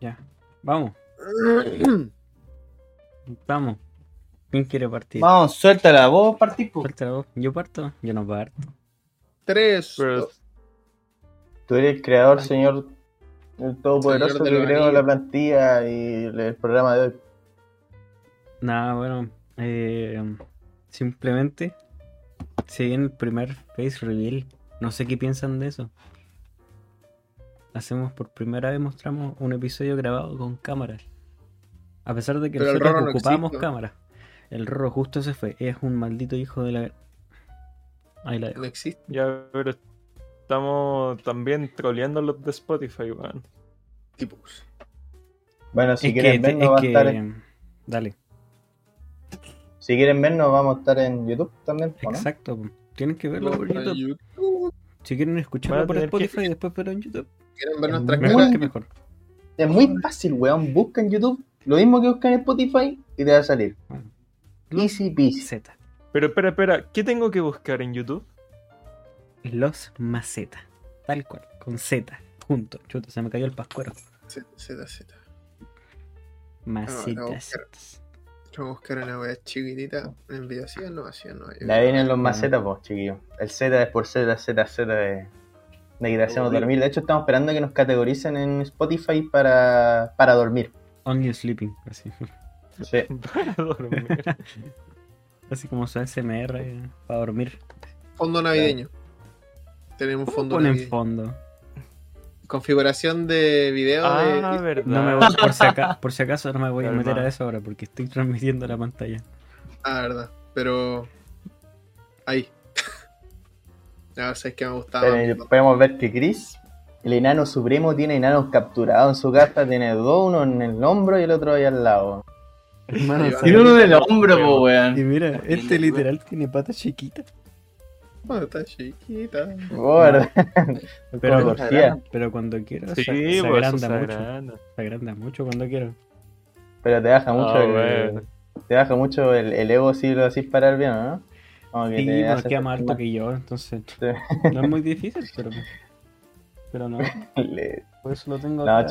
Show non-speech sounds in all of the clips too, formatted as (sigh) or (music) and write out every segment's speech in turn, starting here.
Ya. Vamos. (coughs) Vamos. ¿Quién quiere partir? Vamos, suéltala, vos partís. po. Suelta la voz. Yo parto. Yo no parto. Tres. Pero-. Tú eres el creador, señor, el todopoderoso que creó la plantilla y el programa de hoy. Nada, bueno. eh, simplemente. Se viene el primer face reveal. No sé qué piensan de eso. Hacemos por primera vez, mostramos un episodio grabado con cámaras. A pesar de que Pero nosotros no ocupábamos ¿no? cámaras. El Rorro justo se fue. Es un maldito hijo de la. Ahí la dejo. No existe. Ya, pero estamos también troleando los de Spotify, weón. Tipos. Bueno, si es quieren que, vernos, es va a que- estar en- Dale, si quieren vernos, vamos a estar en YouTube también, ¿o no? exacto. Tienen que verlo por YouTube. YouTube. Si quieren escucharlo por que- Spotify y después verlo en YouTube. ¿Quieren ver Es nuestras muy Mejor caras? que mejor. Es muy fácil, weón. Busca en YouTube lo mismo que busca en Spotify y te va a salir. Bueno. Easy peasy. Z. Pero espera, espera, ¿qué tengo que buscar en YouTube? Los Maceta. Tal cual. Con Z. Junto. Chuta, se me cayó el pascuero. Z, Z, Z. Macetas. Vamos a buscar una wea chiquitita. En video así no, así no. La vienen los macetas, pues, chiquillos. El Z es por Z, Z, Z de, de que te hacemos Obvio. dormir. De hecho, estamos esperando que nos categoricen en Spotify para, para dormir. Only sleeping. Así. Sí. (laughs) Para dormir. (laughs) Así como su SMR eh, para dormir. Fondo navideño. Tenemos fondo Ponen navideño. fondo. Configuración de video ah, de. verdad. No me voy, por, si aca- por si acaso no me voy a meter a eso ahora porque estoy transmitiendo la pantalla. Ah, verdad. Pero. Ahí. Ya sabes que me gustaba. Pero podemos ver que Chris, el enano supremo, tiene enanos capturados en su carta. Tiene dos, uno en el hombro y el otro ahí al lado. Hermano. Tiene uno del hombro, po, Y weón. mira, este literal tiene patas chiquitas. Oh, está chiquita. ¿verdad? (laughs) Pero-. Pero cuando quiero Sí, se, se por eso agranda se mucho. agranda. Se agranda mucho cuando quiero. Pero te baja mucho Ah, el, bueno. te baja mucho el, el ego si lo decís parar bien, ¿no? Como que Sí, te más alto sentir que yo, entonces (laughs) Sí. no es muy difícil, pero, pero no. Le- por eso lo tengo No, acá.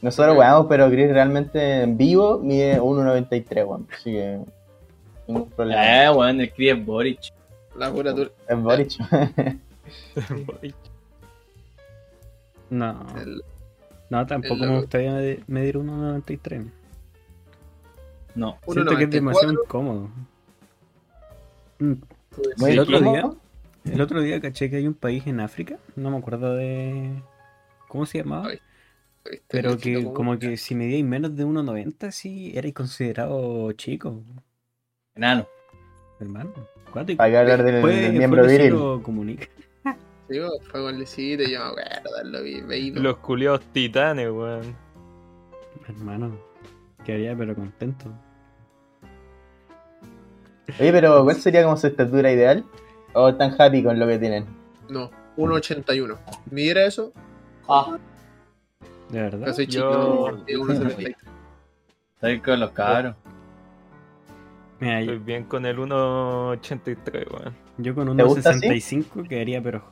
Nosotros weamos, pero Chris realmente en vivo mide 1.93, weón. Así que. Ningún problema. Eh, weón, el Chris es Boric. La pura tur- Es Boric. (laughs) No, el- no, tampoco el me gustaría medi- medir 1.93. No. Siento que es demasiado 1.94. incómodo. Mm, Muy el, otro día, el otro día caché que hay un país en África, no me acuerdo de... ¿Cómo se llamaba? Pero que como que si medíais menos de 1.90 sí erais considerado chico, Enano. hermano. ¿Cuánto? Hay que hablar del, Fue- del miembro viril. Comunica. (laughs) Sí, fue con Luisito y yo me acuerdo, lo vi, veído. Los culiados titanes, weón. Hermano, quedaría pero contento. Oye, pero (laughs) ¿cuál sería como su estatura ideal? ¿O están happy con lo que tienen? No, 1.81. Mira eso, Ah, De verdad. que soy chico. Yo- no, 1.73. estoy con los cabros. Mira, Estoy yo, bien con el 1.83, weón. yo con ¿Te gusta así? 1.65 quedaría pero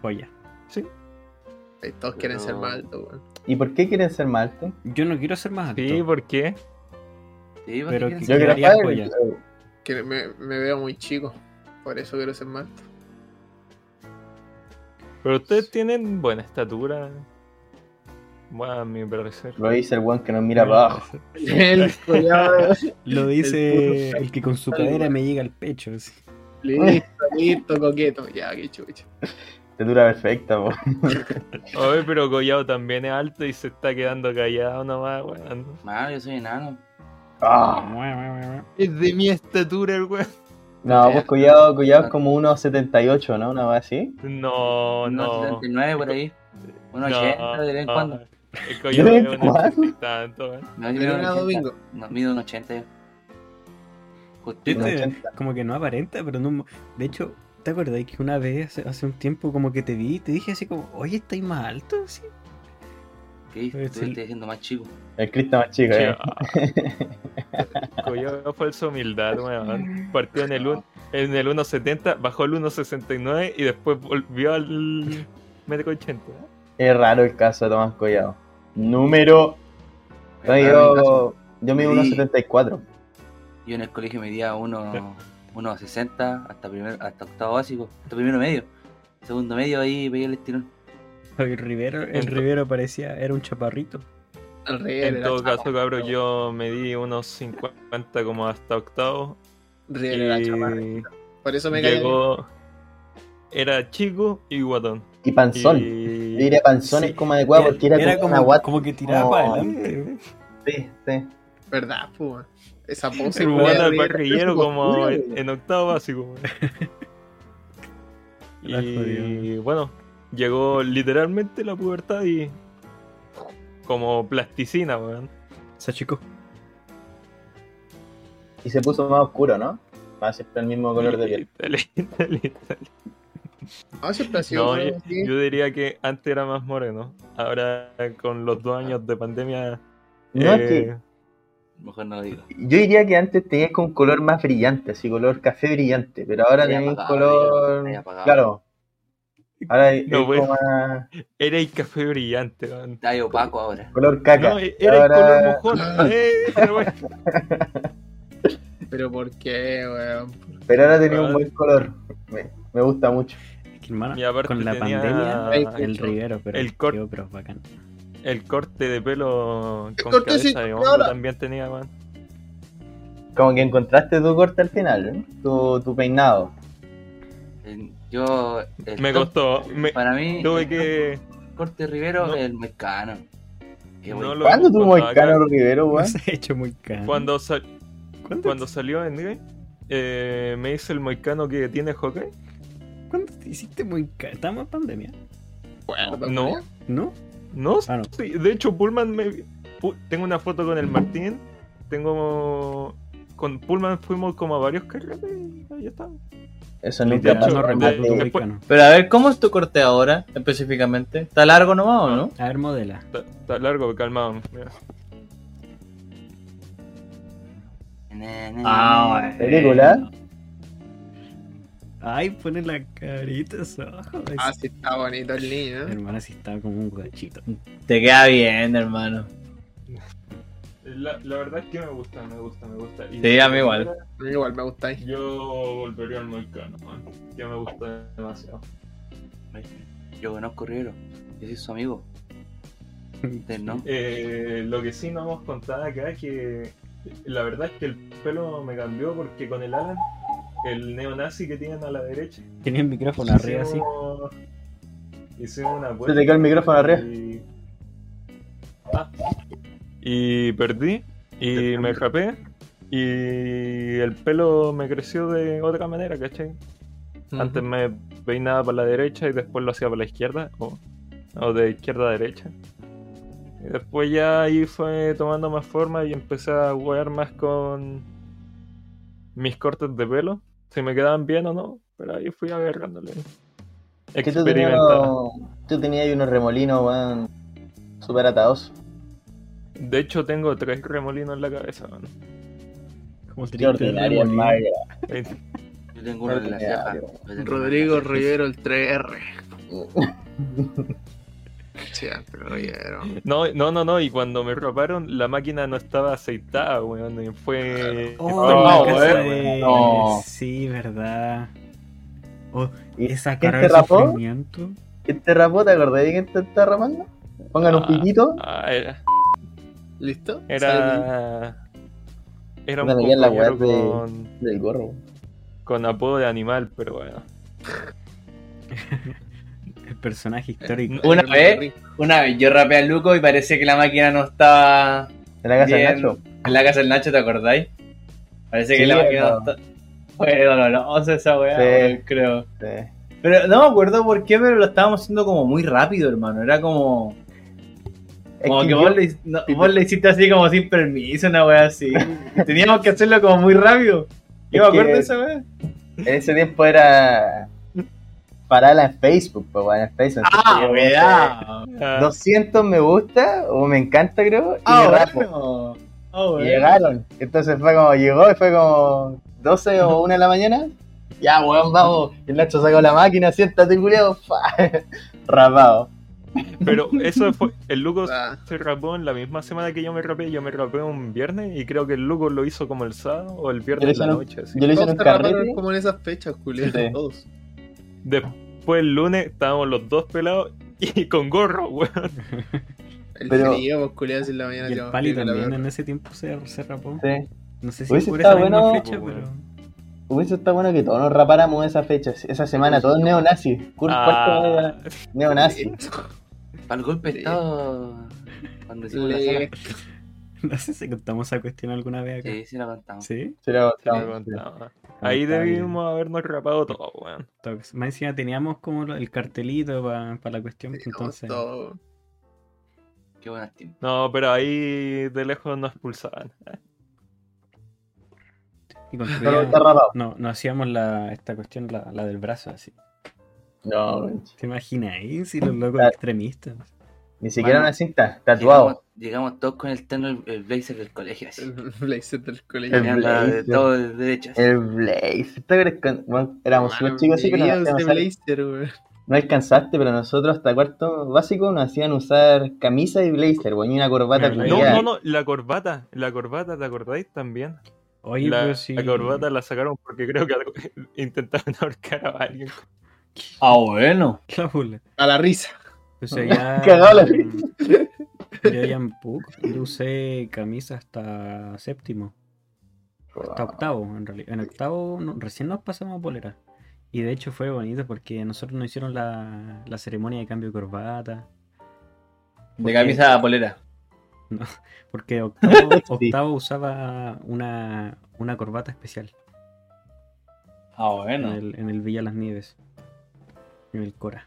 joya. Sí. Ahí Todos quieren No. ser más altos, weón. ¿Y por qué quieren ser más altos? Yo no quiero ser más alto. Sí, ¿por qué? Sí, Pero ¿por qué que- Yo quiero quedaría ser joya. Que me, me veo muy chico. Por eso quiero ser más alto. Pero ustedes tienen buena estatura. Bueno, a mi parecer. Lo dice el weón que nos mira para abajo. (laughs) El culiao. Lo dice el, que con su cadera me llega al pecho. así. Listo, listo, coqueto. Ya, qué chucha. Estatura perfecta, po. Oye, pero Collado también es alto y se está quedando callado nomás, weón. Mano, yo soy enano. Ah. Es de mi estatura el weón. No, pues Collado, Collado es como 1.78, ¿no? Una vez así. No, no. 79 por ahí. Unos 80 de vez en no. cuando. El Collado ¿De es vez en un cuando? 80 y tanto. No, yo mido era un 80. domingo. No, mido un 80 yo. Justito. Unos Este, 80. como que no aparenta, pero no. De hecho, ¿te acordás que una vez hace, hace un tiempo como que te vi y te dije así como, oye, estáis más alto? Así. ¿Qué? Estoy siendo más chico. El Cristo más chico, eh. (laughs) Collado falsa humildad, weón. Partió en el, un- en el 1.70, bajó al 1.69 y después volvió al metro 80. Es raro el caso de Tomás Collado. Número. Yo, yo mido Sí. 1.74. Yo en el colegio medía 1 1.60 hasta, primer, hasta octavo básico, hasta primero medio. Segundo medio ahí pegué el estirón. El Rivero, el Rivero parecía, era un chaparrito. En era todo caso, cabrón, yo medí unos 50 como hasta octavo. Riel era chaparro. Y Por eso me caí. llegó. Era chico y guatón. Y panzón. Y- Yo diría panzón Sí. es como adecuado porque era, como, una como, guata. como que tiraba como- para adelante. Sí, sí. ¿Verdad, pues? Esa pose. El guata de al Riel. parrillero como en, octavo básico. y bueno, llegó literalmente la pubertad y. Como plasticina, weón. Esa chico. Y se puso más oscuro, ¿no? Más siempre el mismo color de piel. Dale, dale, dale. Ah, siempre ha sido. No, yo, sí. yo diría que antes era más moreno. Ahora, con los dos años de pandemia. No, es eh, que Mejor no digo. yo diría que antes tenías con color más brillante, así color café brillante, pero ahora apagado, color. apagado. Claro. Ahora (laughs) es No, es pues. más Era el café brillante, weón. Está ahí opaco ahora. color caca. No, era Ahora- el color mojón. Eh, pero bueno. (laughs) Pero ¿por qué, weón? Pero ahora tenía Ah. un buen color. Me, me gusta mucho. Es que hermano, con la pandemia, el el Rivero, pero el cor- quedó, pero bacán. El corte de pelo con cortecito, cabeza de hombro también tenía, weón. Como que encontraste tu corte al final, ¿eh? tu, tu peinado. El- Yo. el Me top, costó. Me, Para mí, tuve que. corte Rivero No. el mexicano. No bueno. lo ¿Cuándo tuvo Moicano acá. Rivero, weón? (laughs) se ha hecho. Cuando, sal- ¿Cuándo, cuando salió Endgame, eh, me hice el moicano que tiene Hawkeye. ¿Cuándo te hiciste muy caro? ¿Estamos en pandemia? Acuerdo, No. ¿No? no, Ah, no. sí, de hecho Pullman me... Pu- Tengo una foto con el Martín, tengo... Con Pullman fuimos como a varios carretes y ahí está. Eso no recuerdo. Pero a ver, ¿cómo es tu corte ahora específicamente? ¿Está largo nomás o no? A ver, modela. Está, está largo, calmado. mira. Ah. ¿Película? Ay, pone la carita, esos ojos. Ah, sí, está bonito el niño. Mi hermana sí estaba como un gachito. Te queda bien, hermano. La, la verdad es que me gusta, me gusta, me gusta. Y Sí, a mí igual. A mí Igual me gusta ahí. Yo volvería al moicano, man, que me gusta demasiado. Yo conozco Rivero. Yo soy su amigo. No. (laughs) Eh, lo que sí no hemos contado acá es que la verdad es que el pelo me cambió porque con el Alan, el neonazi que tienen a la derecha, Tenía el micrófono arriba así. hicimos, una Se te quedó el micrófono arriba. y, Ah. Y perdí y me rapé y el pelo me creció de otra manera, ¿cachai? Antes me peinaba para la derecha y después lo hacía para la izquierda, o, o de izquierda a derecha. Y después ya ahí fue tomando más forma y empecé a jugar más con mis cortes de pelo, si me quedaban bien o no, pero ahí fui agarrándole. Que tú tenías, Experimentando. tú tenías ahí unos remolinos, weón, super atados. De hecho, tengo tres remolinos en la cabeza. man. Como Qué. Yo tengo uno en la ceja. Rodrigo. Rivero, el 3R. (laughs) Sí, pero Rivero. No, no, no, no, y cuando me robaron, la máquina no estaba aceitada, weón. Fue. Oh, No, de- No. Sí, verdad. Oh, ¿Y esa cara de rapó? sufrimiento. ¿Quién te rapó? ¿Te acordás de quién te está rapando? Pongan un Ah, piquito. ah, era. ¿Listo? Era. Era un ya la de- con, Del gorro. con apodo de animal, pero bueno. (laughs) El personaje histórico. el- Una vez, una vez yo rapé a Luco y parece que la máquina no estaba En la casa de bien Nacho. en la casa del Nacho, ¿te acordáis? Parece que Sí, la máquina no no. está... Fue dolorosa esa weá, Sí. creo. Sí. Pero no me acuerdo por qué, pero lo estábamos haciendo como muy rápido, hermano. Era como... Es Como que yo- vos, le, no, vos le hiciste así como sin permiso, una wea así. Teníamos que hacerlo como muy rápido. Yo me acuerdo de esa wea. En ese tiempo era. Pararla en Facebook, pues, weón, en Facebook. Ah. Ah, 200 me gusta, o me encanta, creo, y Ah, me rapo. bueno. Ah, Y bueno. llegaron. Entonces fue como, llegó y fue como 12 o 1 de la mañana. Ya, weón, vamos. Y el Nacho sacó la máquina, siéntate, culiao. fa, (laughs) Rapado. Pero eso fue. El Luco (laughs) Ah. se rapó en la misma semana que yo me rapé. Yo me rapé un viernes y creo que el Luco lo hizo como el sábado o el viernes en la noche. así. Yo lo hice en un carrete. como en esas fechas, Julio. Sí. Todos. Después el lunes estábamos los dos pelados y (laughs) con gorro, weón. El Pero- frío, pues, en la mañana Y el Pali también en ese tiempo se, se rapó. Sí. No sé si por esa estado misma bueno- fecha, Bueno. pero. Hubiese estado bueno que todos nos rapáramos esa fecha, esa semana, todos neonazis. Cur- Ah, cuarto neonazi. Para el golpe de estado. Cuando hicimos la cena. (laughs) No sé si contamos esa cuestión alguna vez acá. Sí, sí la contamos. ¿Sí? Se lo sí me contamos. contaba. Ahí debimos habernos rapado todo, weón. Más encima teníamos como el cartelito para la cuestión. Entonces, todo. Qué buenas team. No, pero ahí de lejos nos expulsaban. y Pero construíamos- (laughs) está rapado. No, no hacíamos la, esta cuestión, la, la del brazo, así. No. ¿Te imaginas ahí? Si los locos extremistas. ni siquiera Mano, una cinta, tatuado. Llegamos, llegamos todos con el terno, el, el blazer del colegio así. El blazer del colegio. El anda de blazer. todo de derechas. El Blaze. ¿Te acuerdas que- bueno, éramos súper chicos, sí, pero Mano, ese usar- blazer, no alcanzaste, pero nosotros hasta cuarto básico nos hacían usar camisa y blazer, weón, y una corbata No, No, no, no, la corbata, la corbata, ¿te acordáis también? Oye, la, pero si. la corbata la sacaron porque creo que (laughs) intentaron ahorcar a alguien. Ah, bueno. (laughs) La. A la risa. O sea, ya. Cagado la Ya ya en PUC, yo usé camisa hasta séptimo. Hasta octavo, en realidad. En octavo no- recién nos pasamos a polera. Y de hecho fue bonito porque nosotros nos hicieron la, la ceremonia de cambio de corbata. De camisa a polera. (laughs) Porque octavo, (laughs) Sí. octavo usaba una, una corbata especial Ah, en, bueno. el, en el Villa Las Nieves. En el Cora.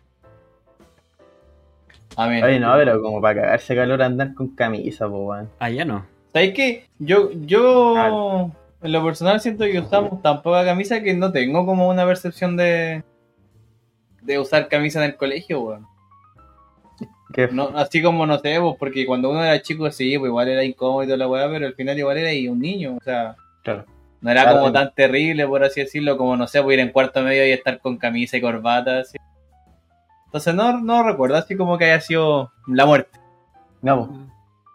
A ver. Oye, no, pero como para cagarse calor andar con camisa, po, weón. Allá Ah, no. ¿Sabes qué? Yo, yo en lo personal siento que usamos tan poca camisa que no tengo como una percepción de de usar camisa en el colegio, weón. No, así como no sé, pues, porque cuando uno era chico sí, pues igual era incómodo y la weá, pero al final igual era ahí un niño, o sea, Claro. no era Claro, como sí. tan terrible, por así decirlo, como no sé, pues ir en cuarto medio y estar con camisa y corbata, así. Entonces no, no recuerdo así como que haya sido la muerte. No, po.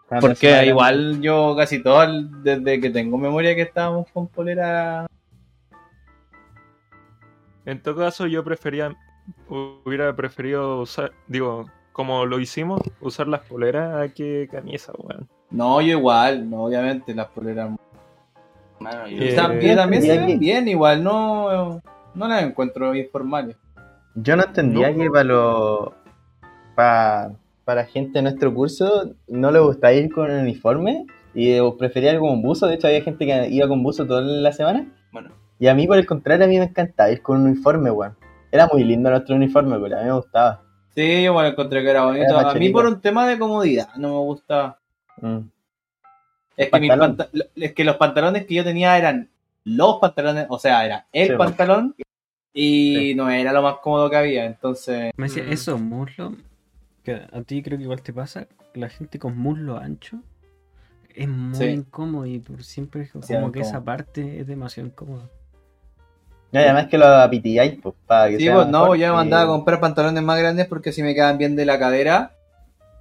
Cuando Porque igual yo casi todo, el- desde que tengo memoria que estábamos con polera En todo caso, yo prefería, hubiera preferido usar, digo, como lo hicimos, usar las poleras a que camisa, weón. No, yo igual, no, obviamente, las poleras. Mano, yo- Eh, también, también se ven bien, igual, no, no las encuentro informales. Yo no entendía No. que para los. Para, para gente de nuestro curso no le gustaba ir con uniforme y prefería ir con buzo. De hecho, había gente que iba con buzo toda la semana. Bueno, Y a mí, por el contrario, a mí me encantaba ir con un uniforme, weón. Era muy lindo nuestro uniforme, pero a mí me gustaba. Sí, yo igual encontré que era bonito. Era A mí por un tema de comodidad no me gusta. Mm. Es que, Pantalón. es que los pantalones que yo tenía eran los pantalones, o sea, era el Sí, pantalón y Sí. no era lo más cómodo que había. Entonces, Me decía, Mm. esos muslos, que a ti creo que igual te pasa, la gente con muslo ancho es muy Sí. incómodo y por siempre es como que esa parte es demasiado incómoda. Y además que lo apitilláis, pues, para que sí, sea pues no, fuerte yo me mandaba a comprar pantalones más grandes porque así me quedan bien de la cadera,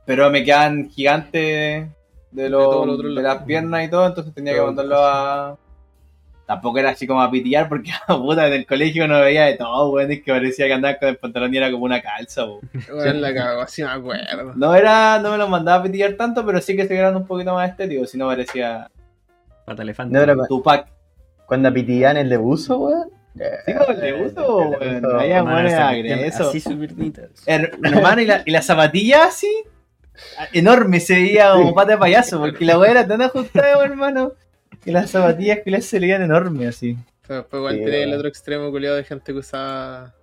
pero me quedan gigantes de, lo- todo el otro de las piernas y todo, entonces tenía que mandarlo a... Tampoco era así como a pitillar porque (laughs) puta, en el colegio no veía de todo, weón, es que parecía que andaba con el pantalón y era como una calza, weón. Weón, la cagó, así me acuerdo. No era, no me lo mandaba a pitillar tanto, pero sí que se quedaron un poquito más estéticos, si no parecía Pata elefante. No, pero Tupac. cuando apitillan el de buzo, weón. Sí, como el de buzo, weón. buzo. Vaya, bueno, cuestión eso. Así hermano, y la, y la zapatilla así, enorme, se veía como pata de payaso, porque la weá era tan ajustada, hermano, (laughs) que las zapatillas que se le veían enormes así. Pero después igual Sí, tenía el otro extremo culiado de gente que usaba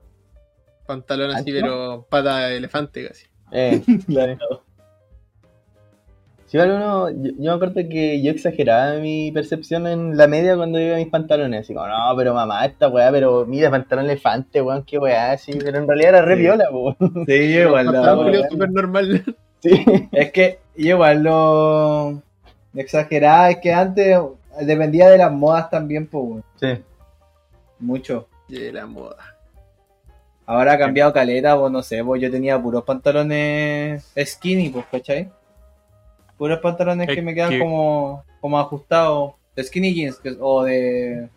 pantalón así, pero pata de elefante casi. Eh, (laughs) Claro. Sí, igual uno, yo, yo me acuerdo que yo exageraba mi percepción en la media cuando iba a mis pantalones, así como, no, pero mamá, esta weá, pero mira, pantalón elefante, weón, qué weá, así, pero en realidad era re Sí. viola, weón. Sí, yo igual Pantalón súper normal. Sí, Es que yo igual lo exageraba, es que antes dependía de las modas también, pues, sí. mucho. Y la moda. Ahora ha cambiado caleta, pues no sé, pues yo tenía puros pantalones skinny, pues, ¿cachai? Puros pantalones Es que me quedan que- como, como ajustados, de skinny jeans, que- o de,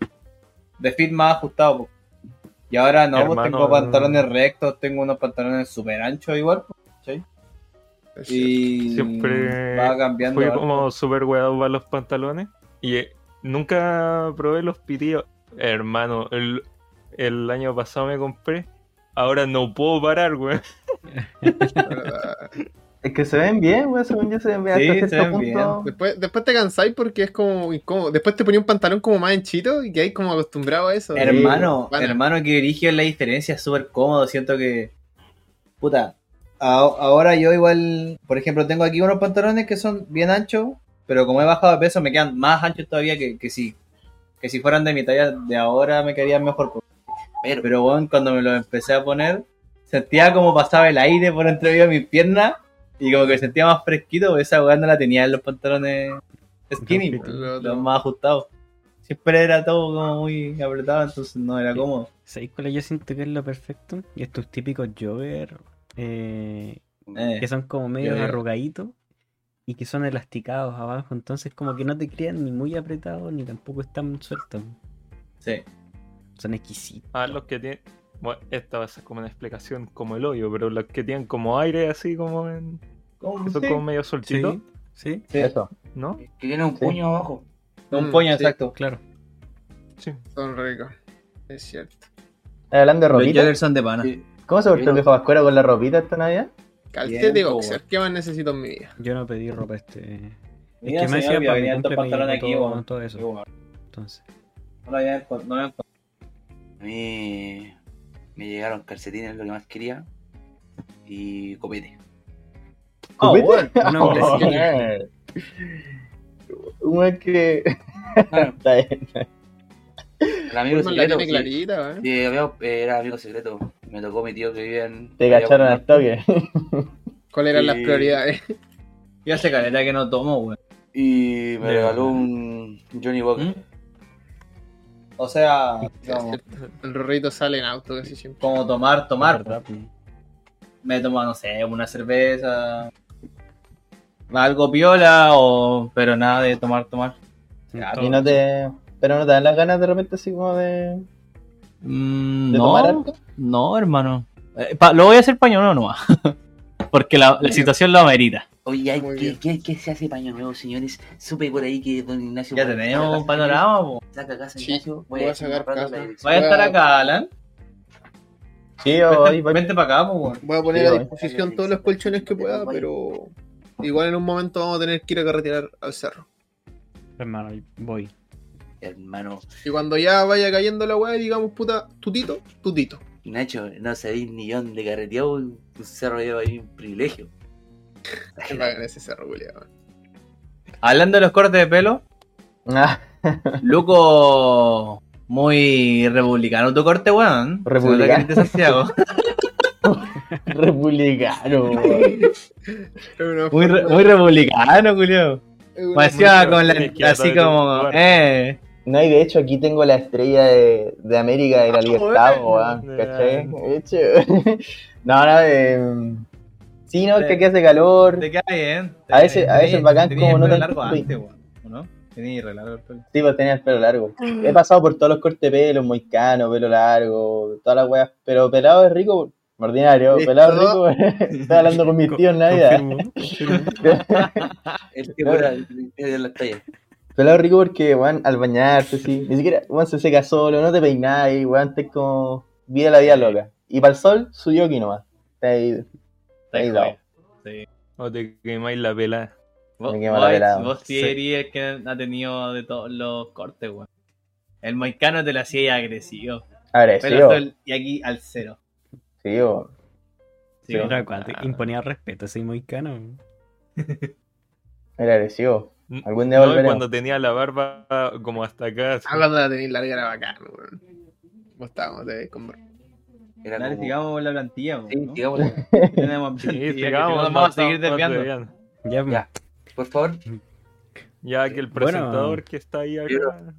de fit más ajustado, pues. Y ahora no, pues Hermano, tengo pantalones rectos, tengo unos pantalones súper anchos igual, pues, ¿cachai? Y Siempre va cambiando. Fui como súper weado para los pantalones y eh, nunca probé los pitillos. Hermano, el, el año pasado me compré. Ahora no puedo parar, güey. ¿verdad? (laughs) (laughs) Es que se ven bien, weón, según yo se ven bien. Sí, hasta se cierto ven punto. Después, después te cansáis porque es como incómodo. Después te ponía un pantalón como más anchito y que hay como acostumbrado a eso. Hermano, Pana. hermano, que dirige la diferencia, es súper cómodo. Siento que. Puta. a- ahora yo igual. Por ejemplo, tengo aquí unos pantalones que son bien anchos. Pero como he bajado de peso, me quedan más anchos todavía que, que si. Que si fueran de mi talla de ahora, me quedarían mejor. Pero, Pero bueno, cuando me los empecé a poner, sentía como pasaba el aire por entre medio de mis piernas. Y como que sentía más fresquito. porque Esa weá no la tenía en los pantalones skinny, los más ajustados. Siempre era todo como muy apretado, entonces no era cómodo. ¿Sabéis cuál yo siento que es lo perfecto? Y estos típicos jogger eh, Eh. que son como medio arrugaditos y que son elasticados abajo, entonces como que no te quedan ni muy apretados ni tampoco están sueltos. Sí. Son exquisitos. Ah, los que tienen. Bueno, esta va a ser como una explicación como el hoyo, pero los que tienen como aire así como en. que son Sí. como medio soltitos, Sí, sí, Sí. Eso. ¿no? que tiene un Sí. puño abajo. Un Mm, puño, sí. exacto. claro. Sí. Son ricos. Es cierto. ¿Estás hablando de Los ropita? joggers son de pana. Sí. ¿Cómo se portó el viejo Vascuero con la ropita esta Navidad? Calcete Bien, boxer. ¿Qué más necesito en mi vida? Yo no pedí ropa este. Mira, es que me decía que venían estos pantalones aquí, todo, weón. todo eso. Entonces, No lo habían encont- no encont- A mí me llegaron calcetines, lo que más quería. Y copete. Oh, ¿Copete? (laughs) hombre, Oh, sí. eh. Un weón que. Claro, (laughs) Está bien. el amigo secreto. sí. clarita, ¿eh? Sí, había- era amigo secreto. Me tocó mi tío que vivía en. Te cacharon al toque. (laughs) ¿Cuáles eran las prioridades? (laughs) Yo hace caleta que no tomo, weón. Y me De regaló un Johnny Walker. ¿Mm? O sea, como. El rorrito sale en auto casi siempre. como tomar, tomar. pues. Me he tomado, no sé, una cerveza. Algo piola, o pero nada de tomar, tomar. Ya, Y no te. Pero no te dan las ganas de repente así como de. Mm, de no, no, hermano. Eh, pa- lo voy a hacer pañuelo nomás. (laughs) Porque la, la situación lo amerita. Oye, ¿qué, bien. qué, qué se hace paño nuevo, señores? Supe por ahí que don Ignacio. Ya tenemos un panorama, po. Saca casa, Sí, Ignacio. voy a hacer sacar casa. la dirección. Vaya a estar acá, Alan. Sí, o Vente, vente para acá, po, weón. Voy a poner Sí, a voy. disposición todos los colchones que pueda, pero igual en un momento vamos a tener que ir a carretear al cerro. Hermano, voy. Hermano, Y cuando ya vaya cayendo la weá y digamos, puta, tutito, tutito. Nacho, no sabéis ni dónde carreteado. Un cerro lleva ahí un privilegio. (laughs) Que pagan ese cerro, culiado. Hablando de los cortes de pelo, Ah, (laughs) Luco, muy republicano tu corte, weón. Republicano. De Santiago. (laughs) republicano. weón. Muy, re- muy republicano, Julio. Parecía con la, así como, eh. No, y de hecho aquí tengo la estrella de, de América de la libertad, bueno. weón, ¿cachai? De hecho. (laughs) No, no, eh, Sí, no, es que aquí hace calor. Te queda bien. A veces- a veces bacán como el no pelo tan- largo antes, weón, ¿o ¿no? Re largo el pelo. Sí, pues tenía el pelo largo. He pasado por todos los cortes de pelo, moicano, pelo largo, todas las weas. Pero pelado es rico, ordinario. Listo. Pelado es rico. (laughs) Estoy hablando con mis tíos en Navidad. Confirmo, confirmo. (laughs) El que fuera de las tallas. Pelado rico porque, weón, al bañarse, sí. Ni siquiera, weón, se seca solo, no te peináis, weón, te como. Vida la vida loca. Y para el sol, su yoki nomás. Está ahí. Está ahí dado. Sí. O te quemáis la pela. Vos, vos- la pelada. vos sí Sí. eres el que ha tenido de todos los cortes, weón. El moicano te lo hacía agresivo. Agresivo. Y aquí al cero. Sí, weón. Sí, Era weón. cuate, imponía respeto, soy muy cano. Era agresivo. Algún día No, volveremos. cuando tenía la barba como hasta acá. así. Ah, cuando la tenéis larga era bacán, weón. ¿Cómo estábamos de con Era Dale, como... sigamos la plantilla, weón, Sí, sigamos. (laughs) Tenemos Sí, que sigamos, vamos a seguir desviando. Ya, Ya. Por favor. Ya que el Bueno. presentador que está ahí acá.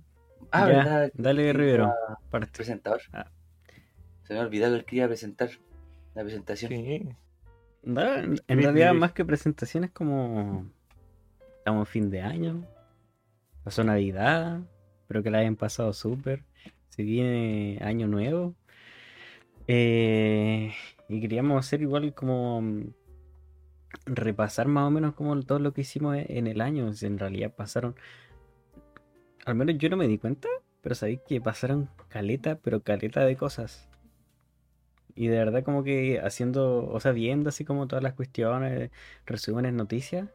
Ah, Ya, ¿verdad? dale Rivero, parte. Presentador. Ah. Se me ha olvidado que él quería presentar la presentación. Sí. No, en realidad, más que presentaciones, como. Estamos fin de año. Pasó Navidad. Espero que la hayan pasado súper. Se viene Año Nuevo. Eh, y queríamos hacer igual como. mm, Repasar más o menos como todo lo que hicimos e- en el año. En realidad pasaron. Al menos yo no me di cuenta. Pero sabéis que pasaron caleta, pero caleta de cosas. Y de verdad como que haciendo, o sea, viendo así como todas las cuestiones, resúmenes, noticias,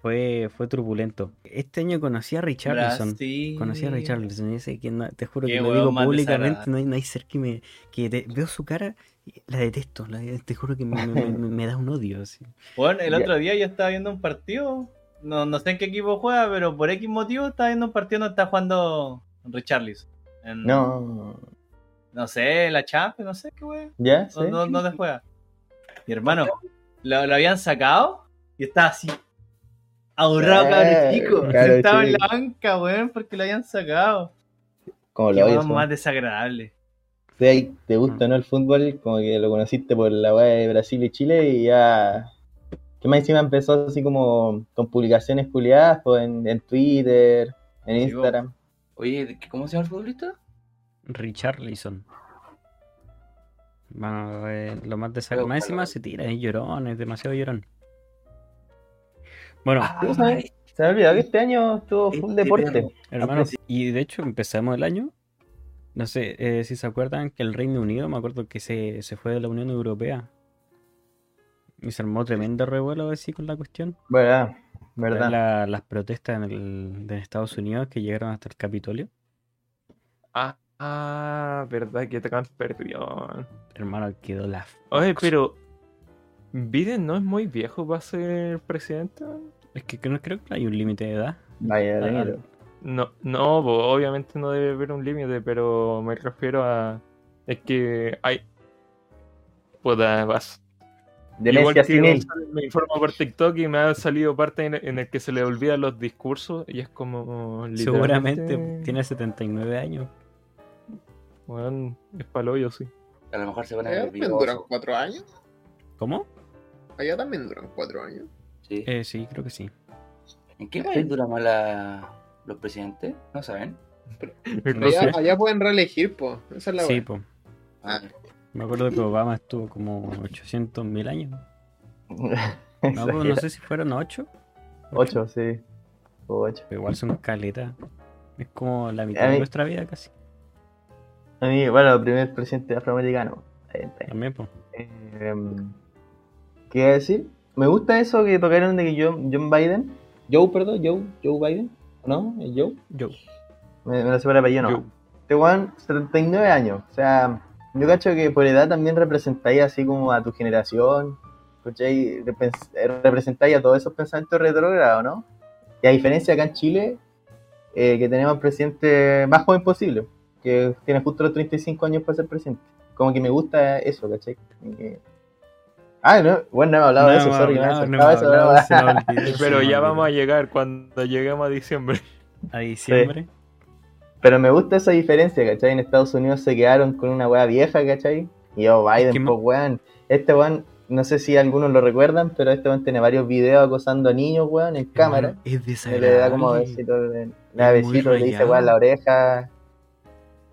fue, fue turbulento. Este año conocí a Richarlison. Conocí a Richarlison y ese que no- te juro Qué que lo digo públicamente, no hay, no hay ser que me... que te- veo su cara, y la detesto, la- te juro que me, me- me- me da un odio. Así. Bueno, el Ya. otro día yo estaba viendo un partido. No, no sé en qué equipo juega, pero por X motivo estaba viendo un partido donde está jugando Richarlison. En- No. No sé, la Champions, no sé qué wey. ¿Ya? ¿Sí? ¿Dónde, dónde juega? Mi hermano, lo, lo habían sacado y estaba así. Ahorrado, Eh, cabrón chico. cabro Estaba en chico. la banca, weón, porque lo habían sacado. Como lo oyes. más desagradable. ¿Te, te gusta no el fútbol? Como que lo conociste por la weá de Brasil y Chile y ya. Que más encima empezó así como con publicaciones culiadas pues, en, en Twitter, en Sí, Instagram. Oye, ¿cómo se llama el futbolista? Richarlison. Bueno, eh, lo más desagradable. Más encima se tira, es llorón, es demasiado llorón. Bueno, ¿Tú sabes? Se me ha olvidado que este año estuvo full Este deporte. perro. Hermano, y de hecho empezamos el año. No sé eh, si se acuerdan que el Reino Unido, me acuerdo que se, se fue de la Unión Europea. Y se armó tremendo revuelo así con la cuestión. ¿Verdad? ¿Verdad? La- las protestas en, el, de Estados Unidos que llegaron hasta el Capitolio. Ah, ah, verdad que te perdió. Hermano, quedó la... Oye, pero. Biden no es muy viejo para ser presidente. Es que no creo que hay un límite de edad. Vaya. No, no, obviamente no debe haber un límite, pero me refiero a. Es que hay. Puta, vas. Igual que senil. Gonzalo me informo por TikTok y me ha salido parte en, en el que se le olvidan los discursos y es como. Seguramente literalmente, tiene 79 años. Weón, es paloyo, sí. A lo mejor se van a ver también duran nerviosos. cuatro años. ¿Cómo? Allá también duran cuatro años. Sí. Eh, sí, creo que sí. ¿En qué país duran más la- los presidentes? ¿No saben? (laughs) No Allá, pueden reelegir, po. Esa es la Sí, pues. Ah, Me acuerdo que Obama estuvo como 800 mil años. (laughs) No, no sé si fueron 8. Ocho, sí. O ocho. Igual son caletas. Es como la mitad de nuestra vida casi. A mí, bueno, el primer presidente afroamericano. Ahí está. También, pues. Eh, ¿Qué iba a decir? Me gusta eso que tocaron de que John, John Biden. Joe, perdón, Joe, Joe Biden. ¿No? ¿Es Joe? Yo. Me, me lo sé por apellido, no. Yo. Este weón, 79 años. O sea, yo cacho que por edad también representáis así como a tu generación. ¿Cachai? Representáis a todos esos pensamientos retrógrados, ¿no? Y a diferencia acá en Chile, eh, que tenemos al presidente más joven posible, que tiene justo los 35 años para ser presidente. Como que me gusta eso, ¿cachai? Que- Ah, no, bueno, no hemos hablado de eso, sorry, me no saltaba hemos eso, (laughs) olvidó, se Pero ya vamos a llegar cuando lleguemos a diciembre. a diciembre. Pero me gusta esa diferencia, ¿cachai? En Estados Unidos se quedaron con una weá vieja, ¿cachai? Y yo, Biden, que pues weón. Este weón, no sé si algunos lo recuerdan, pero este weón tiene varios videos acosando a niños, weón, en cámara. Es Y desagradable. le da como besito, le, le da Es muy besito, le dice weón la oreja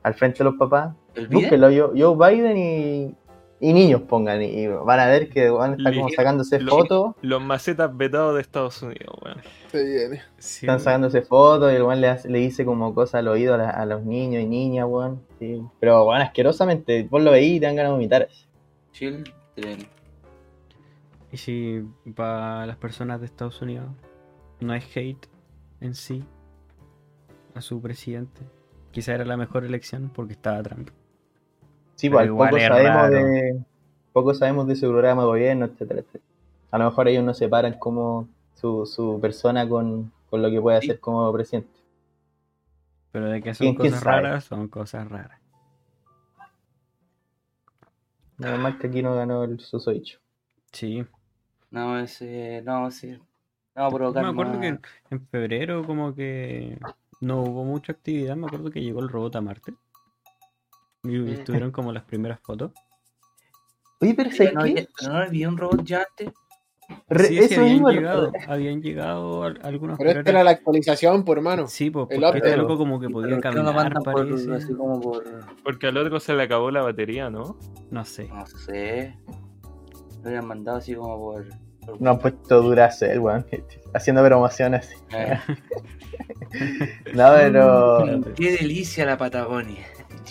al frente de los papás. ¿El Biden? Búsquenlo, yo, yo Biden y, y niños pongan, y, y van a ver que weón está como Le- sacándose fotos. Los macetas vetados de Estados Unidos, weón. Se viene. Sí, Están sacándose fotos y el weón le, hace- le dice como cosas al oído a, la- a los niños y niñas, weón. Sí. Pero weón, asquerosamente, vos lo veís y te dan ganas de vomitar. Children. Y si para las personas de Estados Unidos no es hate en sí a su presidente, quizá era la mejor elección porque estaba Trump. Sí, pues poco sabemos raro. de poco sabemos de su programa de gobierno, etcétera, etcétera. A lo mejor ellos no separan como su, su persona con, con lo que puede hacer como presidente. Pero de que son ¿Quién- quién cosas raras, son cosas raras. Nada más que aquí no ganó el susodicho. Sí. No, ese. No, sí. No, provocar Me acuerdo más- que en febrero como que no hubo mucha actividad, me acuerdo que llegó el robot a Marte. Y estuvieron como las primeras fotos. Oye, pero ¿No, ¿sabes qué? había- ¿No había un robot ya antes? Re- Sí, sí, eso habían mismo. llegado, habían llegado al- algunos. Pero esta era- la actualización, por hermano. Sí, pues el porque este update. loco como que podía ¿Por qué no por, parece. así como por... Porque al otro se le acabó la batería, ¿no? No sé. No sé. Lo habían mandado así como por... por- No han puesto Duracell, weón. Haciendo promociones. Eh, (laughs) No, pero. Qué delicia la Patagonia.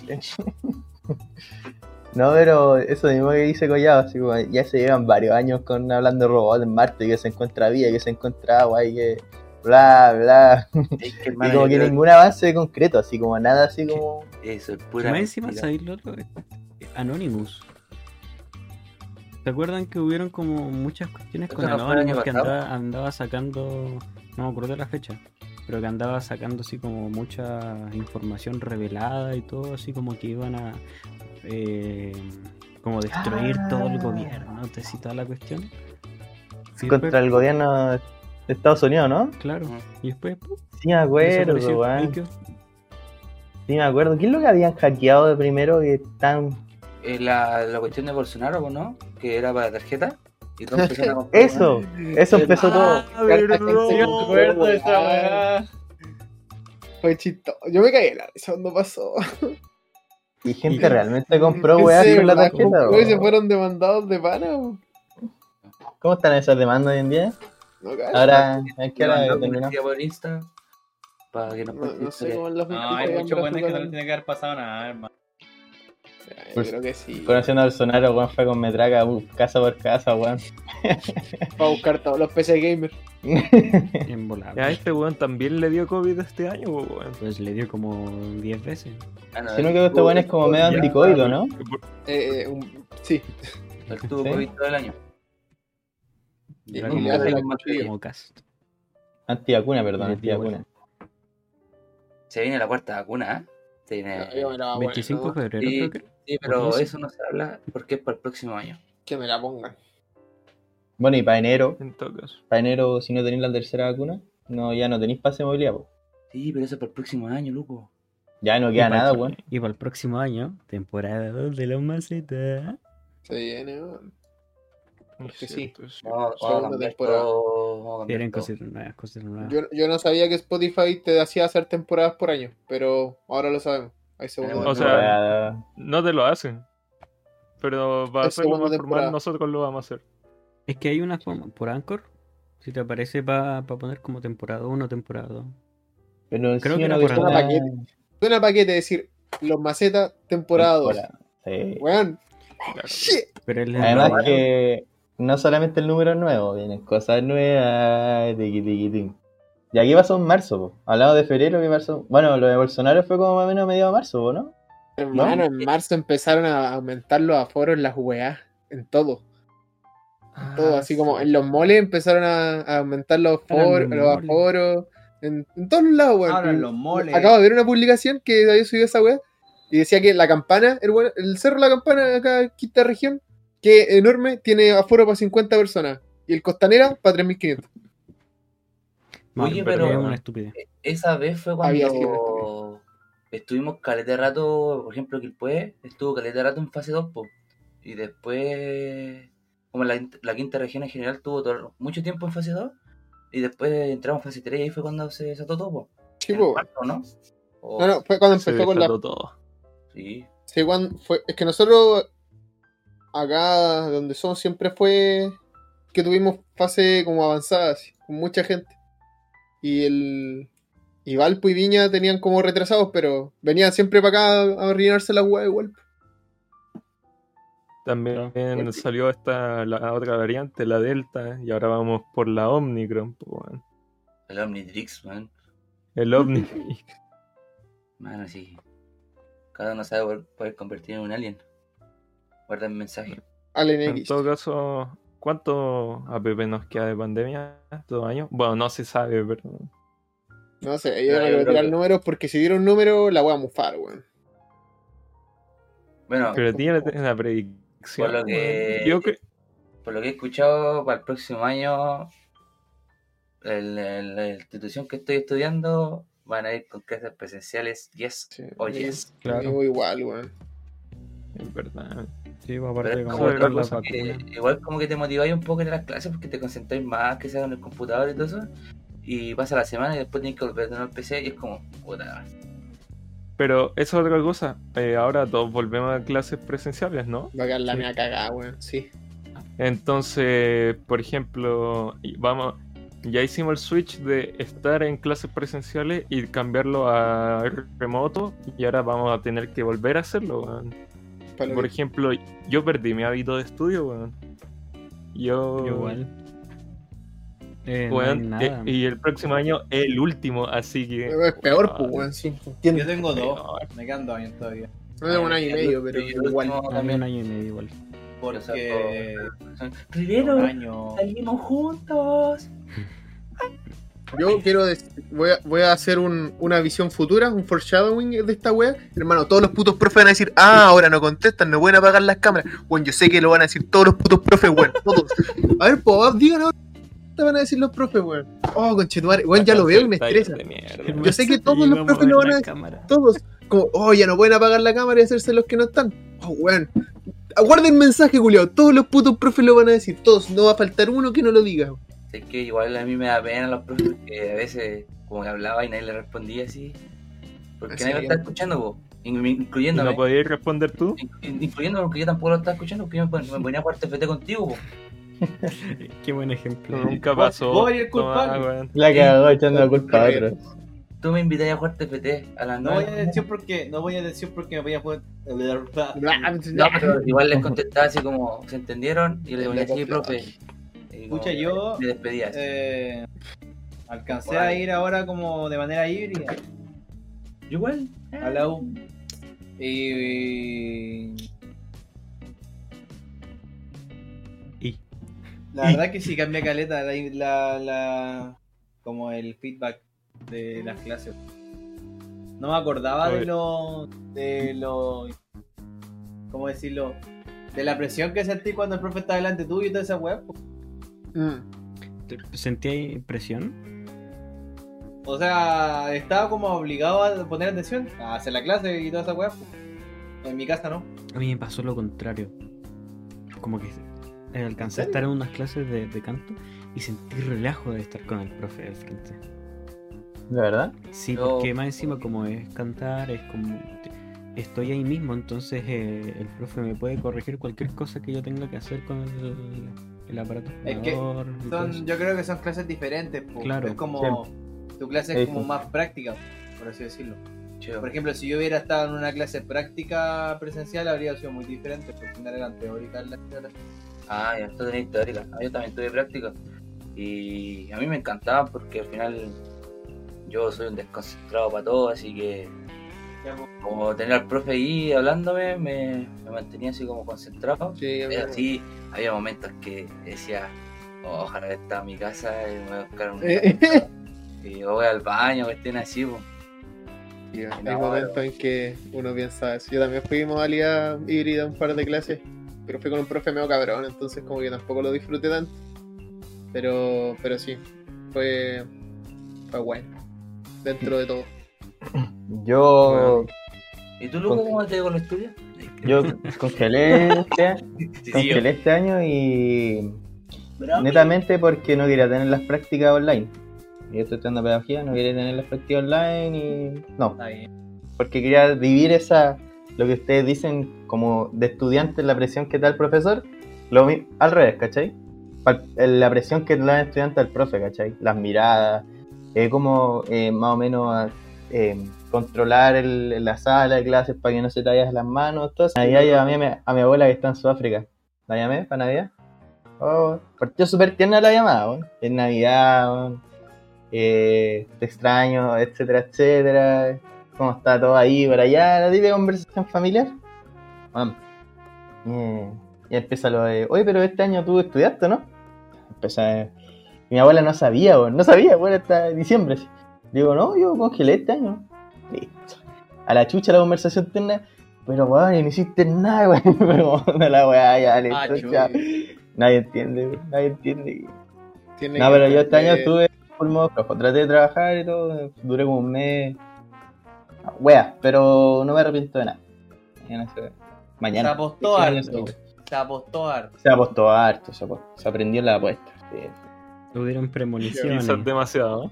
(laughs) No, pero eso mismo que dice Collado, así como ya se llevan varios años con hablando de robots en Marte, que se encuentra vida, que se encuentra agua y que bla bla. Es que, (laughs) Y como que creo ningún avance concreto, así como nada así como. Eso es pura. Anonymous. ¿Se acuerdan que hubieron como muchas cuestiones ¿Eso con Anonymous que andaba, andaba sacando, no me acuerdo de la fecha, pero que andaba sacando así como mucha información revelada y todo, así como que iban a eh, como destruir todo el Ah. gobierno, te cita la cuestión. Y después, contra el gobierno de Estados Unidos, ¿no? Claro, Ujú. y después ¡pum! Sí me acuerdo. Sí me acuerdo. ¿Qué es lo que habían hackeado de primero que tan. Eh, la, la cuestión de Bolsonaro, pues, ¿no? Que era para tarjeta. Y todos empezaron a comprar, Eso, eso empezó todo. Weá. Fue chistoso. Yo me caí en la risa cuando pasó. Y gente realmente compró ¿En weas serio? con la ¿La tarjeta. compró y se fueron demandados de pana. ¿Cómo están esas demandas hoy en día? No. Ahora, es que ahora publicidad por Insta para que nos No, no sé cómo No, hay muchos buenos que no brazos le tiene que haber pasado nada, hermano. Para- Yo Pues, creo que sí. Conociendo al Bolsonaro, weón, fue con metraca uh, casa por casa, weón. (laughs) Para buscar todos los PC. (laughs) Ya a este weón también le dio COVID este año, weón. Pues le dio como 10 veces. Ah, no, Si no que este weón es como medio anticoido, ¿no? Eh, eh, un- sí. Él tuvo Sí. COVID todo el año. Y Era como, cast. Antivacuna, perdón, antivacuna. Se viene la cuarta vacuna, ¿eh? Se viene... No, yo me la voy a 25 de febrero, Sí. creo que. Sí, pero ¿Por qué eso no se habla porque es para el próximo año. Que me la pongan. Bueno, y para enero, En todo caso. para enero, si no tenéis la tercera vacuna, no, ya no tenéis pase de movilidad, po. Sí, pero eso es para el próximo año, loco. Ya no queda nada, weón. Y para el próximo año, temporada 2 de los macetas. Se viene, weón. que sí. No, Segunda temporada. todo. nuevas, cosas nuevas. Yo, yo no sabía que Spotify te hacía hacer temporadas por año, pero ahora lo sabemos. Hay segunda O temporada. sea, no te lo hacen. Pero va a ser lo más temporada. formal, nosotros lo vamos a hacer. Es que hay una forma, por Anchor, si te aparece para poner como temporada 1 temporada 2. pero Creo sí, que por cuestión- el paquete. Suena paquete decir los macetas temporada 2. temporada, sí. Weón. Claro. Shit. Pero Además que no solamente el número nuevo, vienen cosas nuevas, tiqui. Y aquí pasó en marzo, po. Hablamos de febrero que pasó. Bueno, lo de Bolsonaro fue como más o menos a mediados de marzo, ¿no? Hermano, en marzo empezaron a aumentar los aforos en las weas. En todo. En todo. Ah, Así como en los moles empezaron a, a aumentar los, aforos, los aforos. En, en todos lados, weón. Ahora en Y los moles. Acabo de ver una publicación que había subido esa wea. Y decía que la campana, el, el cerro La Campana, acá en quinta región, que enorme, tiene aforo para 50 personas. Y el costanera para 3500. Oye, pero pero- es una estupidez. Esa vez fue cuando estuvimos caleta de rato, por ejemplo, Quilpué estuvo caleta de rato en fase 2, po. y después, como la, la quinta región en general tuvo todo- mucho tiempo en fase 2, y después entramos en fase 3 y ahí fue cuando se desató todo, po. Sí, En po. marzo, ¿no? O- No, no, fue cuando Se empezó con la todo. Sí, Sí, cuando fue, es que nosotros acá donde somos siempre fue que tuvimos fase como avanzada, así, con mucha gente. Y el y Valpo y Viña tenían como retrasados, pero venían siempre para acá a rellenarse la hueá igual. También salió esta la otra variante, la Delta, y ahora vamos por la Omnicron, po, weón. el Omnitrix, man. El Omni. Mano, (laughs) sí. Cada uno sabe poder, poder convertir en un alien. Guarda el mensaje. Alien en X. todo caso, ¿cuánto APP nos queda de pandemia? ¿Dos años? Bueno, no se sabe, pero. No sé, yo quiero creo tirar números porque si dieron números la voy a mufar, weón. Bueno, Pero tiene una predicción. Por lo que- weón. Yo cre- por lo que he escuchado, para el próximo año, el- el- la institución que estoy estudiando van a ir con clases presenciales, yes Sí, o yes. Conmigo igual, weón. es verdad. Sí, pues, aparte de es como las cosa vacunas. igual como que te motiváis un poco en las clases porque te concentráis más que sea en el computador y todo eso. Y pasa la semana y después tienes que volver de nuevo al PC y es como, puta. Pero eso es otra cosa. Eh, ahora todos volvemos a clases presenciales, ¿no? Va a quedar la Sí. mea cagada, weón. Sí. Entonces, por ejemplo, vamos, ya hicimos el switch de estar en clases presenciales y cambiarlo a remoto y ahora vamos a tener que volver a hacerlo. weón. Por ejemplo, yo perdí mi hábito de estudio, weón. Yo, Igual. Eh, weón, nada. eh, y el próximo año el último, así que... Es peor, Ah, pues, weón, sí. Entiendo. Yo tengo dos, Peor. me quedan dos años todavía. No tengo un año y medio, pero igual. también. un año y medio igual. Porque (laughs) un Rivero, año. salimos juntos. (laughs) Yo quiero dec- voy a, voy a hacer un- una visión futura, un foreshadowing de esta wea. Hermano, todos los putos profes van a decir, ah, ahora no contestan, no pueden apagar las cámaras. Bueno, yo sé que lo van a decir todos los putos profes, weón, todos. (laughs) A ver, pues, digan ahora. ¿Qué van a decir los profes, weón? Oh, conchetumare, weón, ya lo veo y me estresa. Yo sé que todos los profes lo van a la decir. cámara. Todos. Como, oh, ya no pueden apagar la cámara y hacerse los que no están. Oh, weón. Aguarden el mensaje, culiao. Todos los putos profes lo van a decir. Todos. No va a faltar uno que no lo diga. Es que igual a mí me da pena los profes que a veces como que hablaba y nadie le respondía así. Porque Así nadie lo está escuchando, ¿Y incluyéndome. ¿No podías responder tú? In- Incluyéndome porque yo tampoco lo estaba escuchando porque yo me, pon- me ponía a jugar TFT contigo, po. (laughs) Qué buen ejemplo. Nunca pasó. vos eres el culpable. La cagó echando la culpa a otro. Tú me invitas a jugar TFT a las No voy a decir porque no voy a decir porque me voy a poder No, pero igual les contestaba así como se entendieron y le ponía así, profe. Escucha, yo- Me despedía. así. eh, alcancé a ir ahora como de manera híbrida. Yo igual. a la U. Y Y. La verdad que sí cambia caleta la, la, la- como el feedback de las clases. No me acordaba de lo de lo cómo decirlo de la presión que sentí cuando el profe está delante tuyo y toda esa web Mm. ¿te- ¿Sentía presión? O sea, estaba como obligado a poner atención, a hacer la clase y toda esa weá. En mi casa no. A mí me pasó lo contrario. Como que eh, alcancé a estar en unas clases de, de canto y sentí relajo de estar con el profe al frente. ¿De verdad? Sí, Yo- porque más encima como es cantar, es como... Estoy ahí mismo, entonces eh, el profe me puede corregir cualquier cosa que yo tenga que hacer con el, el aparato. Es que. Son, yo creo que son clases diferentes. po. Claro. Es como. Tu clase es como sí. más práctica, por así decirlo. Chido. Por ejemplo, si yo hubiera estado en una clase práctica presencial, habría sido muy diferente, porque al final eran teóricas las clases. Ah, ya, tú tenés teórica. Ah, yo también tuve práctica. Y a mí me encantaba porque al final yo soy un desconcentrado para todo, así que como tener al profe ahí hablándome me, me mantenía así como concentrado. Sí, Pero sí, había momentos que decía, "Oh, ojalá que estaba en mi casa y me voy a buscar un (laughs) y voy al baño, que estén así, pues. Sí, hay No, momentos en que uno piensa eso. Yo también fui modalidad híbrida un par de clases, pero fui con un profe medio cabrón, entonces como que tampoco lo disfruté tanto. Pero, pero sí, fue, fue bueno, dentro de todo. Yo, ¿Y tú, Luco, cómo te con los estudios? yo congelé este, (laughs) sí, congelé este año y netamente porque no quería tener las prácticas online. Yo estoy estudiando pedagogía, no quería tener las prácticas online y no, porque quería vivir esa, lo que ustedes dicen como de estudiante, la presión que da el profesor, lo al revés, ¿cachai? Pa- La presión que da el estudiante al profe, ¿cachai? Las miradas, eh, como eh, más o menos eh, controlar el- la sala de clases para que no se te vayas las manos, eso. Navidad llamé a mi, a mi abuela que está en Sudáfrica. ¿La llamé para Navidad? Oh, partió súper tierna la llamada. Es Navidad. Eh, te extraño, etcétera, etcétera. ¿Cómo está todo ahí por allá? La típica conversación familiar. Y empieza lo de, oye, pero este año tú estudiaste, ¿no? Empieza, y mi abuela no sabía, weón. No sabía, weón, hasta diciembre. Digo, no, yo congelé este año. Listo. A la chucha la conversación terna. Pero weón, y no hiciste nada, weón. (laughs) Pero bueno, la weá, ya, listo, Ah, chuy. chao. Nadie entiende, weón, nadie entiende. Tiene No, pero yo este año estuve full modo flojo. Traté de trabajar y todo, duré como un mes. Wea, pero no me arrepiento de nada. Ya no sé. Se Mañana. apostó Mañana harto. Se apostó harto. Se apostó harto, se, apostó, se aprendió la apuesta. sí. Hubieron premoniciones. Quizás demasiado.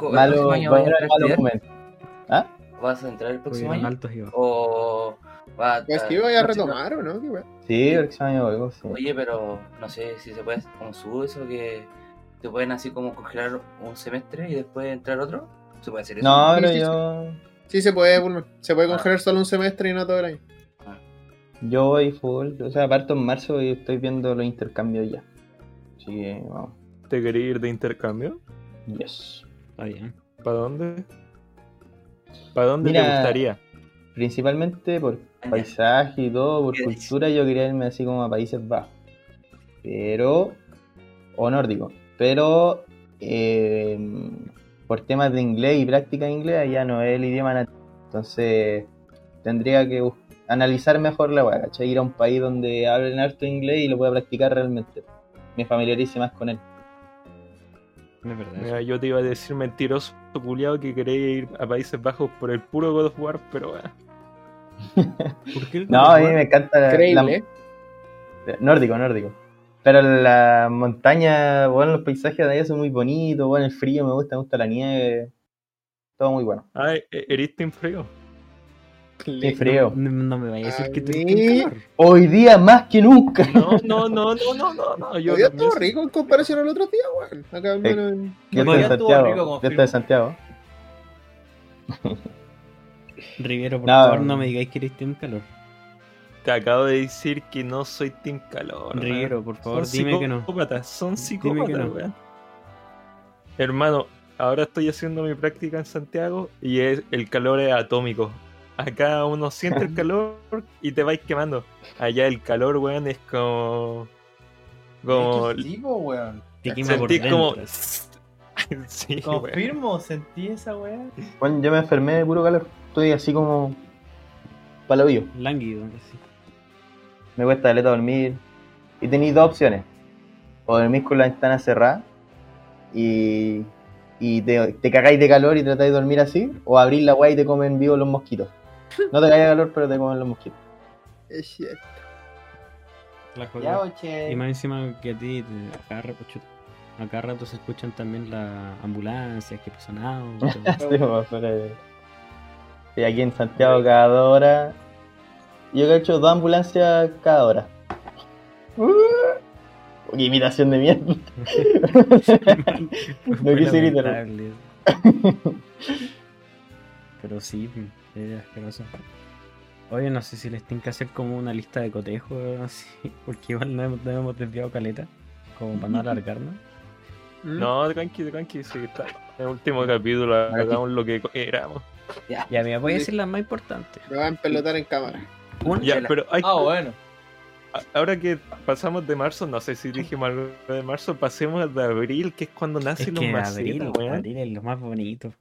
Co- ¿El Malo, próximo año vas a entrar a estudiar? ¿Ah? ¿Vas a entrar el próximo año? ¿O vas a Pues que iba a retomar o no. Sí, el examen algo, sí. Oye, pero no sé si se puede, como subo eso que te pueden así como congelar un semestre y después entrar otro. ¿Se puede hacer eso? No, Sí, pero sí, yo, Sí, se puede, Bulma. Se puede Ah. congelar solo un semestre y no todo el año. yo voy full. O sea, parto en marzo y estoy viendo los intercambios ya. Así que, vamos. ¿Te quería ir de intercambio? Yes. Está bien. ¿Para dónde? ¿Para dónde Mira, te gustaría? Principalmente por Ya. paisaje y todo, por ¿Qué cultura, yo quería irme así como a Países Bajos. Pero. O nórdico. Pero. eh, por temas de inglés y práctica de inglés, allá no es el idioma nativo. Entonces. Tendría que analizar mejor la weá, ¿cachai? Ir a un país donde hablen harto inglés y lo pueda practicar realmente. Me familiarice más con él. Es verdad. eso. Mira, yo te iba a decir mentiroso culiado que quería ir a Países Bajos por el puro God of War, pero bueno. (laughs) ¿Por qué el No, a mí me encanta la- Increíble. Nórdico, nórdico. Pero la montaña, bueno, los paisajes de allá son muy bonitos, bueno, el frío me gusta, me gusta la nieve. Todo muy bueno. Ah, ¿e- ¿eres Team Frío? Qué frío. No, no me vayas a decir A que mí- calor. Hoy día más que nunca. No, no, no, no, no, no, no. Yo Hoy día estuvo rico en comparación al otro día, weón. Acá al menos en- Yo estoy de Santiago. Yo estoy de Santiago. (laughs) Riviero, por No. favor, no me digáis que eres team calor. Te acabo de decir que no soy Team Calor. weón. Riviero, por favor, Son dime que no. psicópatas, son psicópatas, no. weón. Hermano, ahora estoy haciendo mi práctica en Santiago y es, el calor es atómico. Acá uno siente el calor y te vais quemando. Allá el calor, weón, es como. Como. De hecho, sí, po, weón. Te quema por como. (laughs) sí, weón. Confirmo, sentí esa weá. Bueno, yo me enfermé de puro calor. Estoy así como. Palabillo. Lánguido, así. Me cuesta caleta dormir. Y tenéis dos opciones. O dormís con la ventana cerrada y, y te, te cagáis de calor y tratáis de dormir así. O abrís la weá y te comen vivo los mosquitos. No te de calor, pero te comen los mosquitos. Es cierto. La Ya. Y más encima que a ti, te- a cada rato, chuta, a cada rato se escuchan también las ambulancias que pasan autos. (laughs) Sí, Sí, aquí en Santiago cada dos horas. Yo he hecho dos ambulancias cada hora. Uh, qué imitación de mierda. (laughs) Fue quise gritar. (laughs) Pero sí, es asqueroso. Oye, no sé si les tienen que hacer como una lista de cotejos (laughs) así, porque igual no hemos, no hemos desviado caleta, como para no alargarnos. ¿Mm? No, tranqui, tranqui, sí, está. En el último capítulo hagamos lo que éramos. Ya, mira, voy a decir las más importantes. Me va a empelotar en cámara. Una, Ya, pero hay, Ah, bueno. ahora que pasamos de marzo, no sé si dijimos algo de marzo, pasemos de abril, que es cuando es nacen los que macetas, abril, abril es lo más bonito.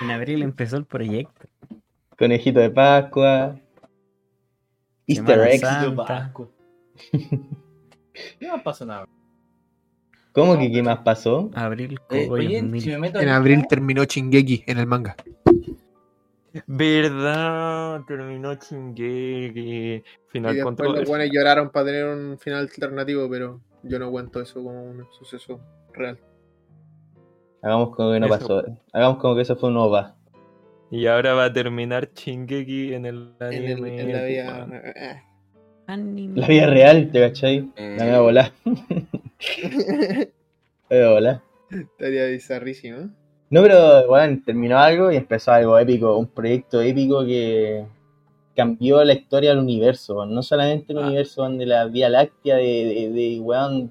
En abril empezó el proyecto. Conejito de Pascua. Easter eggs. Santa. (laughs) No pasa nada. ¿Cómo que qué más pasó? Abril, Eh, cogollos oye, mil. si me meto En abril terminó Chingeki en el manga. ¿Verdad? Terminó Chingeki. Y Final después control. los buenos lloraron para tener un final alternativo, pero yo no cuento eso como un suceso real. Hagamos como que no Eso. pasó. Hagamos como que eso fue un OVA. Y ahora va a terminar Chingeki en el En, el- anime. en la vida. eh, Anime. La vida real, ¿te cachai? Eh, La voy a volar. eh. La voy a volar. Estaría bizarrísimo. ¿eh? No, pero bueno, terminó algo y empezó algo épico, un proyecto épico que cambió la historia del universo, no solamente el Ah. universo de la Vía Láctea, de, de, de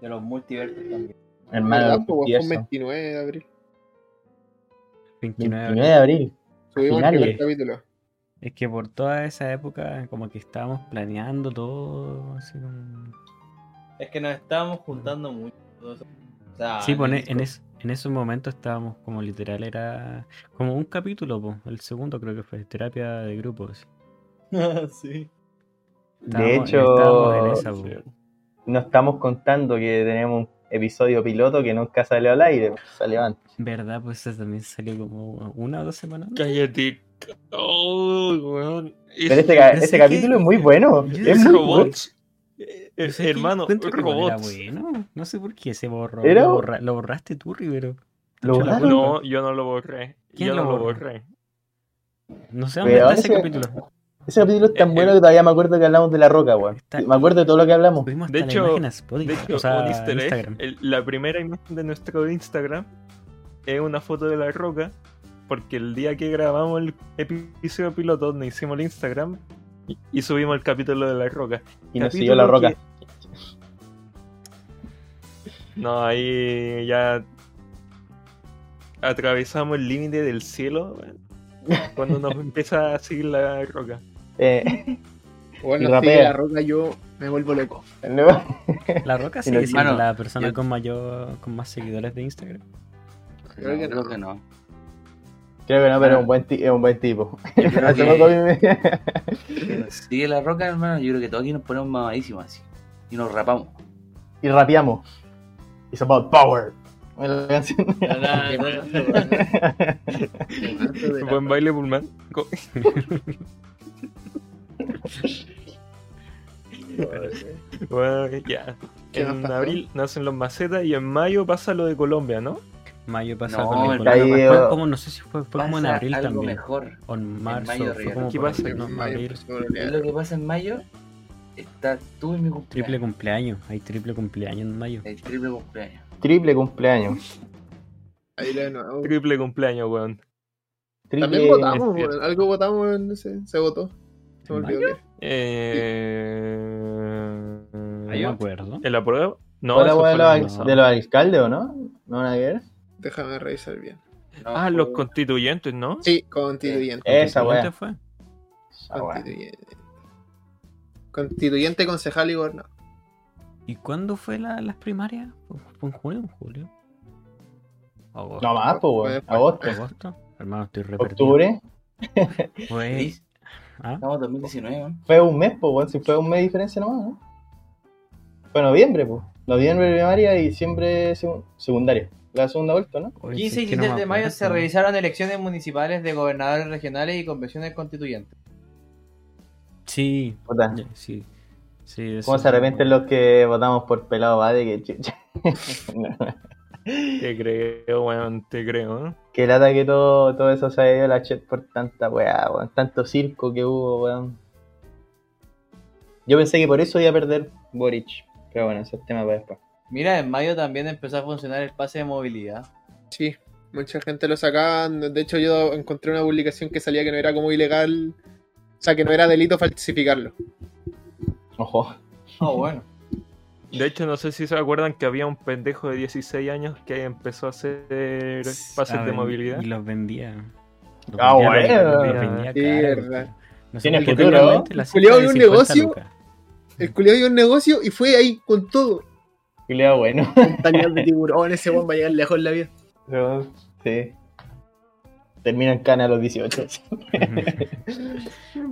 De los multiversos también. Hermano, Pues, fue un multiverso. 29 de abril. 29 de 29 de abril. Subimos el primer capítulo. Es que por toda esa época, como que estábamos planeando todo, así como... Es que nos estábamos juntando mucho. O sea, Sí, pues, en en, en, es- en esos momentos estábamos como literal, era como un capítulo, po, el segundo creo que fue, terapia de grupo. así. (laughs) sí. De Estábamos- estábamos en hecho, esa. Sí. no estamos contando que tenemos un episodio piloto que nunca salió al aire, salió antes. ¿Verdad? Pues eso también salió como una o dos semanas. Cállate. Oh, weón. Pero este, ca- este capítulo que- es muy bueno. Yo Es muy bueno. robots. Eh, Yo sé hermano, robots. bueno. No sé por qué se borró. ¿Era? Lo, borra- lo borraste tú, Rivero. ¿Lo culpa. No, yo no lo borré. ¿Quién Yo lo no lo borró? borré. No sé dónde está ese ese- capítulo. Ese capítulo es tan Eh, bueno que todavía me acuerdo que hablamos de la roca, weón. Me acuerdo de todo lo que hablamos. De hecho- la imagen a Spotify. De hecho, o sea, un easter egg, Instagram. el- la primera imagen de nuestro Instagram es una foto de la roca, porque el día que grabamos el episodio piloto, nos hicimos el Instagram y, y subimos el capítulo de la roca. Y nos Capítulo siguió la roca. que- No, ahí ya atravesamos el límite del cielo weón, cuando nos (laughs) empieza a seguir la roca. Eh, (laughs) Bueno, rapea. la roca, yo me vuelvo loco. no, (laughs) La Roca (laughs) sigue siendo la persona yo- con mayor, con más seguidores de Instagram. Creo que no. creo que no. creo que no, pero Ah. es un buen, ti- es un buen tipo. Yo creo Hace que- sigue la roca, hermano. Yo creo que todos aquí nos ponemos mamadísimos así. Y nos rapamos. y rapeamos. It's about power. La canción. (laughs) Buen baile, Pullman. (laughs) Bueno, ya. ¿Qué más En abril nacen los macetas y en mayo pasa lo de Colombia, ¿no? Mayo pasó No, con el mayo- Fue como, no sé si fue, fue como en Pasa abril algo también. mejor. O en marzo. mayo, fue Ricardo. como ¿Qué pasa? no, Mayo, abril. pues, bueno, ¿Qué es lo que pasa en mayo? Está tú y mi cumpleaños. Triple cumpleaños. Hay triple cumpleaños en mayo. El triple cumpleaños. Triple cumpleaños. Ahí de nuevo. Triple cumpleaños, weón. Triple... También votamos, weón. Algo votamos en ese. Se votó. Se me ¿En olvidó qué. Eh... No me acuerdo. ¿El apruebo? No, ¿Fue la de, los, de los alcaldes o no? ¿No nada que ver? Déjame revisar bien. No, Ah, los constituyentes, ¿no? Sí, constituyente. Esa ¿Dónde weá. fue? Esa. Constituyente. Constituyente, concejal y gobernador. ¿Y cuándo fue la- las primarias? ¿Fue en junio o en julio? Agosto. No más, pues. Agosto. ¿Agosto? Hermano, estoy re. Octubre. (laughs) Fue... ¿Veis? ¿Ah? Estamos en 2019, ¿no? Fue un mes, pues, weón. Si fue un mes de diferencia nomás, ¿no? Fue noviembre, pues. Noviembre primaria y diciembre secundaria. La segunda vuelta, ¿no? Oye, 15 sí, y es que no 16 me de mayo se realizaron elecciones municipales de gobernadores regionales y convenciones constituyentes. Sí, sí. Sí eso ¿Cómo se arrepienten los que votamos por pelado Bade? Que chucha. (laughs) Te creo, weón, te creo. ¿eh? Qué lata que todo, todo eso se haya ido a la chat por tanta weá, weón. Tanto circo que hubo, weón. Yo pensé que por eso iba a perder Boric. Pero bueno, ese es tema para después. Mira, en mayo también empezó a funcionar el pase de movilidad. Sí, mucha gente lo sacaban. De hecho, yo encontré una publicación que salía que no era como ilegal. O sea, que no era delito falsificarlo. Ojo. Ah, bueno. De hecho, no sé si se acuerdan que había un pendejo de 16 años que empezó a hacer pases de movilidad. Y los vendía. Los Ah, bueno. verdad. No sé Tiene futuro, un 50 negocio. lucas. El culiado dio un negocio y fue ahí con todo. Da bueno. (laughs) Tañas de tiburón, ese weón va a llegar lejos en la vida. Pero, sí. Termina en cana a los 18.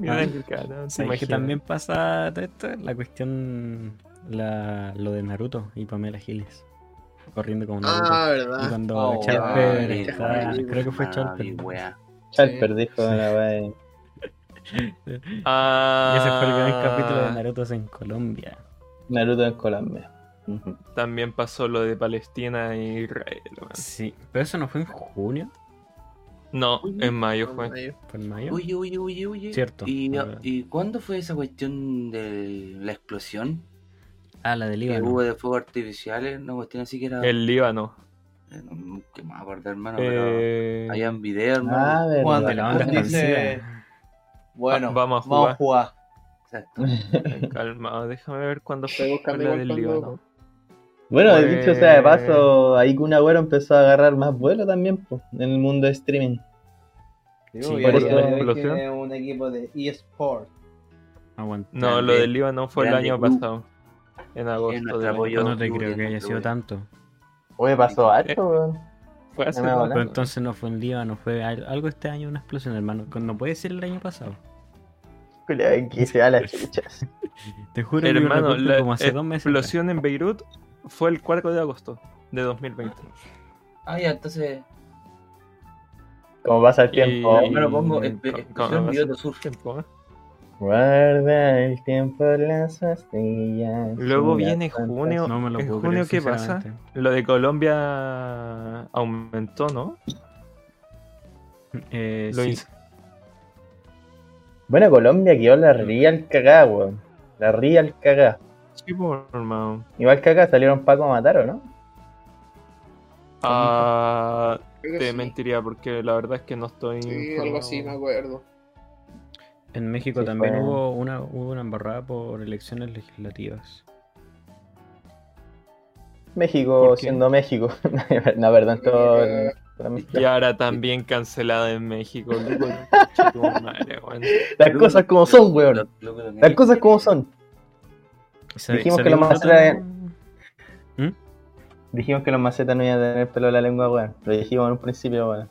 Mira, el cara, ¿te ¿Sabes que también pasa todo esto? La cuestión, la, lo de Naruto y Pamela Giles. Corriendo como Naruto. Ah, y verdad. cuando Oh, Charper wow. está- Sí, creo que fue Ah, Charper. wea. Charper dijo la weá. Ah, (laughs) Y ese fue el gran capítulo de Naruto en Colombia. Naruto en Colombia. También pasó lo de Palestina e Israel. Sí, pero eso no fue en junio, No, en mayo fue. fue en mayo. Oye, oye, oye, oye. Cierto. ¿Y. ¿Y cuándo fue esa cuestión de la explosión? Ah, la del Que Líbano. hubo de fuegos artificiales, una cuestión así que era. El Líbano. Eh, no, que me acuerdo, hermano, pero. Eh, Habían videos, hermano. Ah, verdad. Cuando de la onda Dice-. Bueno, Ah, vamos a vamos a jugar. (laughs) Exacto. eh, calma, déjame ver cuándo fue la del cuando- Líbano. Bueno, Pues- dicho sea de paso, ahí Kun Agüero empezó a agarrar más vuelo también po, en el mundo de streaming. Sí, y por eso- tiene un equipo de eSport. No, lo del Líbano fue el año club. pasado. En agosto. año apoyo. no te creo de que haya sido tanto. Oye, pasó harto, weón. Fue hace No. Pero entonces no fue en Líbano, fue al- algo este año, una explosión, hermano. No puede ser el año pasado. Que se da las chuchas. (laughs) Te juro Hermano, la como hace dos meses. atrás. explosión en Beirut fue el 4 de agosto de 2020. Ah, ya, entonces. Como pasa el tiempo. Y- me lo pongo hace surf. tiempo, ¿eh? Guarda el tiempo las pastillas. Luego viene junio. No me lo ¿En puedo junio creer, qué pasa? Lo de Colombia aumentó, ¿no? Eh, Lo sí. hizo. Bueno, Colombia quedó la real cagá, weón. La real cagá. Sí, pues, hermano. Igual que acá salieron Paco a matar, ¿o no? Ah, Creo te sí. mentiría porque la verdad es que no estoy. Sí, informado. algo así, me acuerdo. En México Sí, también fue- hubo una, hubo una embarrada por elecciones legislativas. México siendo México. (laughs) no, perdón, todo. Eh. Y ahora también cancelada en México. (laughs) loco, concha tu madre, weón. Las cosas como son, weón. Las cosas como son. Dijimos que lo más era- ¿Mm? Dijimos que los macetas no iban a tener pelo en la lengua, weón. Lo dijimos en un principio, weón.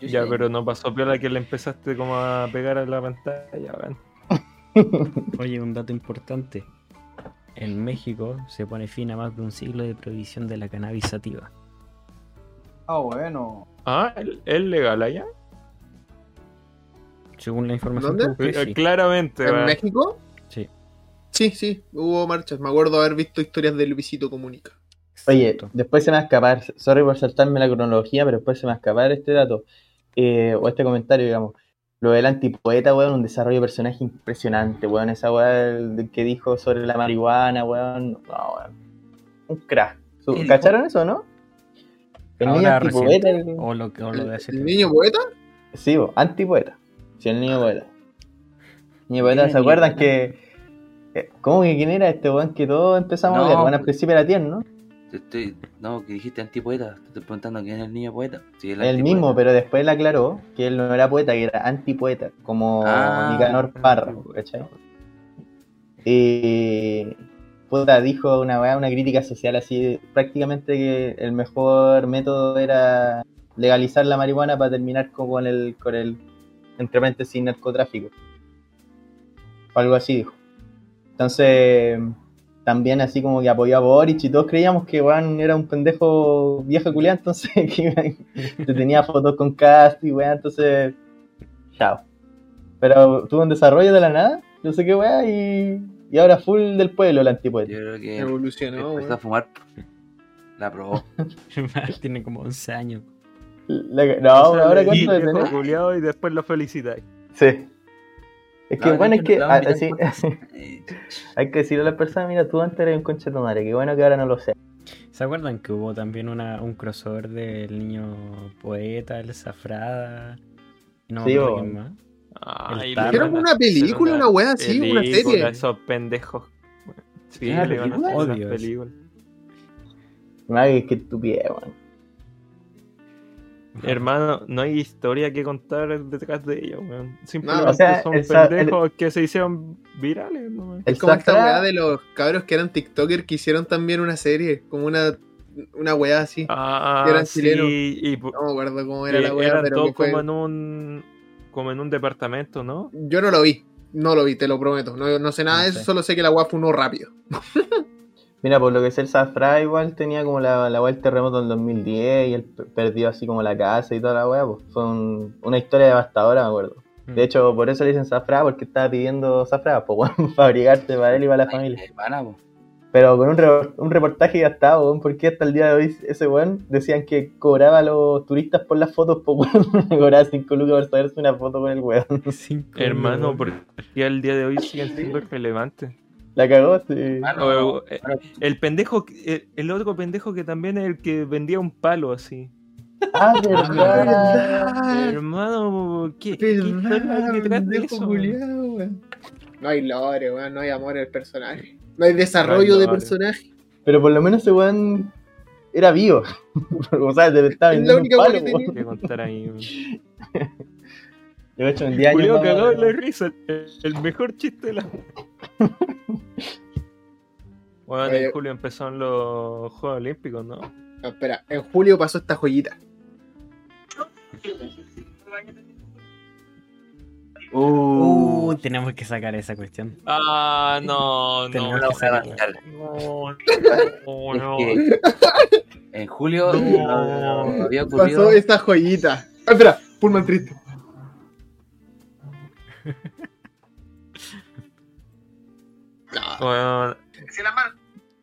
Ya, sí- pero no pasó piola que le empezaste como a pegar a la pantalla, weón. (laughs) Oye, un dato importante. En México se pone fin a más de un siglo de prohibición de la cannabis sativa. Ah, bueno. Ah, ¿el- ¿es legal allá? Según la información ¿Dónde? que Eh, sí. Claramente, ¿En. México? Sí. Sí, sí, hubo marchas. Me acuerdo haber visto historias de Luisito Comunica. Oye, después se me va a escapar. Sorry por saltarme la cronología, pero después se me va a escapar este dato. eh, o este comentario, digamos. Lo del antipoeta, weón, un desarrollo de personaje impresionante, weón. Esa del que dijo sobre la marihuana, weón. No, weón. Un crack. ¿Cacharon eso, no? El niño antipoeta. el- o lo, o lo de ¿El niño poeta? Sí, bo, antipoeta. Sí, el niño poeta. Niño poeta, ¿Quién ¿se acuerdan que... eh, ¿Cómo que quién era este weón que todos empezamos a No. ver? Bueno, al principio era tierno, ¿no? Te estoy, no, que dijiste antipoeta. Te estoy preguntando quién es el niño poeta. Sí, El antipoeta. mismo, pero después él aclaró que él no era poeta, que era antipoeta, como Ah, Nicanor Parra, ¿cachai? Y puta, dijo una una crítica social así, prácticamente que el mejor método era legalizar la marihuana para terminar con con el, con el entre paréntesis, narcotráfico. O algo así dijo. Entonces, también así como que apoyó a Boric y todos creíamos que Juan era un pendejo viejo culiado, entonces (laughs) que te tenía fotos con cast y weá, entonces. Chao. Pero tuvo un desarrollo de la nada, no sé qué weá, y, y ahora full del pueblo el antipoeta. Yo creo que Evolucionó, empezó a weón. fumar. La probó. (laughs) Tiene como 11 años. La- no, O sea, ahora cuánto de viejo tener. y después lo felicitáis. Sí. Es que No, bueno, es que la ah, a así- invitar al Eh, hay que decirle a las personas, mira, tú antes eres un concha de tu madre, qué bueno que ahora no lo sé. ¿Se acuerdan que hubo también una, un crossover del niño poeta, el Zafrada? No Sí, quién más. Ay, Hicieron le Hicieron van a una película, una weá así, una película, serie. Esos pendejos. Sí, ¿Una le van a película? hacer una Odio eso. película. Madre, qué estupidez, weón. (laughs) Hermano, no hay historia que contar detrás de ellos, weón. Simplemente No, o sea, son pendejos que se hicieron virales, ¿no? Es como esta weá de los cabros que eran TikTokers que hicieron también una serie, como una, una weá así. Ah, Eran sí, chilenos. y No me acuerdo cómo era y la weá, eran pero todos que fue... como en un como en un departamento, ¿no? Yo no lo vi, no lo vi, te lo prometo. No, no sé nada No de eso, sé. solo sé que la weá funó rápido. (laughs) Mira, por lo que sé, el Zafra igual tenía como la, la del terremoto del 2010 y él perdió así como la casa y toda la weá, pues fue un- una historia devastadora, me acuerdo. Mm. De hecho, por eso le dicen Zafra, porque estaba pidiendo Zafra, pues (laughs) para abrigarse para él y para la familia. po. Pero con un, re- un reportaje gastado, weón, porque hasta el día de hoy ese weón decían que cobraba a los turistas por las fotos, pues (laughs) weón, cobraba 5 lucas por saberse una foto con el weón. Cinco Hermano, porque al día de hoy siguen siendo relevantes. La cagó, sí. Mano, O- eh, El pendejo, el, el otro pendejo que también es el que vendía un palo así. Ah, verdad. Ah, Hermano, ¿qué, qué hay detrás de pendejo eso? culiao. No hay lore, weón, no hay amor en el personaje. No hay desarrollo de lore. personaje. Pero por lo menos ese weón era vivo. (laughs) o sea, te estaba Es la vendiendo un única palo, que que contar ahí. he (laughs) hecho en 10 años. Julio cagado de weón. la risa. El, el mejor chiste de la. (laughs) Bueno, Oye. en julio empezaron los Juegos Olímpicos, ¿no? No, espera, en julio pasó esta joyita. Uh, Uh, tenemos que sacar esa cuestión. Ah, no, no. Tenemos no bancar. No, no, Es no. que en julio No. había ocurrido. Pasó esta joyita. Ah, espera, Pullman triste. Bueno,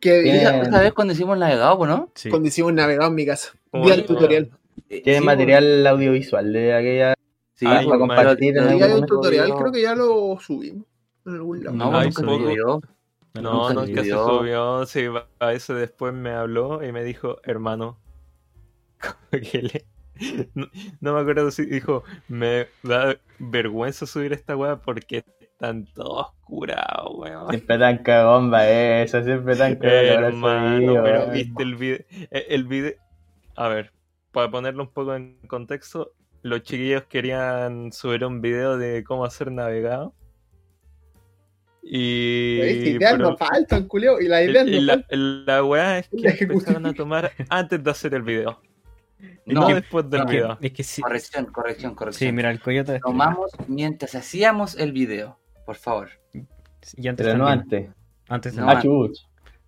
Que. Esa, esa vez cuando hicimos navegado, ¿no? Sí. cuando hicimos navegado en mi casa. Vi el tutorial. Eh, Tiene sí, material audiovisual de aquella. Sí, para compartir pero- en algún hay un momento tutorial, creo que ya lo subimos. En algún lado. No, Ay, nunca subió. lo subió. No, Nunca no, se se subió. Sí, a ese después me habló y me dijo, hermano. (laughs) como que le- No, no me acuerdo si dijo, me da vergüenza subir esta weá porque están todos curados, weón. Siempre tan cagomba eso, siempre tan (laughs) cagomba. Hermano, pero viste el video. El video. A ver, para ponerlo un poco en contexto, los chiquillos querían subir un video de cómo hacer navegado. Y. Las ideas pero- no faltan, culeo. Y ideas y no la, la weá es La que ejecución. empezaron a tomar antes de hacer el video. Y No, no, después del no. video. Es que sí. corrección, corrección, corrección. Sí, mira, el coyote. Tomamos mientras hacíamos el video, por favor. Y antes Pero no antes. Antes No, Ah, chuch.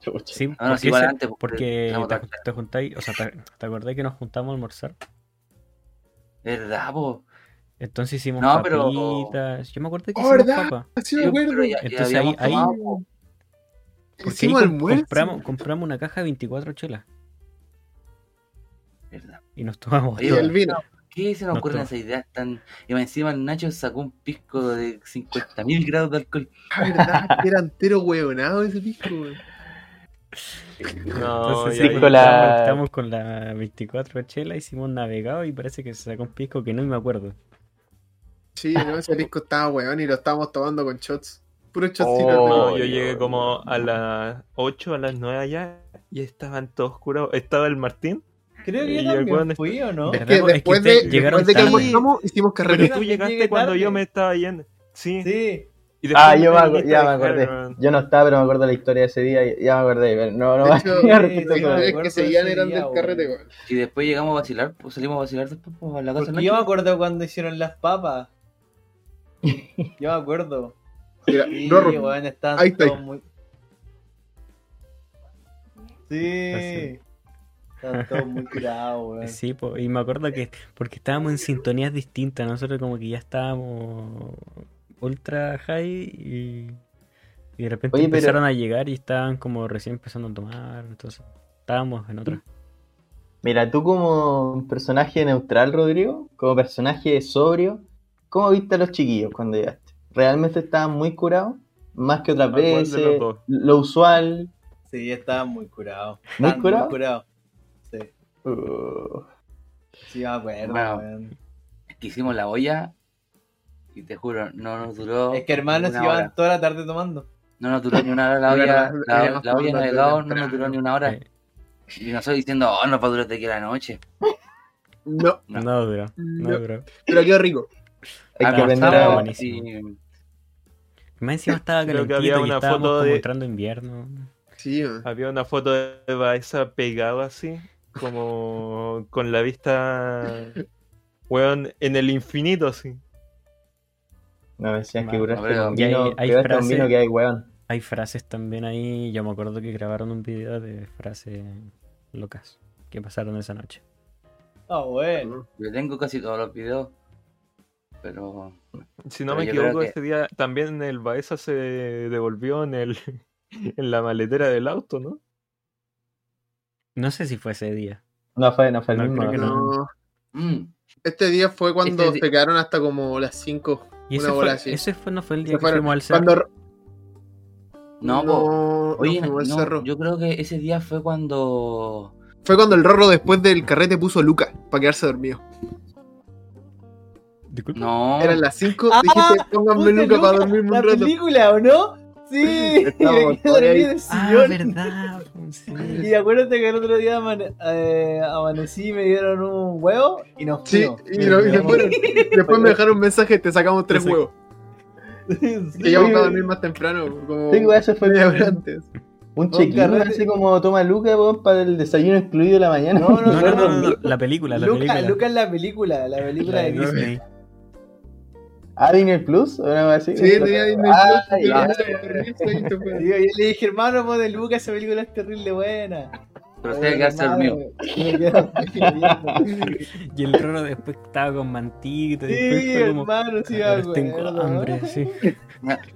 Chuch. Sí, No, porque, sí, igual ese- antes, porque te, juntáis, o sea, te, ¿te acordás que nos juntamos a almorzar? ¿Verdad, po? Entonces hicimos No, pero- papitas. Yo me acuerdo que Oh, hicimos ¿verdad? papas. Así me Sí, acuerdo. ya- ya Entonces ahí- ahí-. Porque ahí Hicimos com- almuerzo. compramos, compramos una caja de 24 chelas ¿Verdad? y nos tomamos Y el vino. ¿Qué se nos No, ocurren esas ideas tan... Y más encima el Nacho sacó un pisco de 50.000 grados de alcohol. (laughs) Ah, verdad, que era entero huevonado ese pisco, weón. No, Entonces sí, con la- estamos, estamos con la 24 chelas, hicimos navegado y parece que se sacó un pisco que no me acuerdo. Sí, no, ese (laughs) pisco estaba weón y lo estábamos tomando con shots. Puro shots Oh. No, yo llegué como a las 8, a las 9 allá y estaban todos curados. Estaba el Martín, Creo que Y yo también fui, ¿o no? Es que Es que después de, después de que almorzamos, hicimos pero carrete. tú llegaste cuando yo me estaba yendo. Sí. Sí. Y después Ah, yo me, ya me acordé. Yo no estaba, pero me acuerdo la historia de ese día. y Ya me acordé. pero No, no De va hecho, eso. es acuerdo que seguían eran día, del carrete. Y después llegamos a vacilar, pues salimos a vacilar después pues, a la casa Porque yo me acuerdo cuando hicieron las papas. Yo me acuerdo. Mira, Sí, Rorro, weón, estaban Ahí está. todos muy... Sí. Así. Estaban todos muy curados, weón. Sí, po, y me acuerdo que porque estábamos en sintonías distintas, nosotros como que ya estábamos ultra high y, y de repente Oye, pero- empezaron a llegar y estaban como recién empezando a tomar, entonces estábamos en otra. Mira, tú como personaje neutral, Rodrigo, como personaje sobrio, ¿cómo viste a los chiquillos cuando llegaste? ¿Realmente estaban muy curados? Más que otras ¿A cuál de los veces, lo usual. Sí, estaban muy curados. ¿Muy Estaban curados? Uh, Sí, me acuerdo, Bueno. weón. Es que hicimos la olla y te juro, no nos duró. Es que hermanos iban hora. toda la tarde tomando. No nos duró ni una hora la olla. La, la olla tomar navegado desde no nos duró ni una hora. Y nosotros diciendo, oh, nos va a durar de aquí la noche. No, No. No duró, no No. duró. pero quedó rico. hay que Ah, aprender estaba a... buenísimo. Más encima estaba Creo que había una foto de- entrando invierno. Sí. Había una foto de Baeza pegado así, como con la vista, weón, en el infinito así. No me decían que con Y hay- frases- vino que hay, weón. Hay frases también ahí, yo me acuerdo que grabaron un video de frases locas que pasaron esa noche. Ah, bueno. Yo tengo casi todos los videos. Pero. Si no Pero me equivoco, que- ese día también el Baeza se devolvió en el (laughs) en la maletera del auto, ¿no? No sé si fue ese día. No fue, no fue el No, mismo. creo que ¿no? No. mm, Este día fue cuando Este di- quedaron hasta como las 5. Y ese, fue, así. ese fue, no fue el día que fuimos al cerro. Cuando... No, po. no, Oye, no no, yo creo que ese día fue cuando. Fue cuando el Rorro después del carrete puso Luca para quedarse dormido. Disculpa. No. Eran las 5, Ah, dijiste pónganme Luca para dormirme la un rato. película, ¿o no? Sí. Yo dormí ahí. en el Ah, verdad. Sí. Y acuérdate que el otro día amane- eh, amanecí y me dieron un huevo y nos Sí, y, y se fueron. (laughs) Después me dejaron un mensaje, te sacamos tres Sí. huevos. Sí. Que íbamos a dormir más temprano, como Sí, eso fue media hora antes. un carrete. así como toma Luca, para el desayuno incluido de la mañana. No, no, No, no, no, no, no, la película, la Luca, película. Luca es la película, la película La de de Disney. Disney. ¿Ah, Disney Plus? ¿O una así? Sí, tenía Disney Ah, Plus. Digo, (laughs) yo le dije, hermano, pues de Lucas, esa película es terrible buena. Pero quedarse dormido. Me quedo viendo. Y el Roro después estaba con mantito. y después Sí, como, hermano, sí, "Ahora me tengo acuerdo, hambre, (laughs) sí.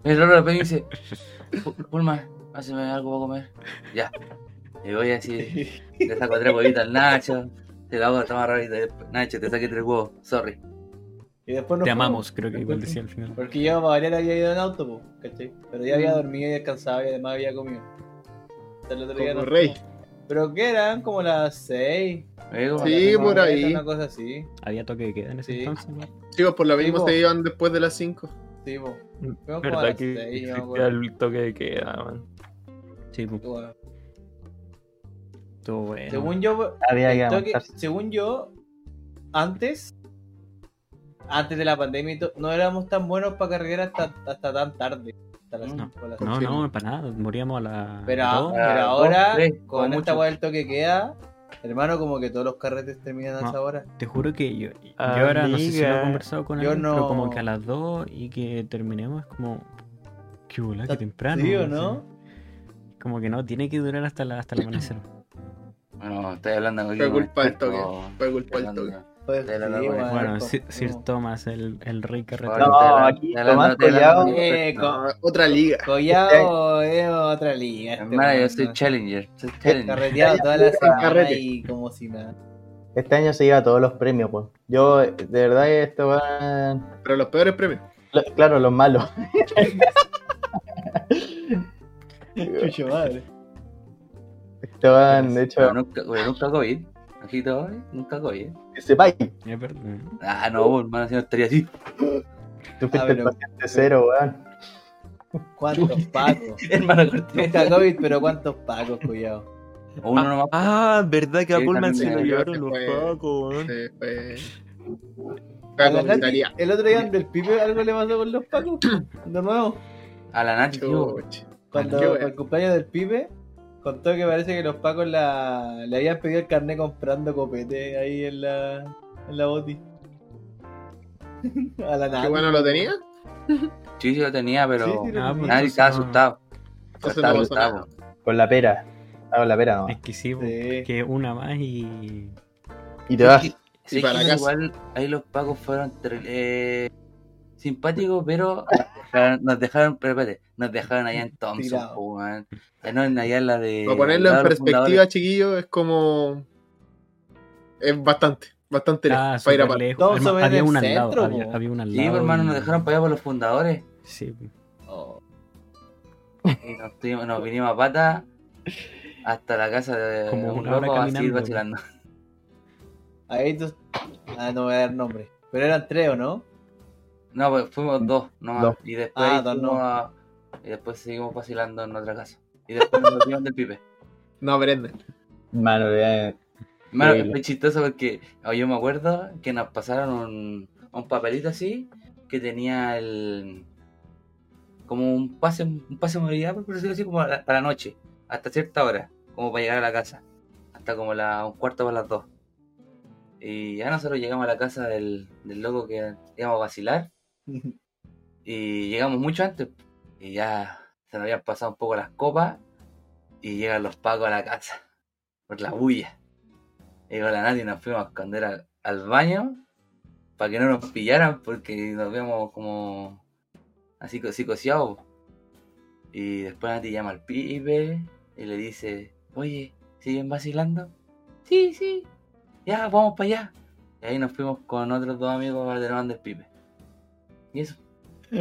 El Roro después dice, "Pu- Pulma, hazme algo para comer. Ya. Y voy así, le saco tres huevitos al Nacho, te lo hago tomar rarito. y después, Nacho, te saqué tres huevos, sorry. Y después nos Te fuimos. amamos, creo que igual decía al final. Porque yo, variar, había ido en auto, po, ¿cachai? Pero ya había Mm. dormido y descansado y además había comido. Hasta el otro día Como nos rey. Pero que eran como las 6. Me digo, Sí, por ahí. Una cosa así. Había toque de queda en ese Sí. entonces. ¿no? Chicos, por lo Sí, mismo po. se iban después de las 5. Sí, po. Fuimos como a Verdad las que 6, yo me existía acuerdo. el toque de queda, man. Sí, pues, Bueno, estuvo bueno. Según yo, Había que toque- según yo, antes, antes de la pandemia, y to- no éramos tan buenos para cargar hasta, hasta tan tarde. Hasta las No. 5 las No, seis. no, para nada. Moríamos a la. Pero, pero a las ahora, dos, tres, con weá del toque queda, hermano, como que todos los carretes terminan a No. esa hora. Te juro que yo, yo ahora no sé si lo he conversado con alguien, pero como que a las 2 y que terminemos es como. Qué bola, qué temprano. ¿Sí o así. no? Como que no, tiene que durar hasta, la, hasta el amanecer. (laughs) No, estoy hablando con Fue culpa del toque. Fue culpa del toque. Pues, De la sí, la- weón, Bueno, como- Sir, Thomas, el, el rey carretero. No, aquí Tomás Collado. Eh, No, otra liga. Collado (laughs) es otra liga. este yo soy. Challenger. Soy Challenger. Carreteado toda la semana y como si nada. Este año se lleva todos los premios, pues. Yo, de verdad, esto va. Pero los peores premios. Claro, los malos. (laughs) Chucho madre. Esto van, de hecho, Pero nunca, nunca COVID. ¿Eh? nunca COVID. que sepáis. Es verdad. Ah, no, hermano, si no estaría así. Tú fuiste Ah, pero- el paciente cero, weón. ¿Cuántos pacos? (laughs) hermano, corté. Nunca COVID, pero ¿cuántos pacos, cuidado? Uno nomás. Ah, verdad que a Pullman se lo eh, llevaron los pacos, weón. Se fue. El otro día del Pipe algo le pasó con los pacos. De nuevo. A la. Chuch. Cuando el cumpleaños del Pipe contó que parece que los pacos la, le habían pedido el carnet comprando copete ahí en la, en la boti. (laughs) A la Qué nada. bueno lo tenía. Sí, sí lo tenía, pero Sí, sí, lo tenía. pues, nadie estaba asustado. Entonces Estaba asustado. Con la pera. Ah, con la pera, no. Es que sí, po, Sí. que una más y. Y te vas. Sí, Y sí, para que casa. igual ahí los pacos fueron eh, simpáticos, pero nos dejaron- nos dejaron, pero espérate, nos dejaron allá en Thompson, po, No, allá en la de. Para ponerlo en perspectiva, chiquillo, es como. Es bastante, bastante lejos. Ah, para ir a lejos. Además, había el una al lado. centro, Había, había una al Sí, lado. pues, hermano, y- nos dejaron para allá por los fundadores. Sí. Oh. Y nos, tuvimos- nos vinimos a pata hasta la casa de Como un loco a seguir caminando. vacilando. Ahí tú... Ah, no voy a dar nombre. Pero eran tres, ¿o no? No, pues fuimos dos nomás. Dos. Y después, Ah, ahí dos fuimos no. a- y después seguimos vacilando en otra casa. Y después nos volvimos del pipe. No, Brendan. Mano, ya- Mano, Increíble. fue chistoso porque oh, yo me acuerdo que nos pasaron un, un papelito así que tenía el como un pase un pase de movilidad por decirlo así como a la- para la noche hasta cierta hora como para llegar a la casa hasta como la un cuarto para las dos y ya nosotros llegamos a la casa del, del loco que íbamos a vacilar y llegamos mucho antes y ya se nos habían pasado un poco las copas y llegan los pacos a la casa por la bulla y con la Nati nos fuimos a esconder al, baño para que no nos pillaran porque nos vemos como así co- psicoseados. Y después Nati llama al pibe y le dice, oye, ¿siguen vacilando? Sí, sí, ya, vamos para allá. Y ahí nos fuimos con otros dos amigos de del pibe. Y eso,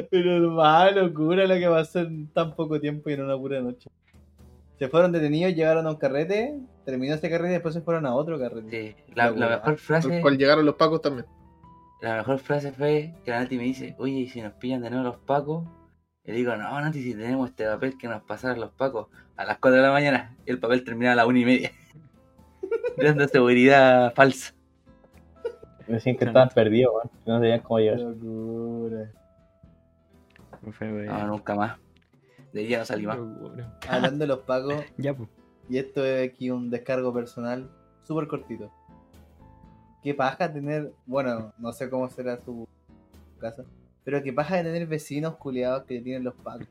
Pero hermano, locura lo que pasó en tan poco tiempo y en una pura noche. Se fueron detenidos, llegaron a un carrete, terminó ese carrete y después se fueron a otro carrete. sí, la, la mejor Al frase... cual llegaron los pacos también. La mejor frase fue que la Nati me dice, oye, ¿y si nos pillan de nuevo los pacos? Y le digo, no, Nati, si tenemos este papel que nos pasaron los pacos a las 4 de la mañana, y el papel terminaba a las 1 y media. (laughs) Dando seguridad falsa. Decían que estaban perdidos, weón. No sabían cómo llegar. Locura. No, nunca más. De ahí ya no salí más. (laughs) Hablando de los pagos, (laughs) Ya, pues. y esto es aquí un descargo personal súper cortito. Qué paja tener, bueno, no sé cómo será su casa, pero que pasa de tener vecinos culiados que tienen los pacos.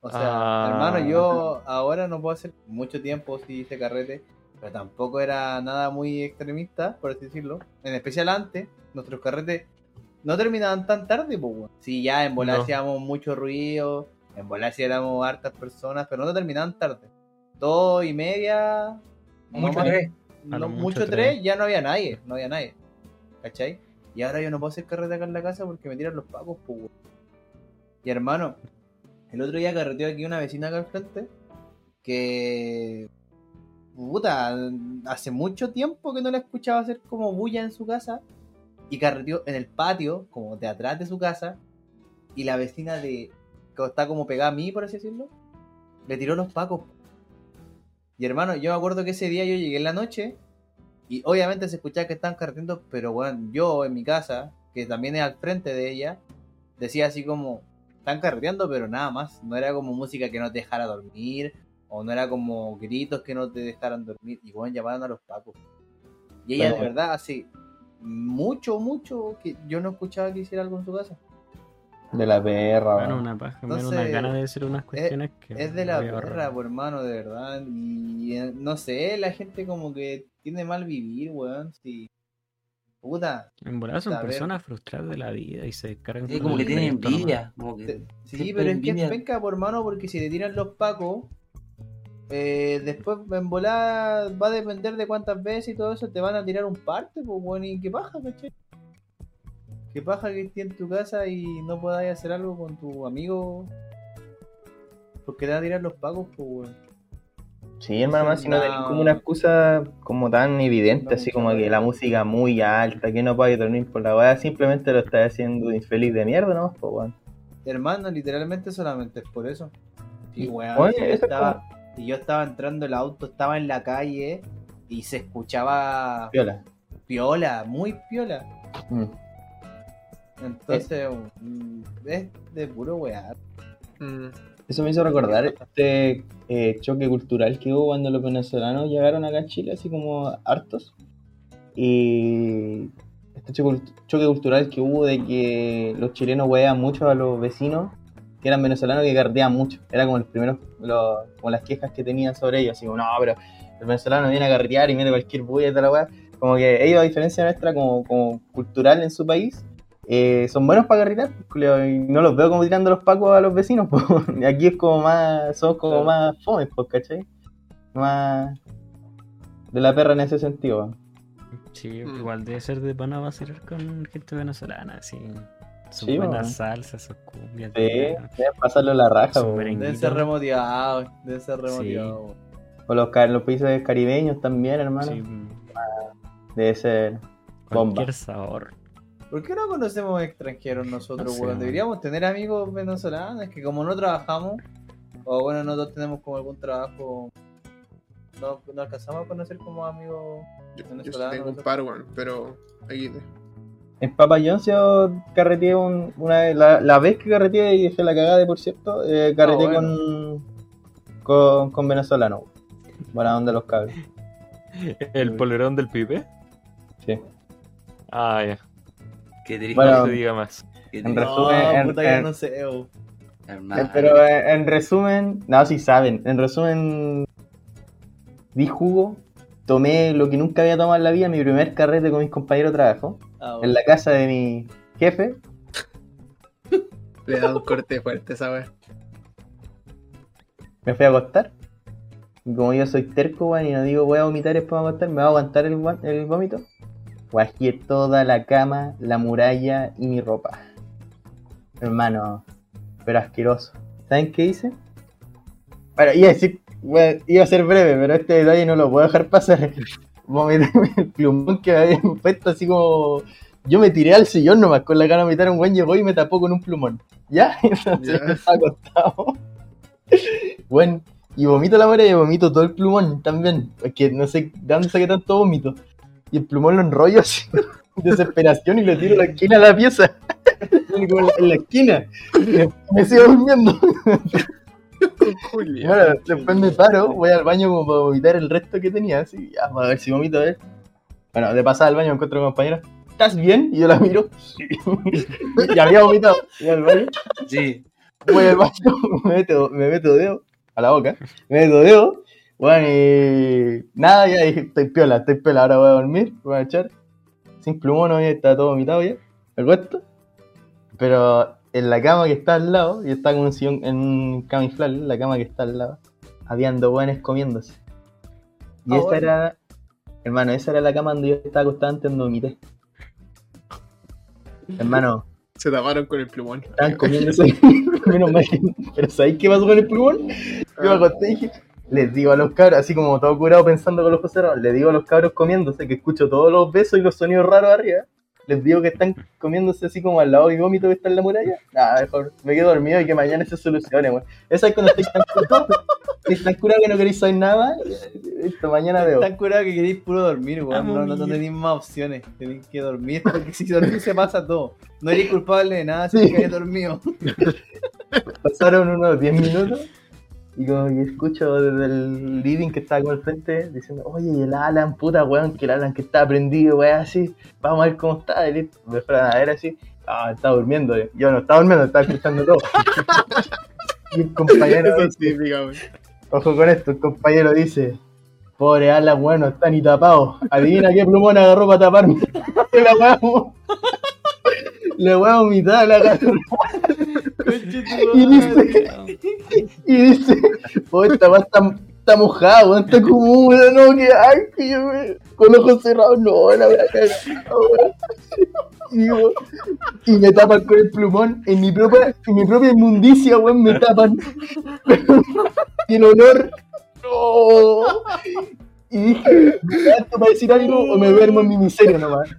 O sea, Ah. hermano, yo ahora no puedo hacer mucho tiempo si hice carrete, pero tampoco era nada muy extremista, por así decirlo. En especial antes, nuestros carretes no terminaban tan tarde, pues. Sí, ya en volar No. hacíamos mucho ruido, en volar sí éramos hartas personas, pero no terminaban tarde. Dos y media, Mucho tres. No, mucho mucho tres. ya no había nadie, no había nadie. ¿Cachai? Y ahora yo no puedo hacer carrete acá en la casa porque me tiran los pacos, pues. Y hermano, el otro día carreteó aquí una vecina acá al frente que. Puta, hace mucho tiempo que no la escuchaba hacer como bulla en su casa. Y carreteó en el patio, como de atrás de su casa. Y la vecina de. que está como pegada a mí, por así decirlo. Le tiró los pacos. Y hermano, yo me acuerdo que ese día yo llegué en la noche. Y obviamente se escuchaba que estaban carreteando. Pero bueno, yo en mi casa, que también es al frente de ella, decía así como. Están carreteando, pero nada más. No era como música que no te dejara dormir. O no era como gritos que no te dejaran dormir. Y bueno, llamaban a los pacos. Y ella Bueno. de verdad hace mucho, mucho que yo no escuchaba que hiciera algo en su casa. De la perra, Bueno, weón. una paja, Entonces, una gana de decir unas cuestiones que. Es de la perra, por hermano, de verdad. Y eh, no sé, la gente como que tiene mal vivir, weón. Sí. Puta. En volar son ver. personas frustradas de la vida y se descargan Sí, como que tienen envidia. Como que, te- Sí, pero es que es penca, por hermano, porque si te tiran los pacos, eh, después en volar va a depender de cuántas veces y todo eso te van a tirar un parte, pues bueno, y qué paja, ¿cachai? Qué paja que estés en tu casa y no podáis hacer algo con tu amigo. Porque te van a tirar los pacos, pues weón. Sí, hermano, más si no tenés como una excusa como tan evidente, No, así como que la música muy alta, que no puedes dormir por la weá, simplemente lo estás haciendo infeliz de mierda, ¿no? Pues, weón. Hermano, literalmente solamente es por eso. Sí, weón. Es estaba, si yo estaba entrando el auto, estaba en la calle y se escuchaba Piola. piola, muy piola. Mm. Entonces, mm, es de puro weá. Mm, Eso me hizo recordar este eh, choque cultural que hubo cuando los venezolanos llegaron acá a Chile, así como hartos. Y este choque, choque cultural que hubo de que los chilenos huean mucho a los vecinos que eran venezolanos que cardeaban mucho. Era como los primeros, los- como las quejas que tenían sobre ellos. Así como, no, pero el venezolano viene a carretear y mete cualquier bulla y toda la weá. Como que ellos, a diferencia nuestra, como, como cultural en su país, eh, son buenos para carretear, pues, y no los veo como tirando los pacos a los vecinos, pues. (laughs) Aquí es como más, somos como más fomes, pues, ¿cachai? Más de la perra en ese sentido. Sí, Mm. igual debe ser de pana vacilar con gente venezolana, así. Sus Sí, buenas salsas, sus cumbias. Sí, deben pasarlo la raja. Deben ser remotivados, deben ser remotivados. O los, los países caribeños también, hermano. Sí, Debe ser bomba. cualquier sabor. ¿Por qué no conocemos extranjeros nosotros, No sé, weón? weón. Deberíamos tener amigos venezolanos, que como no trabajamos, o bueno, nosotros tenemos como algún trabajo, no, no alcanzamos a conocer como amigos yo, yo sí venezolanos. tengo un par, weón, pero aquí En Papa John's yo carreteé un- una vez, la, la vez que carreteé y dejé la cagada de por cierto, eh, carreteé Ah, bueno. con, con, con venezolanos. Buena onda los cabros. ¿El polerón del pipe? Sí. Ah, ya. Qué triste. Bueno, No se diga más. en resumen, No, en- puta, en- no sé, hermano. Eh, Pero eh, en resumen, no, si saben, en resumen, di jugo, tomé lo que nunca había tomado en la vida, mi primer carrete con mis compañeros de trabajo, Ah, en la casa de mi jefe, le da un corte fuerte esa weá. me fui a acostar. Y como yo soy terco, weón, y no digo voy a vomitar después a acostar, me va a aguantar el, el vómito. Guajié toda la cama, la muralla y mi ropa. Hermano, pero asqueroso. ¿Saben qué hice? Bueno, iba a decir, weón, iba a ser breve, pero este detalle no lo puedo dejar pasar. Vomité (laughs) el plumón que me habían puesto así como. Yo me tiré al sillón nomás con la gana de vomitar un buen llegó y me tapó con un plumón. ¿Ya? (laughs) Entonces yo estaba acostado. Bueno, y vomito la mora y vomito todo el plumón también. Porque no sé de dónde saqué tanto vómito. Y el plumón lo enrollo así, (laughs) desesperación, y lo tiro a la esquina de la pieza. En la, esquina. Me sigo durmiendo. (laughs) Bueno, después me paro, voy al baño como para vomitar el resto que tenía. Así, ya, para ver si vomito, a ver. Bueno, de pasada al baño encuentro con compañera. ¿estás bien? Y yo la miro. (laughs) y había vomitado. Y al baño, Sí. voy al baño, (laughs) me meto, me meto dedo a la boca. Me meto dedo. Bueno, y nada, ya dije, estoy piola, estoy piola, ahora voy a dormir, voy a echar. Sin plumón, ya está todo vomitado ya. Me acuesto. Pero en la cama que está al lado, y está con un sillón en un la cama que está al lado, habían dos buenos comiéndose. Y Ah, esa bueno. era, hermano, esa era la cama donde yo estaba acostado antes donde vomité. Hermano, (laughs) Se taparon con el plumón. estaban comiéndose. (laughs) Menos mal Pero ¿sabéis qué pasó con el plumón? Yo me acosté y dije, les digo a los cabros, así como todo curado pensando con los ojos cerrados, les digo a los cabros comiéndose, que escucho todos los besos y los sonidos raros arriba. Les digo que están comiéndose así como al lado y vómito que está en la muralla. Nada, mejor me quedo dormido y que mañana se solucione, weón. Esa es cuando estoy tan curado, (laughs) estoy tan curado que no queréis saber nada. Esto mañana veo. Tan curado que queréis puro dormir, weón. No, no, tenéis más opciones. Tenéis que dormir (laughs) porque si dormir se pasa todo. No eres culpable de nada si Sí. te quedáis dormido. (laughs) Pasaron unos 10 minutos y como que escucho desde el living que estaba como al frente diciendo, oye, y el Alan, puta weón, que el Alan que está prendido, weón, así, vamos a ver cómo está. Y me fueron a ver así, ah, estaba durmiendo. Yo no estaba durmiendo, estaba escuchando todo. (laughs) y el compañero, Eso dice, ojo con esto, el compañero dice, pobre Alan, weón, no está ni tapado. Adivina qué plumón agarró para taparme. (laughs) La weón, (laughs) la weón vomitada la cara. Y dice, y dice, oh, esta weá está, está mojada, weón, está como no, que ay, que yo me- con los ojos cerrados, no, la weón. Y, me tapan con el plumón, en mi propia, en mi propia inmundicia, weón, me tapan. (laughs) y el olor, no. Y dije, ¿me para decir algo o me duermo en mi miseria nomás?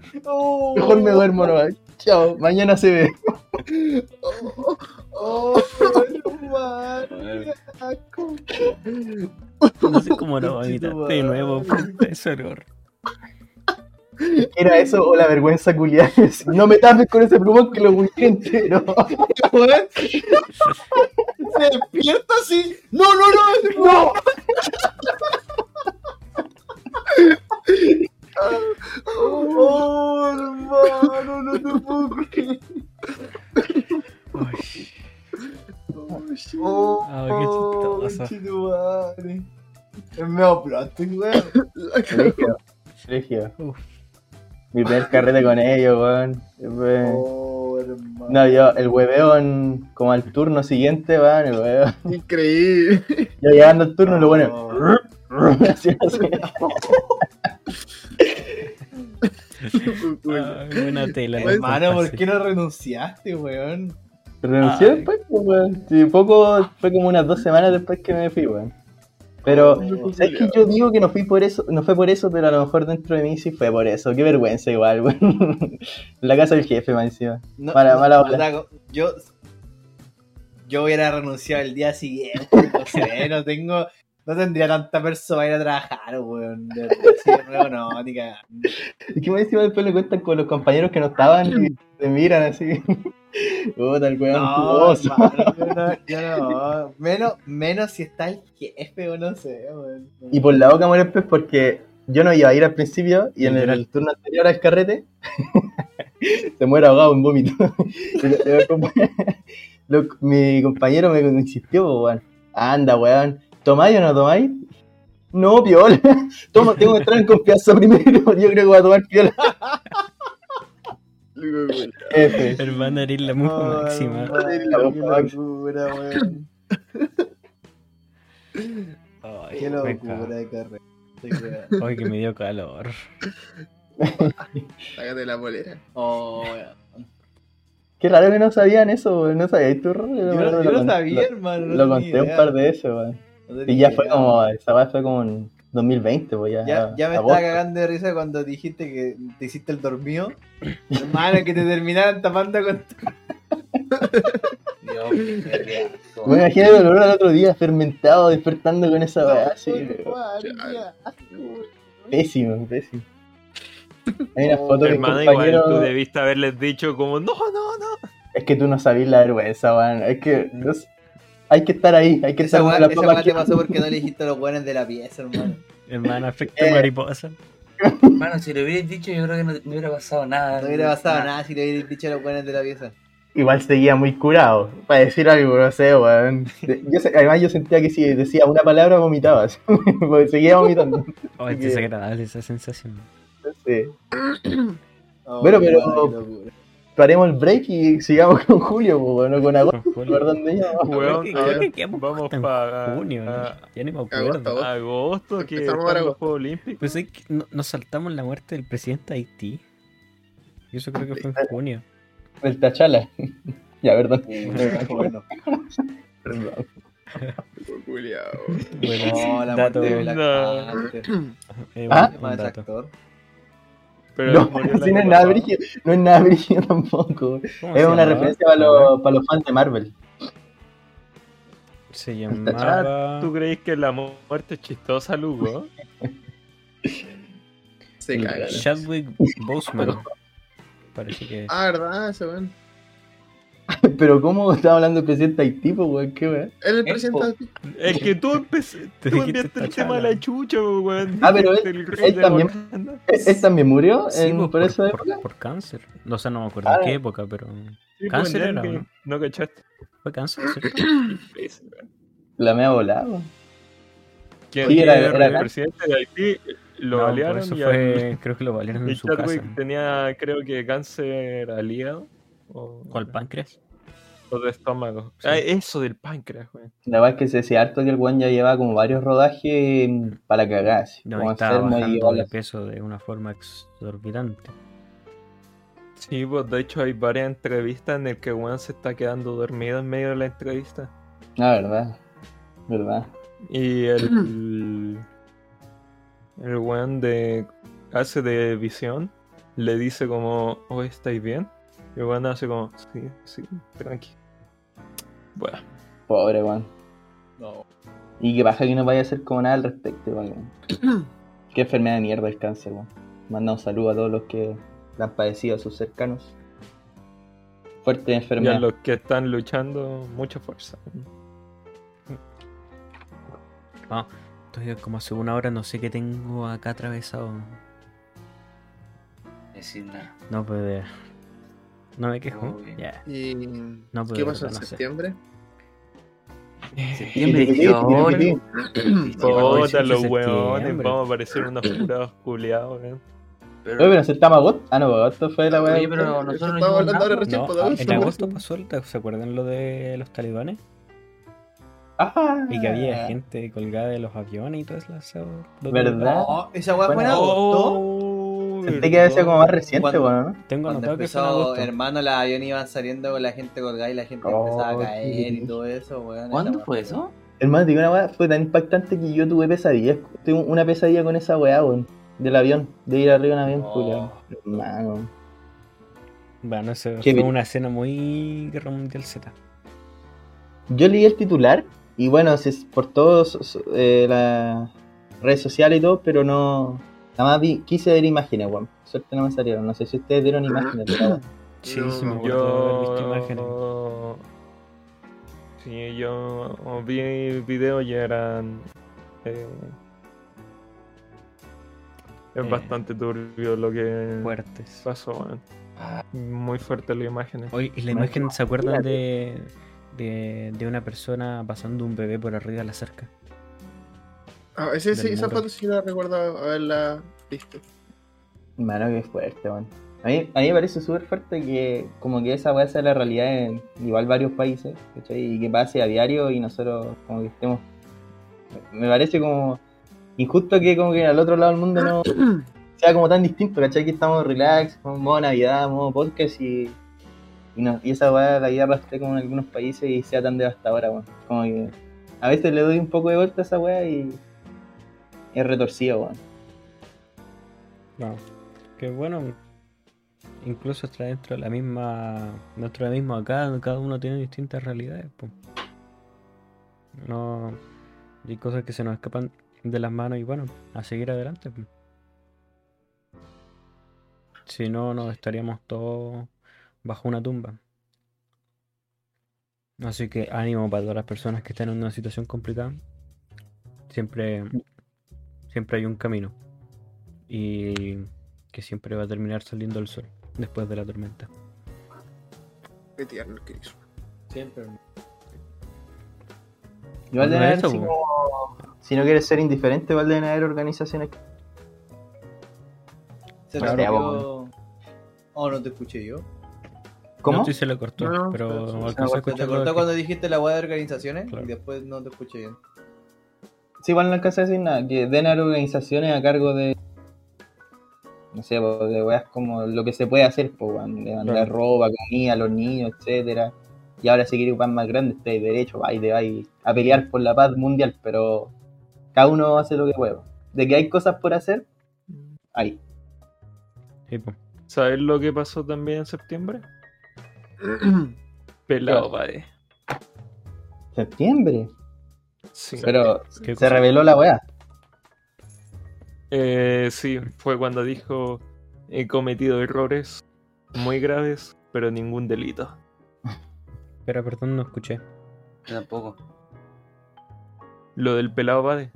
Mejor me duermo nomás. Chao, mañana se ve. Oh. (laughs) No sé cómo no vomitaste de nuevo, (laughs) puta, ese error. Era eso o la vergüenza culiada. No me tapes con ese plumón que lo busqué entero. (laughs) Se despierta así. No, no, no. ¡No! Plástico, weón. Uf. Mi primer carrete con ellos, weón. Oh, hermano. No, yo, el hueveo en- como al turno siguiente, weón, el hueveo. Increíble. Yo llegando al turno, lo bueno. Oh. Así, así. Ay, buena tela. la Hermano, ¿por qué no renunciaste, weón? Renuncié Ay. después, pues, weón. Sí, poco, fue como unas dos semanas después que me fui, weón. Pero, ¿sabes que Yo digo que no fui por eso, no fue por eso, pero a lo mejor dentro de mí sí fue por eso. Qué vergüenza igual. (laughs) En la casa del jefe, más encima. No, Mala- no, mala no, yo, yo hubiera renunciado el día siguiente. No sé, no tengo. No tendría tanta persona para ir a trabajar, weón. De verdad, así de nuevo, no, ni cagando. Y que más encima después le cuentan con los compañeros que no estaban y te miran así. (laughs) Puta, el weón No, jugoso. hermano, yo (laughs) no, yo no. Menos, menos si está el jefe o no sé, weón. Y por la boca muere el pez porque yo no iba a ir al principio y en el, Literal. turno anterior al carrete (laughs) se muere ahogado en vómito. Mi compañero me insistió, pues, weón. Anda, weón. ¿Tomáis o no tomáis? No, piola. (laughs) Toma, tengo que entrar en confianza primero. (laughs) Yo creo que voy a tomar piola. F. Hermano, eres la mufa Oh, máxima. hermano, locura, weón. Ay, Qué me locura de carrera. weón. Ay, que me dio calor. Sácate la polera. Oh, weón. Qué raro que no sabían eso, weón. No sabías tú? Yo, Lo- no- yo lo- no sabía, lo- hermano. no Lo conté un par de veces, weón. Y ya fue como, esa weá fue como en 2020, pues ya. Ya, ya me agosto. estaba cagando de risa cuando dijiste que te hiciste el dormido. Hermano, que te terminaran tapando con. Dios, qué. Me imagino el olor al otro día fermentado, despertando con esa weá así. Pésimo, pésimo. Hay una foto de Hermano, igual compañero. tú debiste haberles dicho como, no, no, no. Es que tú no sabías la vergüenza, weón. Es que no sé, hay que estar ahí, hay que Esa estar con la esa te pasó porque no le dijiste a los buenos de la pieza, hermano. Hermano, efecto Eh. mariposa. Mano, si lo hubierais dicho, yo creo que no, no hubiera pasado nada. No hubiera pasado nada si le hubierais dicho a los buenos de la pieza. Igual seguía muy curado. Para decir algo, no sé, weón. Yo, además, yo sentía que si decía una palabra vomitaba. así, (laughs) Porque seguía vomitando. Oh, es que- desagradable esa sensación. Sí. (coughs) Oh, Bueno, pero-. Paremos el break y sigamos con Julio, pues, bueno, con agosto. Con Julio. ¿Por dónde íbamos? Weón, Creo que- a creo ver, que quedamos vamos para junio, ¿no? Ya ni me acuerdo. agosto. agosto, que están para los. Juegos Olímpicos. Pues es que no- nos saltamos la muerte del presidente de Haití. Y eso creo que fue en junio. El Tachala. (laughs) ya, perdón. Bueno. Perdón. Culiao. Bueno, No, la muerte de Black No. Panther. eh, Ah. actor. Pero No, (laughs) no es nada brígido, no es nada brígido tampoco. ¿Cómo Es una llamaba? referencia para los, para los fans de Marvel. Se Ah, llamaba. ¿Tú crees que la muerte es chistosa, Lugo? (laughs) Se caga. Chadwick Boseman. (laughs) Parece que. Ah, verdad, ese weón. Pero ¿cómo (laughs) estaba hablando el presidente de Haití, pues, weón? ¿Qué weón? El Eh, presidente. Es que tú, empecé, Te tú enviaste el tema de la chucha, weón. Ah, pero él- él también-. ¿Él, él también murió Sí, en, pues, por, esa por, época? por cáncer. O sea, no me acuerdo Ah. en qué época, pero. Sí, Cáncer pues, era, que- ¿no? No cachaste. Fue cáncer, (coughs) ¿cierto? La me ha volado. ¿Quién Sí, era- era, era el presidente de Haití? Lo No, por balearon eso y, fue. al- (laughs) Creo que lo valieron y en su casa. Tenía, creo que, cáncer al hígado. O, ¿Cuál páncreas? O de estómago. Sí. Ah, eso del páncreas. La verdad es que se decía harto que el weón ya llevaba como varios rodajes mm, para cagar, así, No, como estaba bajando así. peso de una forma exorbitante. Sí, pues de hecho hay varias entrevistas en el que Juan se está quedando dormido en medio de la entrevista. Ah, verdad. Verdad. Y el. El weón de. hace de visión. Le dice como, oh, ¿estáis bien? Y el weón hace como, sí, sí, tranqui. Bueno, Pobre weón. No. Y que pasa que no vaya a hacer como nada al respecto, igual, weón. (clears throat) Qué enfermedad de mierda el cáncer, weón. Manda un saludo a todos los que la han padecido, a sus cercanos. Fuerte y a enfermedad. los que están luchando, mucha fuerza. Ah, estoy como hace una hora, no sé qué tengo acá atravesado. Decir nada. No puede. No me quejo. Ya. ¿Y No, qué pero pasó en no septiembre? Septiembre Tiquití, 18. tiquití. Puta, 18 de los septiembre. vamos a parecer unos curados culiados, weón. Oye, pero aceptamos agosto. Ah, no, agosto fue la weá. Oye, pero nosotros no hablando ahora nada. recién, No, pues, agosto. en agosto pasó, el- ¿se acuerdan lo de los talibanes? Ah, Y que había gente colgada de los aviones y todo eso. ¿Verdad? Oh, esa weá fue en agosto. Oh, Sentí que había sido como más reciente, bueno, ¿no? Tengo Cuando que empezó, agosto. hermano, los aviones iban saliendo con la gente colgada y la gente Oh, empezaba a caer y todo eso, weón. ¿Cuándo fue eso? Hermano, te digo una weá, fue tan impactante que yo tuve pesadillas. Tuve una pesadilla con esa weá, weón. Del avión, de ir arriba en avión, Oh. Hermano. Bueno, eso Qué fue bien. una escena muy Guerra Mundial Z. Yo leí el titular y bueno, se, por todas las redes sociales y todo, pero no. Nada más vi, quise ver imágenes, weón. Suerte no me salieron. No sé si ustedes vieron imágenes. pero- (clears throat) Sí, No, sí me haber visto imágenes. Yo. Sí, yo vi videos y eran. eh, es Eh, bastante turbio lo que Fuertes. pasó, weón. Ah, Muy fuerte las imágenes. Oye, ¿y la imagen se acuerdan de, de, de una persona pasando un bebé por arriba de la cerca? Ah, ese, Del esa muro. foto sí la recuerdo haberla visto. Mano, qué fuerte, weón. A mí, a mí me parece súper fuerte que como que esa weá sea la realidad en igual varios países, ¿cachai? Y que pase a diario y nosotros como que estemos... Me parece como injusto que como que al otro lado del mundo no (coughs) sea como tan distinto, ¿cachai? Que estamos relax, modo Navidad, modo podcast y, y, no- y esa weá la guerra esté como en algunos países y sea tan devastadora, weón. Como que a veces le doy un poco de vuelta a esa weá y es retorcido, weón. No. Que bueno, incluso está dentro de la misma. Dentro de la misma acá, cada uno tiene distintas realidades. po. No. Hay cosas que se nos escapan de las manos y bueno, a seguir adelante. Si no, nos estaríamos todos bajo una tumba. Así que ánimo para todas las personas que están en una situación complicada. Siempre, siempre hay un camino. Y que siempre va a terminar saliendo el sol después de la tormenta. Qué tierno que hizo. Siempre. Igual No deben es haber, eso, si no quieres ser indiferente, deben haber organizaciones. Se te cortó- Oh, no te escuché yo. ¿Cómo? No, sí se le cortó, No, pero pero- se te Se escuchar te lo cortó cuando dijiste la weá de organizaciones Claro. y después no te escuché bien. Sí, igual no alcanza a decir nada. Que den haber organizaciones a cargo de. No sé, de weas como lo que se puede hacer, po, weón, de mandar Claro. ropa, comida a los niños, etcétera Y ahora si queréis pan más grande, estáis derecho, de vais a pelear por la paz mundial, pero cada uno hace lo que puede. De que hay cosas por hacer, hay. Sí. ¿Sabes lo que pasó también en septiembre? (clears throat) Pelado, padre. Septiembre. Sí. Pero ¿Qué se cosa? reveló la wea. Eh, sí, fue cuando dijo: He cometido errores muy graves, pero ningún delito. Espera, perdón, no escuché. Yo tampoco. Lo del pelado, padre.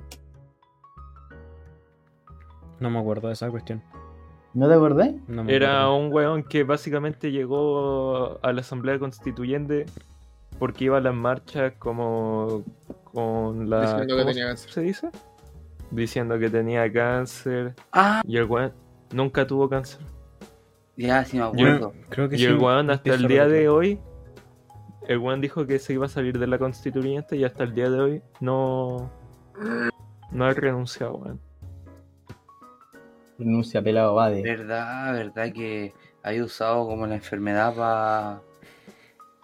No me acuerdo de esa cuestión. ¿No te acordáis? No me Era acuerdo. un weón que básicamente llegó a la Asamblea Constituyente porque iba a las marchas como con la... Diciendo que ¿cómo tenía cáncer. se dice? Diciendo que tenía cáncer Ah, y el weón nunca tuvo cáncer. ya, sí me Yo- acuerdo. Creo que Y sí. el weón hasta el día de hoy, el weón dijo que se iba a salir de la constituyente y hasta el día de hoy no, no ha renunciado, weón. Renuncia pelado, va de. Verdad, verdad que había usado como la enfermedad para.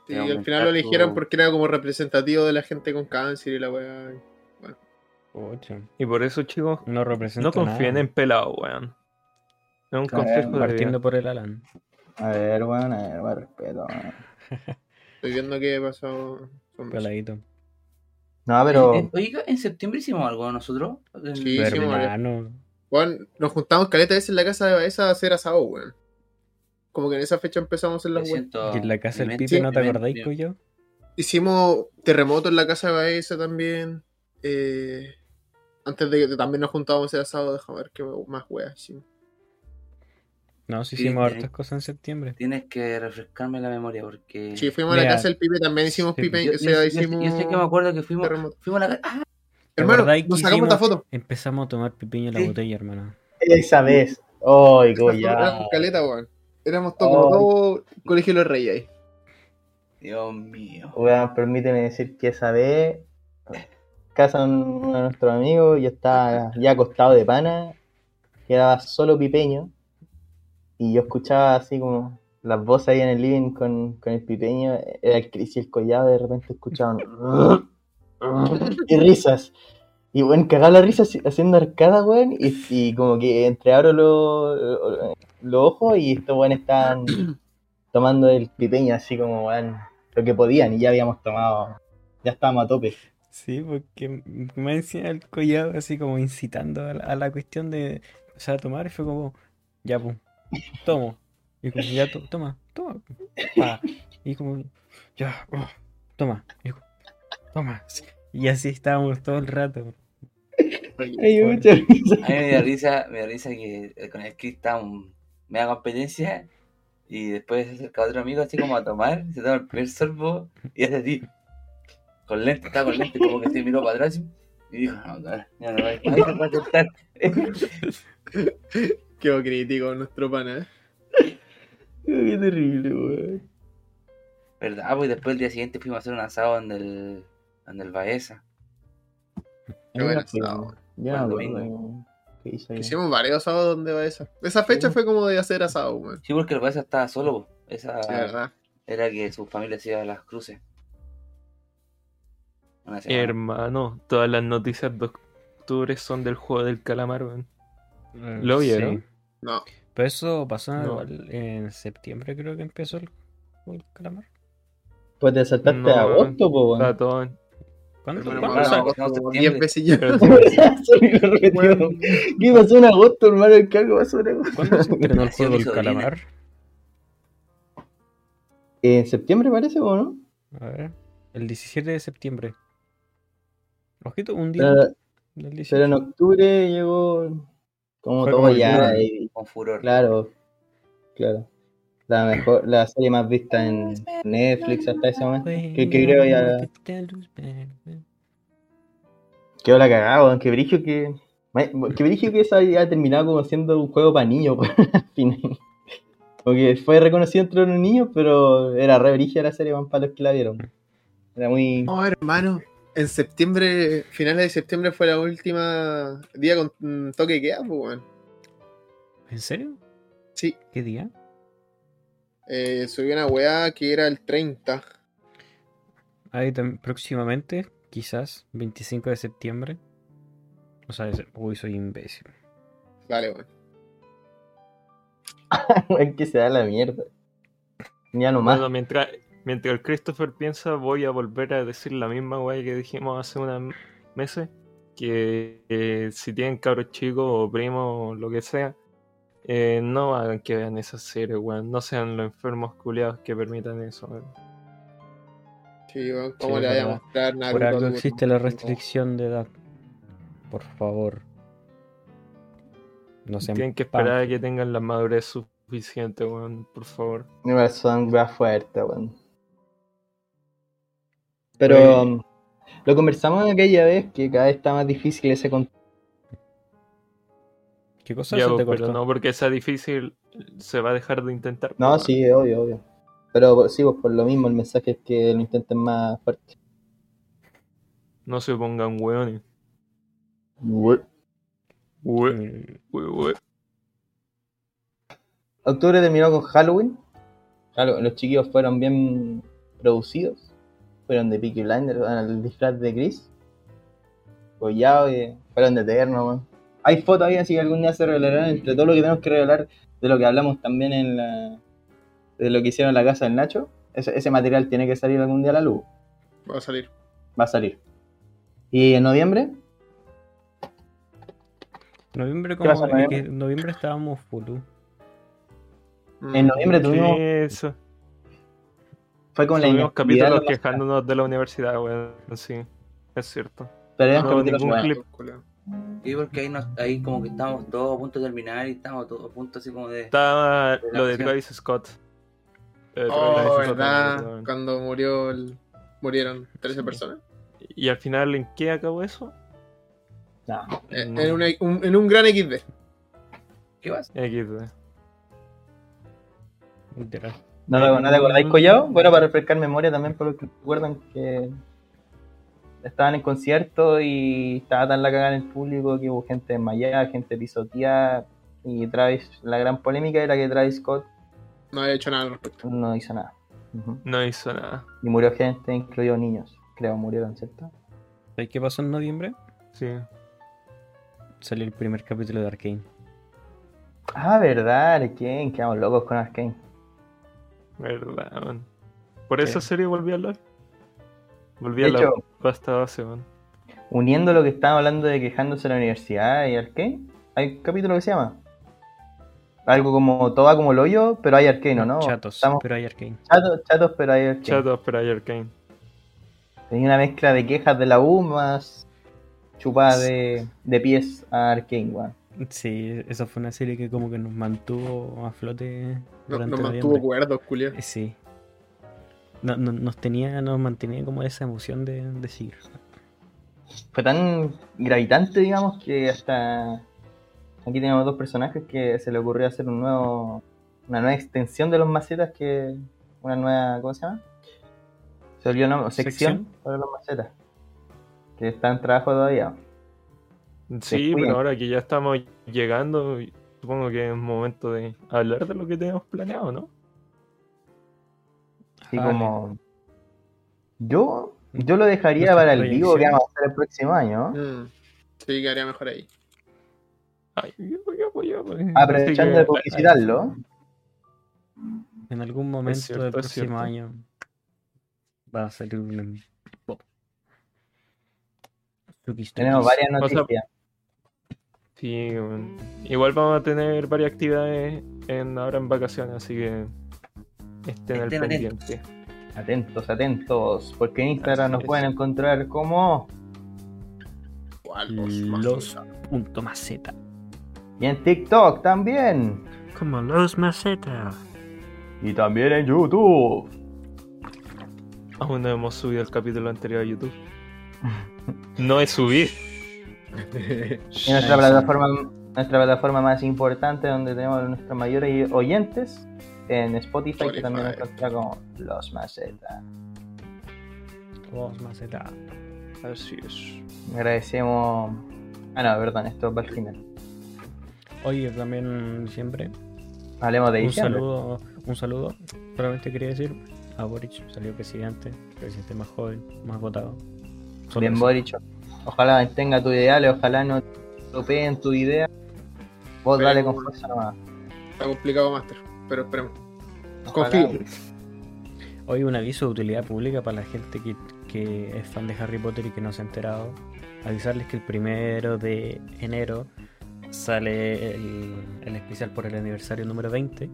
Y al final lo eligieron porque era como representativo de la gente con cáncer y la weá. Pucha, Y por eso, chicos, No no confíen nada. en pelado, weón. Es un consejo Partiendo por el Alan. A ver, weón, a ver, weón, respeto, (laughs) weón. Estoy viendo qué pasó. con- Peladito. No, pero. Eh, Oiga, en septiembre hicimos algo nosotros. Sí, acuerdo. hermano. Weón, nos juntamos caleta veces en la casa de Baeza a hacer asado, weón. Como que en esa fecha empezamos en las weas. siento Y en la casa del Pipe, ¿no te acordáis, Cuyo? Hicimos terremoto en la casa de Baeza también. Eh, antes de que también nos juntábamos hacer asado, déjame ver qué más weas hicimos. No, sí hicimos sí. hartas cosas en septiembre. Tienes que refrescarme la memoria porque. Sí, fuimos a la casa del Pipe, también hicimos sí, Pipe, Yo, o sea, yo- hicimos yo sé que me acuerdo que fuimos, terremoto. fuimos a la. ¡Ah! ¿Te Hermano, nos sacamos esta hicimos- foto. Empezamos a tomar pipiño en la Sí. botella, hermano. Esa vez. ¡Ay, Esta foto ya! Éramos caleta, weón. Éramos todos como Ay. todo colegio de los reyes ahí. Dios mío. Weón, permíteme decir que esa vez, casa de uno de nuestros amigos, yo estaba ya acostado de pana, quedaba solo pipeño, y yo escuchaba así como las voces ahí en el living con, con el pipeño, era el Cris y el collado, de repente escuchaban (laughs) y risas. Y bueno, cagaba la risa haciendo arcada, weón, y, y como que entreabro los los ojos y estos weones estaban (clears throat) tomando el pipeño así como, weón, lo que podían y ya habíamos tomado, ya estábamos a tope. Sí, porque me decía el collado así como incitando a la, a la cuestión de empezar a tomar y fue como, ya, pues, tomo. Y como, ya, to- toma, toma. pa. Y como, ya, oh, toma. Y como, toma. Y así estábamos todo el rato. Ay, mucha risa. A mí me dio risa, me dio risa que eh, con el Chris estábamos me da competencia y después se acerca otro amigo así como a tomar, se toma el primer sorbo y hace así, con lente, está con lente, como que se miró para atrás y dijo, no, no, ya no va a ahí se va a sentar. Quedó crítico nuestro pana, ¿eh? Qué terrible, weón. ¿Verdad? Pues después el día siguiente fuimos a hacer un asado en el, en el Baeza. Qué buen asado. Qué hizo ahí. Hicimos varios asados donde va esa. Esa fecha fue como de hacer asado, weón. Sí, porque el Baeza estaba solo, esa De verdad. era que su familia se iba a las cruces. Hermano, todas las noticias de octubre son del juego del calamar, weón. Eh, ¿Lo vieron? sí. No. Pero eso pasó No. en septiembre, creo que empezó el, el calamar. Pues te saltaste No, a agosto, po, weón. Está todo en- ¿Cuándo? Hermano, ¿Cuándo? hemos no, hablado no, como septiembre. 10 veces ya. (laughs) ¿Qué pasó en agosto, hermano? ¿Qué algo pasó en agosto? ¿Cuándo se estrenó el (laughs) juego del calamar? En septiembre parece, ¿o no? A ver, el 17 de septiembre. Ojito, un día Pero, 17. pero en octubre llegó como Fue todo como ya. y- Con furor. claro, claro. La mejor, la serie más vista en Netflix hasta ese momento. Que, que creo ya quedó la cagada, weón. Que brillo que. Que brillo que eso había terminado como siendo un juego para niños, weón, (laughs) al final. Porque fue reconocido entre los niños, pero era re brígida la serie, weón, para los que la vieron. Era muy. No, hermano. En septiembre, finales de septiembre fue la última día con mm, toque de queda, pues, weón. ¿En serio? Sí, ¿Qué día? Eh, subí una weá que era el 30. Ahí próximamente, quizás, 25 de septiembre. O sea, uy, soy imbécil. Dale, weón. (laughs) Es que se da la mierda. Ya nomás. Bueno, mientras, mientras el Christopher piensa, voy a volver a decir la misma weá que dijimos hace unos meses. Que eh, si tienen cabros chicos o primos o lo que sea, eh, no hagan que vean esa serie, weón. No sean los enfermos culiados que permitan eso, weón. Sí, weón. ¿Cómo Sí, le vaya a mostrar Naruto? Por algo existe la restricción de edad. Por favor. No sean Tienen que pan- esperar a que tengan la madurez suficiente, weón, por favor. Igual son weas fuertes, weón. Pero um, lo conversamos aquella vez que cada vez está más difícil ese con ¿Qué cosa Ya, se pues, te pero cortó? no porque sea difícil, se va a dejar de intentar. No, weón. sí, obvio, obvio. Pero sí, pues por lo mismo el mensaje es que lo intenten más fuerte. No se pongan weones. Octubre We, we, we. terminó con Halloween. Claro, los chiquillos fueron bien producidos. Fueron de Peaky Blinders, el disfraz de Chris. Collado y fueron de eterno, weón. Hay fotos ahí, así que algún día se revelarán entre todo lo que tenemos que revelar de lo que hablamos también en la. de lo que hicieron en la casa del Nacho. Ese, ese material tiene que salir algún día a la luz. Va a salir. Va a salir. Y en noviembre, Noviembre, ¿Qué como pasa en que noviembre? en noviembre estábamos full. en noviembre tuvimos. Sí, eso. Fue con la Tuvimos inactividad capítulos la- quejándonos de la universidad, weón. Sí, es cierto. Pero No, ningún clip. Sí, porque ahí, nos- ahí como que estábamos todos a punto de terminar y estábamos todos a punto así como de... Estaba De lo de. Travis Scott. Eh, Oh, Scott, ¿verdad? Cuando murió el... murieron 13 personas. Y al final, ¿en qué acabó eso? No. Eh. En, una- un, en un gran XD. ¿Qué vas? XD. Literal. ¿No, lo- ¿No te acordáis, Collado? Bueno, para refrescar memoria también, por lo que recuerdan que estaban en concierto y estaba tan la cagada en el público que hubo gente desmayada, gente pisoteada. Y Travis, la gran polémica era que Travis Scott No había hecho nada al respecto. no hizo nada. No hizo nada. Y murió gente, incluidos niños. Creo, murieron, ¿cierto? ¿Sabes qué pasó en noviembre? Sí. Salió el primer capítulo de Arkane. Ah, verdad, Arkane, quedamos locos con Arkane. Verdad, man. Por Sí. esa serie volví a hablar. Volví De a la hecho- pasta base, man. Uniendo lo que estábamos hablando de quejándose de la universidad y Arkane, hay un capítulo que se llama. Algo como todo va como el hoyo, pero hay Arkane, ¿o ¿no? Chatos, Estamos pero hay Arkane. chatos, chatos, pero hay Arkane. Chatos, pero hay Arcane. Tenía una mezcla de quejas de la U más chupada de, de pies a Arkane, weón. Sí, esa fue una serie que como que nos mantuvo a flote No- durante nos mantuvo cuerdos, culiao. Eh, Sí. No- no- nos tenía, nos mantenía como esa emoción de, de seguir. Fue tan gravitante, digamos, que hasta aquí tenemos dos personajes que se le ocurrió hacer un nuevo, una nueva extensión de los macetas que una nueva, ¿cómo se llama? Se olvidó el nombre, sección, Sección. para los macetas. Que está en trabajo todavía. Sí, pero ahora que ya estamos llegando, supongo que es momento de hablar de lo que tenemos planeado, ¿no? Así Vale. como. Yo, yo lo dejaría para el vivo que vamos a hacer el próximo año. Mm. Sí, quedaría mejor ahí. Ay, yo, yo, yo, pues. Aprovechando Así de que- publicitarlo. En algún momento cierto, del próximo año va a salir un... Tukis, Tenemos varias O sea, noticias. Sí, bueno. igual vamos a tener varias actividades en, ahora en vacaciones, así que estén al Estén pendiente. Atentos, atentos. Porque en Instagram Así nos es. pueden encontrar como. Los punto maceta. Y en TikTok también. Como los macetas. Y también en YouTube. Aún no hemos subido el capítulo anterior a YouTube. (laughs) No es subir. Y nuestra plataforma, nuestra plataforma más importante donde tenemos nuestros mayores oyentes en Spotify, que también encuentra como Los Macetas. Los macetas. Así es. Agradecemos. Ah, no, perdón, esto va al final. Oye, también diciembre. Hablemos de Un diciembre. saludo, un saludo. Solamente quería decir a Boric, salió presidente, presidente más joven, más votado. Solo Bien, eso. Boric. Ojalá mantenga tus ideales, ojalá no topeen tu idea. Vos dale con fuerza nomás. Está complicado, Master. Pero esperemos. Ojalá. Confío. Hoy un aviso de utilidad pública para la gente que, que es fan de Harry Potter y que no se ha enterado. Avisarles que el primero de enero sale el, el especial por el aniversario número 20,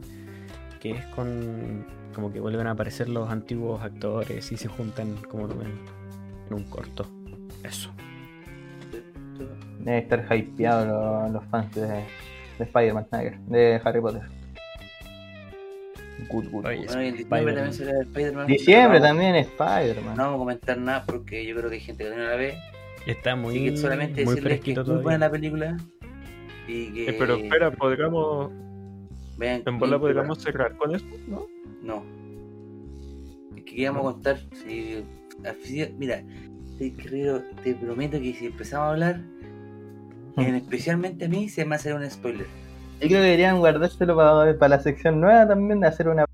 que es con como que vuelven a aparecer los antiguos actores y se juntan como en, en un corto. Eso. Debe estar hypeado los, los fans de, de Spider-Man, de Harry Potter. Good, good, Oye, good. Bueno, y en diciembre Spider-Man. también Spider-Man. Diciembre No, también Spider-Man. No vamos a comentar nada porque yo creo que hay gente que no la ve. Está Así muy, que solamente muy decirles que es muy todavía. buena la película. Y que Eh, pero espera, podríamos. vean En bola podríamos cerrar con eso, ¿no? No. Es que queríamos contar. Si, así- mira, te, creo- te prometo que si empezamos a hablar, en especialmente a mí, se me hace un spoiler. Yo creo que deberían guardárselo para, para la sección nueva también de hacer una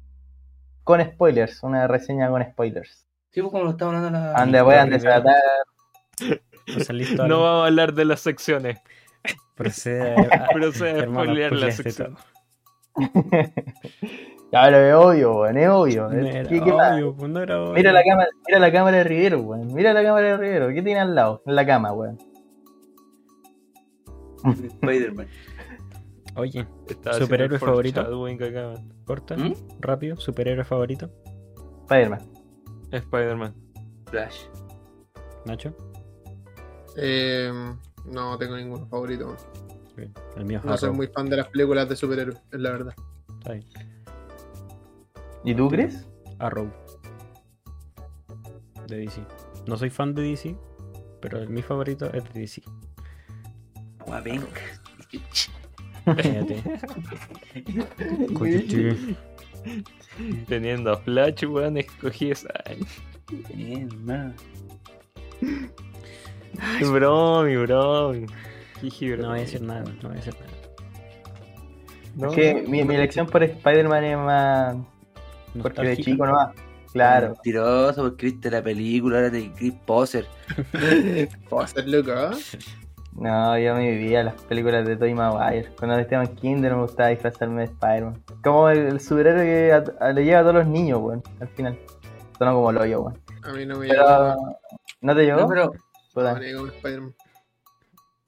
con spoilers, una reseña con spoilers. Sí, pues como lo estamos hablando la. Donde puedan desatar. No Ale. vamos a hablar de las secciones, Procede (laughs) a- pero se va a spoilear la sección. (laughs) pero es obvio, weón, es obvio. No Es- era ¿qué- qué más? obvio, pues no era obvio. Mira la cámara, mira la cámara de Rivero, weón. Mira la cámara de Rivero. ¿Qué tiene al lado? En la cama, weón. Spider-Man. Oye, ¿Superhéroe favorito? acá. corta, ¿Mm? rápido, superhéroe favorito, Spider-Man. Spider-Man. Flash. Nacho. Eh, no tengo ninguno favorito. El mío es No soy muy fan de las películas de superhéroes, es la verdad. Está bien. ¿Y tú, Chris? Arrow. De DC. No soy fan de DC, pero el- mi favorito es de DC. Guapenca. (laughs) Teniendo a Flash, weón, escogí esa. Bien, man. Bromi, bromi. Jiji, No voy a bromi. decir nada, no voy a decir nada. No, Es que mi, mi elección por Spider-Man es más. Porque de chico nomás. Claro. Mentiroso porque viste la película, ahora te Chris Poser. (laughs) Hacer loco, ¿ah? (laughs) No, yo me vivía las películas de Tobey Maguire. Cuando estaba en Kinder me gustaba disfrazarme de Spider-Man. Como el, el superhéroe que a- a- le llega a todos los niños, weón. Al final. Sonó como lo yo, weón. A mí no me Pero. ¿No te llegó? No, pero No, Spider-Man.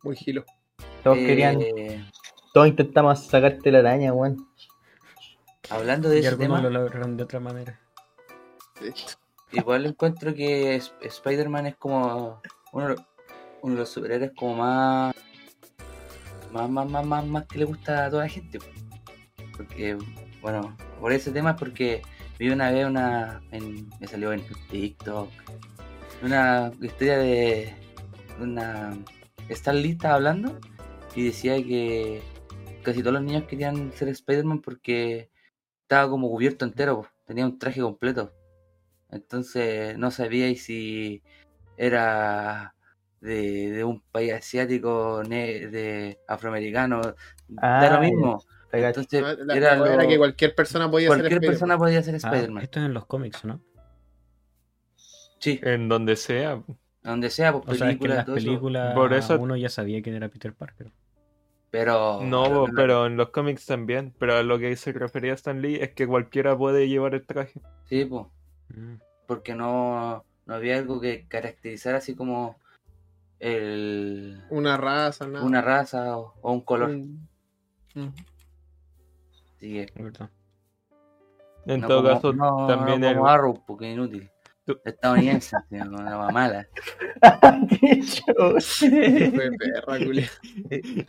Muy gilo. todos eh, querían. Todos intentamos sacarte la araña, weón. hablando de Y ese algunos tema, lo lograron de otra manera. Igual encuentro que Spider-Man es como uno, de los- uno de los superhéroes como más más, más, más, más, más que le gusta a toda la gente. Porque, bueno, por ese tema es porque vi una vez una, me salió en TikTok, una historia de una, Stan Lee estaba hablando y decía que casi todos los niños querían ser Spider-Man porque estaba como cubierto entero, tenía un traje completo. Entonces no sabía y si era de, de un país asiático, ne- de afroamericano, da Ah, lo mismo. Te cacho. Entonces Ah, La, era, lo- que cualquier persona podía ser cualquier Spider-Man. persona podía ser Ah, Spider-Man. esto es en los cómics, ¿no? Sí, En donde sea. donde sea, pues O sea, es que en películas, las todo eso. películas Por eso- uno ya sabía quién era Peter Parker. Pero. No, pero en los cómics también. Pero a lo que se refería Stan Lee es que cualquiera puede llevar el traje. Sí, pues. Mm. Porque no, no había algo que caracterizara así como el, Una raza, nada. una raza o, o un color. Mm. Así que, Es verdad. En no todo como- caso, no- también no el, como Arrow, porque es inútil. estadounidense, (laughs) tío, con una hueá mala. Qué. (laughs)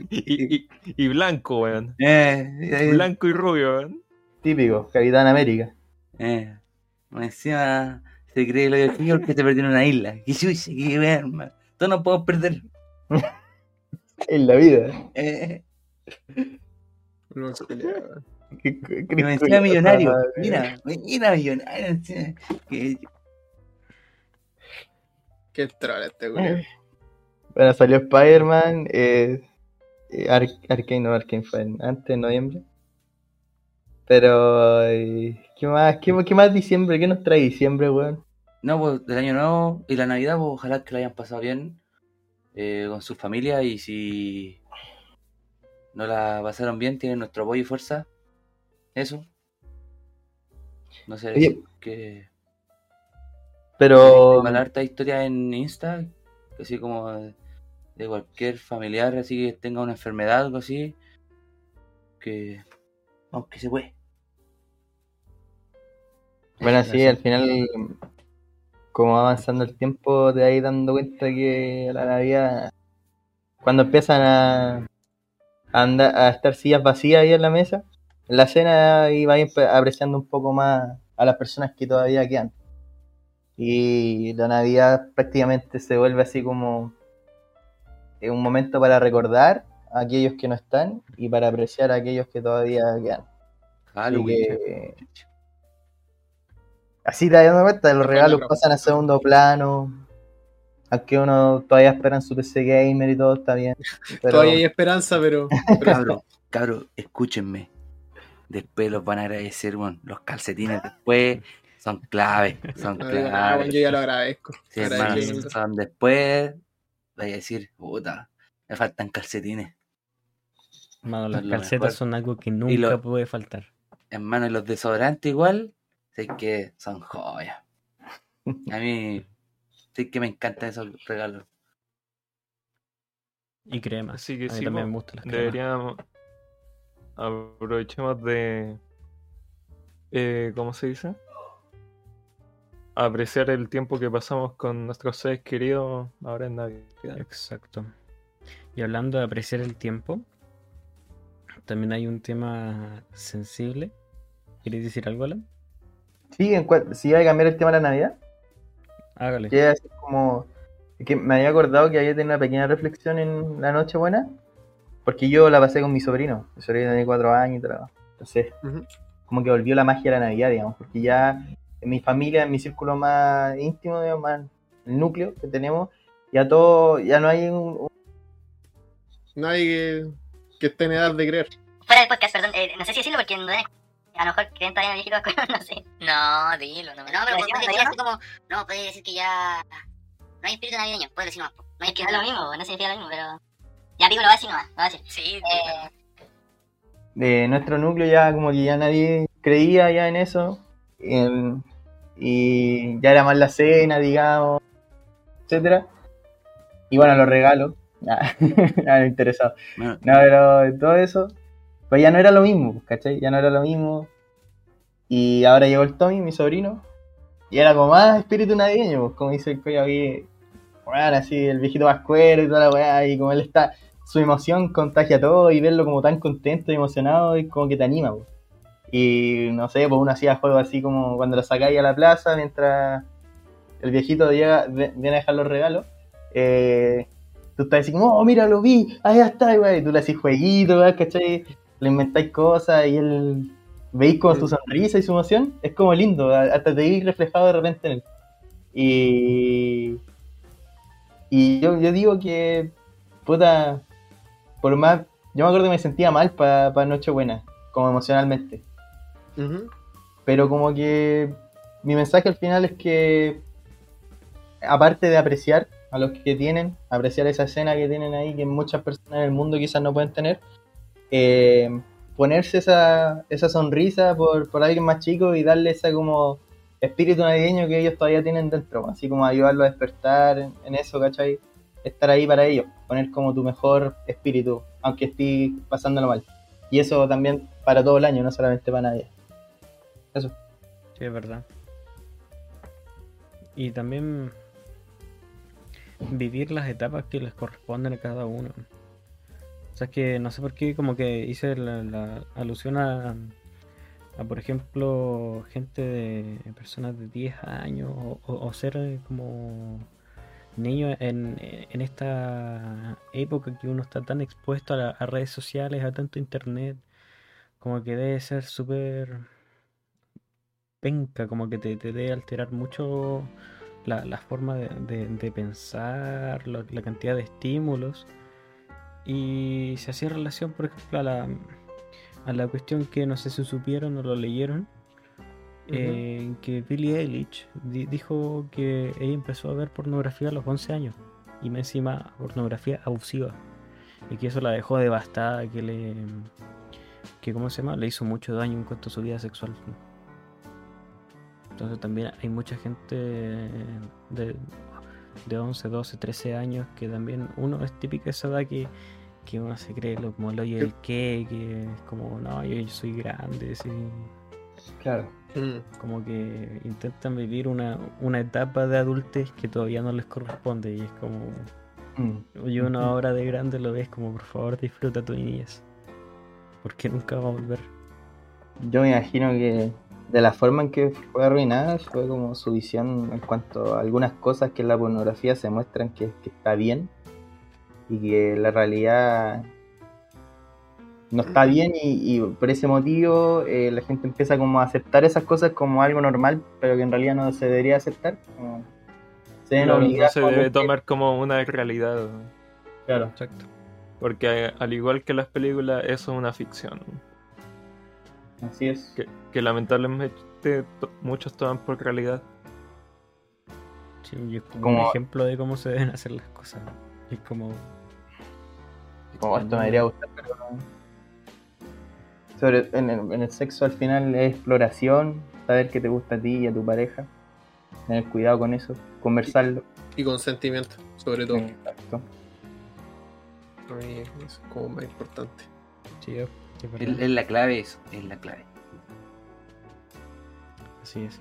Y, y- y blanco, weón. (laughs) Eh, eh, Blanco y rubio, weón. Típico, Capitán América. eh. Encima se cree lo del señor que se perdió en una isla. Que chucha, que weá, Todos nos podemos perder. (laughs) En la vida. Eh, No. Qué- qué- qué me encima curioso, millonario. madre. Mira, mira millonario. Que Qué troll este, culiao. (laughs) Bueno, salió Spider-Man. Eh, Ar- Arkane, no, Arkane fue en- antes, en noviembre. Pero, eh, ¿qué más? ¿Qué, qué más diciembre? ¿Qué nos trae diciembre, weón? No, pues del año nuevo y la Navidad, pues ojalá que lo hayan pasado bien eh, con sus familias y si no la pasaron bien, tienen nuestro apoyo y fuerza. Eso. No sé, Oye. que Pero, mandar harta historia en Insta, así como de, cualquier familiar, así que tenga una enfermedad, algo así, que vamos que se puede. bueno, sí, al final, como va avanzando el tiempo, te vas dando cuenta que la Navidad, cuando empiezan a, a, andar, a estar sillas vacías ahí en la mesa, en la cena, y empe- apreciando un poco más a las personas que todavía quedan. Y la Navidad prácticamente se vuelve así como un momento para recordar a aquellos que no están y para apreciar a aquellos que todavía quedan. Halloween. que- así te das dando cuenta, los regalos Claro. pasan a segundo plano. Aunque uno todavía espera en su PC gamer y todo está bien. (laughs) Pero Todavía hay esperanza, pero. pero (laughs) Cabro, cabro, escúchenme. Después los van a agradecer. Los calcetines después son clave. Son no digo nada, clave. weón, yo ya lo agradezco. Sí, hermano, son después. Voy a decir, puta, me faltan calcetines. Mano, las calcetas mejor. son algo que nunca puede faltar. Hermano, y los desodorantes igual, sé que son joyas. A mí, sí que me encantan esos regalos. Y crema. Así que a mí sí, también me gustan las cremas. Deberíamos. Aprovechemos de. eh, ¿Cómo se dice? Apreciar el tiempo que pasamos con nuestros seres queridos ahora en Navidad. Exacto. Y hablando de apreciar el tiempo, también hay un tema sensible. ¿Quieres decir algo, Alan? Sí, en si iba a cambiar el tema de la Navidad, Hágale. que así como es que me había acordado que había tenido una pequeña reflexión en la Nochebuena, porque yo la pasé con mi sobrino. Mi sobrino tiene cuatro años y todo. Entonces, como que volvió la magia de la Navidad, digamos, porque ya en mi familia, en mi círculo más íntimo, digamos, más el núcleo que tenemos, ya todo, ya no hay un, un- Nadie que, que esté en edad de creer. Fuera del podcast, perdón, eh, no sé si decirlo porque no es- a lo mejor creen todavía en viejitos, no sé. No, dilo, no me No, pero ¿Lo decimos, puedes decir así como. No, puedes decir que ya. No hay espíritu navideño, puedes decir más. No hay Es que es lo mismo, no significa lo mismo, pero... Ya pico lo va a decir nomás, lo va a decir. Sí, Eh, de nuestro núcleo ya como que ya nadie creía ya en eso en- y ya era más la cena digamos etcétera y bueno los regalos (laughs) nada nada interesado no pero todo eso pues ya no era lo mismo ¿cachai? ya no era lo mismo y ahora llegó el Tommy mi sobrino y era como más espíritu navideño pues, como dice el coño aquí bueno, así el viejito vascuero y toda la weá y como él está su emoción contagia todo y verlo como tan contento y emocionado y como que te anima. po. Y no sé, pues uno hacía juegos así como cuando lo sacáis a la plaza mientras el viejito llega, viene a dejar los regalos. eh, tú estás así como, oh, mira, lo vi, allá está, güey. Y tú le haces jueguitos, güey, ¿cachai? Le inventáis cosas y él veis como su sonrisa y su emoción. Es como lindo, hasta te veis reflejado de repente en él. Y. Y yo, yo digo que, puta, por más. Yo me acuerdo que me sentía mal para Nochebuena, como emocionalmente. Pero como que mi mensaje al final es que, aparte de apreciar a los que tienen, apreciar esa escena que tienen ahí, que muchas personas en el mundo quizás no pueden tener, eh, ponerse esa, esa sonrisa por, por alguien más chico y darle esa como espíritu navideño que ellos todavía tienen dentro, así como ayudarlo a despertar en, eso, ¿cachai? Estar ahí para ellos, poner como tu mejor espíritu, aunque estés pasándolo mal. Y eso también para todo el año, no solamente para nadie. Sí, es verdad. y también vivir las etapas que les corresponden a cada uno. Sea, es que no sé por qué como que hice la, alusión a, a, por ejemplo, gente de personas de 10 años o, ser eh, como niños en, en esta época que uno está tan expuesto a, redes sociales, a tanto internet, como que debe ser súper penca, como que te, te debe alterar mucho la, la forma de, de- pensar, la cantidad de estímulos. Y se hacía relación, por ejemplo, a la, a la cuestión que no sé si supieron o lo leyeron, eh, que Billie Eilish di- dijo que ella empezó a ver pornografía a los 11 años, y más encima pornografía abusiva, y que eso la dejó devastada, que le... que ¿cómo se llama? Le hizo mucho daño en cuanto a su vida sexual. Entonces también hay mucha gente de, de 11, 12, 13 años que también uno es típica esa edad que, que uno se cree lo, como lo y el qué, que es como, no, yo, yo soy grande, así, Claro. Mm. como que intentan vivir una, una etapa de adultez que todavía no les corresponde y es como, Mm. y uno ahora de grande lo ves como, por favor, disfruta tu niñez, porque nunca va a volver. Yo me imagino que de la forma en que fue arruinada fue como su visión en cuanto a algunas cosas que en la pornografía se muestran que, que está bien y que la realidad no está bien y, y por ese motivo eh, la gente empieza como a aceptar esas cosas como algo normal pero que en realidad no se debería aceptar. como se Claro, no se debe tomar como una realidad. Claro. Exacto. Porque al igual que las películas, eso es una ficción. Así es. Que, que lamentablemente to- muchos toman por realidad. Sí, y es como, Como- un ejemplo de cómo se deben hacer las cosas. Es como, Como esto me debería gustar, pero no. Sobre, en, el, en el sexo al final es exploración, saber qué te gusta a ti y a tu pareja, tener cuidado con eso, conversarlo. Y consentimiento, sobre todo. Exacto. Para mí eso es como más importante. sí, es es. Es, es la clave eso, es la clave. Así es.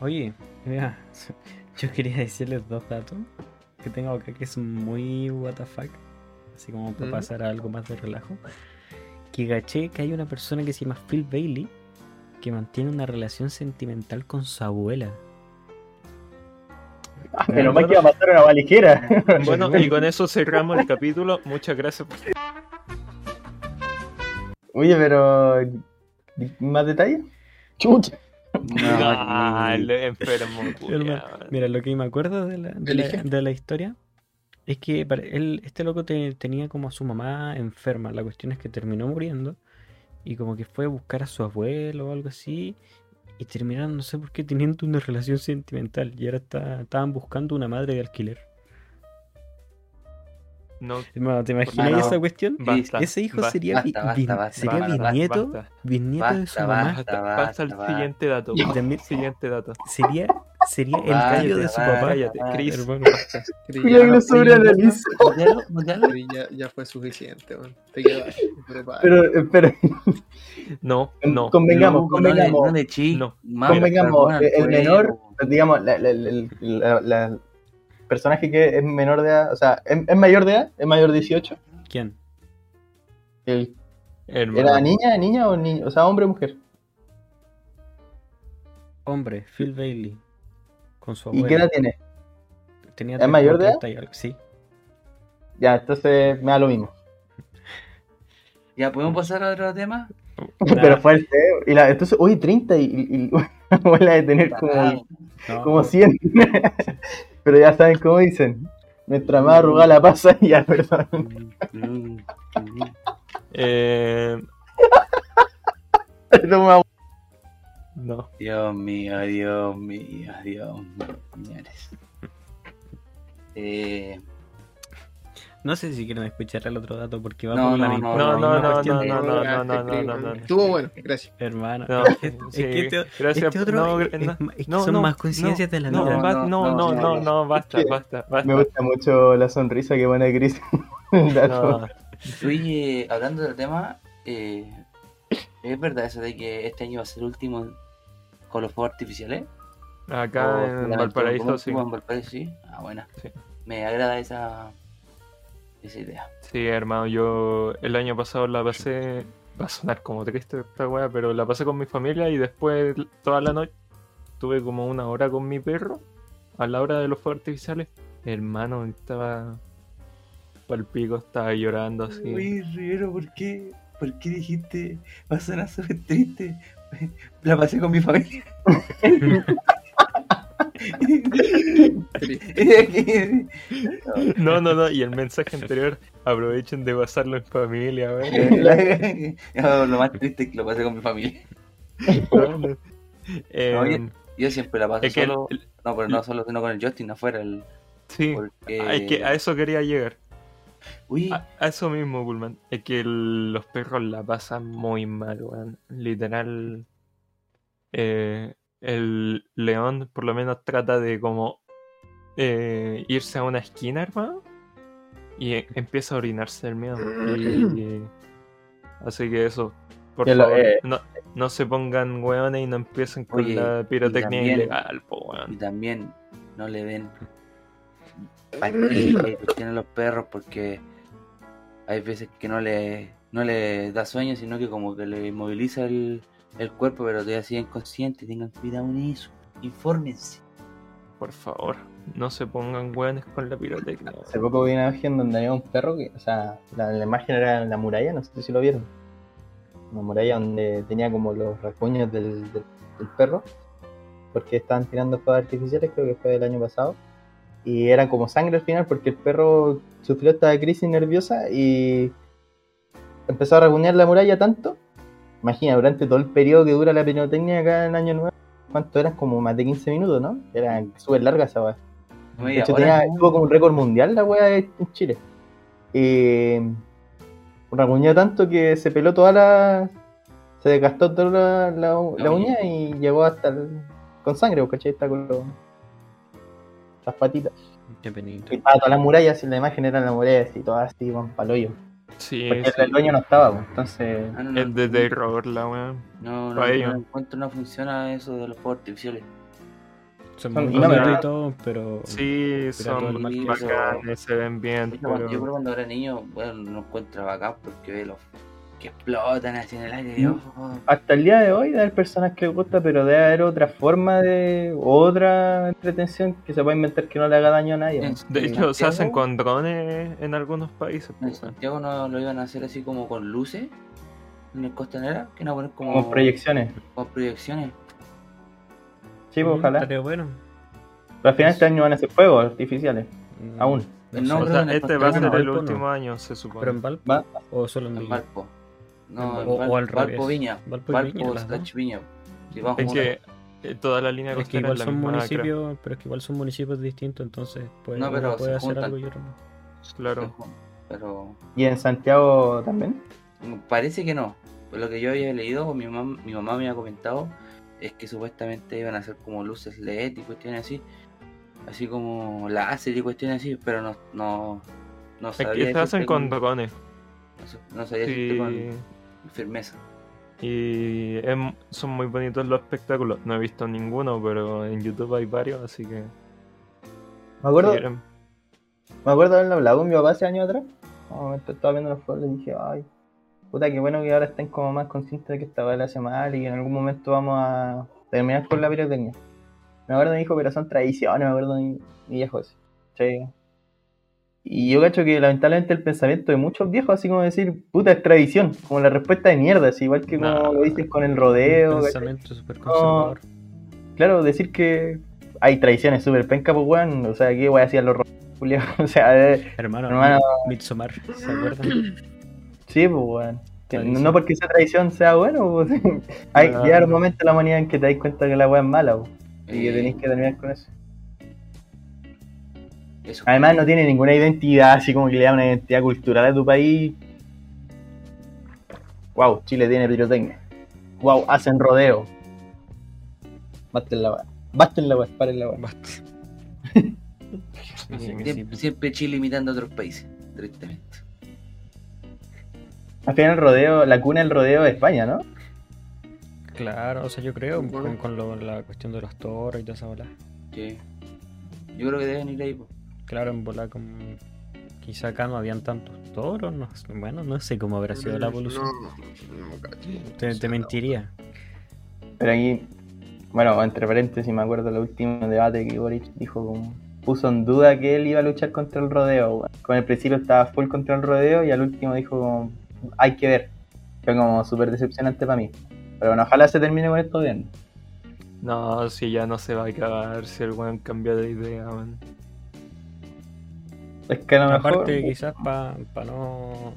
Oye, mira, (laughs) yo quería decirles dos datos que tengo acá que son muy WTF, así como para Mm. pasar a algo más de relajo. Que caché que hay una persona que se llama Phil Bailey que mantiene una relación sentimental con su abuela. Ah, pero más que iba a pasar una ligera. (laughs) Bueno, y con eso cerramos el capítulo. Muchas gracias. por- Oye, pero. ¿Más detalles? Chucha. (laughs) Ah, el enfermo. (laughs) Culiao. Mira, lo que me acuerdo de la, de la, Elige. de la historia es que para él, este loco te- tenía como a su mamá enferma. La cuestión es que terminó muriendo y como que fue a buscar a su abuelo o algo así y terminaron, no sé por qué, teniendo una (laughs) relación sentimental y ahora está- estaban buscando una madre de alquiler. No, Hermano, ¿te imaginas esa cuestión? basta. Ese hijo basta, sería, bi- basta, basta, bin- basta, sería basta, bisnieto, basta. bisnieto de su mamá. basta. Basta, pasa al basta. siguiente dato. Y también Siguiente dato. sería, sería el tío de su basta, papá. Cállate, Chris. Hermano. Ya, lo sobreanalizo. Ya, ya fue suficiente. Te quedas. (laughs) Pero, espera, No, no. convengamos, convengamos. No Convengamos, el menor, digamos, la, personaje que es menor de edad, o sea, ¿es, es mayor de edad? ¿Es mayor de 18? ¿Quién? El, Hermano. ¿Era niña, niña o niño? O sea, hombre o mujer. Hombre, Phil Bailey. Con su ¿Y abuela. qué edad tiene? Tenía ¿Es mayor de edad? 30 y algo, Sí. Ya, entonces me da lo mismo. (laughs) Ya, ¿podemos pasar a otro tema? (laughs) Pero fuerte. Y la, entonces, uy, 30 y, y, y (laughs) la abuela de tener como, No, como 100. Pero ya saben cómo dicen. Mientras más arrugada la pasa, (laughs) ya, perdón. Eh, no. Dios mío, Dios mío, Dios mío. Eh, no sé si quieren escuchar el otro dato porque va No, por la no, misma, no, No, no, no, no, no, no, no, no, no, no, no. Estuvo bueno, gracias. Hermano, No, es, sí, que este, gracias. este otro no, es, no, es que no, son no, más coincidencias de la no, vida. No, no, no, no, no, no, no. no, basta, Es que basta, me basta. gusta mucho la sonrisa que pone Chris. Dato. No, oye, hablando del tema, eh, ¿es verdad eso de que este año va a ser el último con los fuegos artificiales? Acá O en Valparaíso ¿cómo sí. En Valparaíso sí. Ah, buena. Sí. Me agrada esa, esa idea. Sí, hermano, yo el año pasado la pasé. Va a sonar como triste esta weá, pero la pasé con mi familia y después toda la noche tuve como una hora con mi perro a la hora de los fuegos artificiales. Hermano, estaba. Pal pico, estaba llorando así. Uy, Rivero, ¿por qué? ¿Por qué dijiste? Va a sonar súper triste. (laughs) La pasé con mi familia. (laughs) No, no, no, y el mensaje anterior, aprovechen de pasarlo en familia. (laughs) No, lo más triste es que lo pasé con mi familia. No. Eh, Yo siempre la paso el- solo. el- No, pero no solo, sino con el Justin afuera. El, sí, porque... que a eso quería llegar. Uy, A, a eso mismo, Pullman. Es que el- los perros la pasan muy mal, weón. Literal. eh, el león por lo menos trata de como eh, irse a una esquina, hermano. Y e- empieza a orinarse el miedo. Y- y- así que eso. Por Que favor, eh. no, no se pongan weones y no empiecen con Oye, la pirotecnia también- ilegal, po, y también no le den y cuestiones a los perros porque hay veces que no le, no le da sueño, sino que como que le inmoviliza el, el cuerpo, pero todavía siguen conscientes. Tengan cuidado en eso. Infórmense. Por favor, no se pongan weones con la pirotecnia. Hace poco vi una imagen donde había un perro que, o sea, la, la imagen era la muralla, no sé si lo vieron. Una muralla donde tenía como los rasguños del, del, del perro, porque estaban tirando fuegos artificiales, creo que fue del año pasado. Y era como sangre al final porque el perro sufrió esta crisis nerviosa y empezó a rasguñar la muralla tanto. Imagina, durante todo el periodo que dura la pirotecnia acá en el año nuevo, ¿cuánto eran? Como más de 15 minutos, ¿no? Era súper larga esa weá. De hecho, tenía, tuvo como un récord mundial la wea en Chile. Y rasguñó tanto que se peló toda la. Se desgastó toda la, la- la uña. uña y llegó hasta el. con sangre, ¿cachai? Está con los- las patitas. Qué penita. Y para todas las murallas, y la imagen era la muralla así, todas así, con paloyo. Sí, Porque sí. el dueño no estaba, pues, entonces. Ah, no, no, Es de terror la weón. no, no, pa' no encuentro no funciona eso de los fuegos artificiales. Son Son- muy y bonitos todo, pero. Sí, son que bacanes, se ven bien, Yo creo pero... cuando era niño, bueno, no encuentro bacán porque ve los que explotan así en el aire. Mm. oh, Hasta el día de hoy debe haber personas que les gusta, pero debe haber otra forma de. otra entretención que se pueda inventar que no le haga daño a nadie. De hecho, se hacen con drones en algunos países. En pues, Santiago no lo iban a hacer así como con luces en el costanera, que no poner como Como proyecciones. con proyecciones. Sí, pues, ojalá. Estaría bueno. Pero al final este año van a ser fuegos artificiales. Mm, Aún. no. O sea, este va a ser el último no. año, se supone. ¿Pero en Valpo? Va. ¿O solo en En? Valpo. No, O- o Val- al Valpo. Viña. Valpo Viña, las slash dos. Viña. Sí, Es juntos. que eh, toda la línea Es que igual son municipios, pero es que igual son municipios distintos, entonces pues, No, pero puede se hacer juntan. algo y otro no. Claro. Pero ¿Y en Santiago también? parece que no. Por lo que yo había leído, o mi mamá, mi mamá me había comentado, es que supuestamente iban a hacer como luces LED y cuestiones así. Así como láser y cuestiones así, pero no, no, no Es sabría que se hacen con drones. no no decirte Sí. con firmeza. Y son muy bonitos los espectáculos. No he visto ninguno, pero en YouTube hay varios, así que. Me acuerdo, si quieren- me acuerdo haberlo hablado con mi papá hace años atrás. Me estaba viendo los juegos le dije, ay, puta, qué bueno que ahora estén como más conscientes de que esta le hace mal y que en algún momento vamos a terminar con la pirotecnia. Me acuerdo, me dijo, pero son tradiciones, me acuerdo mi, mi viejo ese. Sí. Y yo cacho que lamentablemente el pensamiento de muchos viejos, así como decir, puta, es tradición, como la respuesta de mierda, así, igual que como No. lo dicen con el rodeo. Pensamiento súper conservador. Claro, decir que hay tradiciones súper penca, pues weón, o sea, ¿qué weón hacían los rodeos? (laughs) O sea, Hermano, Hermano. Midsommar, ¿se acuerdan? sí, pues weón. Tradición. No porque esa tradición sea buena, pues, (laughs) hay Claro. llega un momento en la humanidad en que te das cuenta que la weá es mala, pues, y que tenéis que terminar con eso. Eso. Además no tiene ninguna identidad, así como que le da una identidad cultural a tu país. Wow, Chile tiene pirotecnia. Wow, hacen rodeo. Basten la weá. Basten la weá, paren la weá. Basta. (laughs) Siempre, Chile imitando a otros países, tristemente. Al final el rodeo, la cuna del rodeo es España, ¿no? Claro, o sea, yo creo con, con lo- la cuestión de los toros y toda esa bola. Sí. Yo creo que deben ir ahí, po. Claro, en bola como. Quizá acá no habían tantos toros, no sé- bueno, no sé cómo habrá sido la evolución. No, no, cacho. te, te mentiría. Pero aquí, bueno, entre paréntesis, me acuerdo el último debate que Boric dijo como. Puso en duda que él iba a luchar contra el rodeo. weón. Con el principio estaba full contra el rodeo y al último dijo como. Hay que ver. Fue como súper decepcionante para mí. Pero bueno, ojalá se termine con esto bien. No, si ya no se va a cagar, si el weón cambia de idea, man. Es que a lo mejor. Aparte, quizás para no.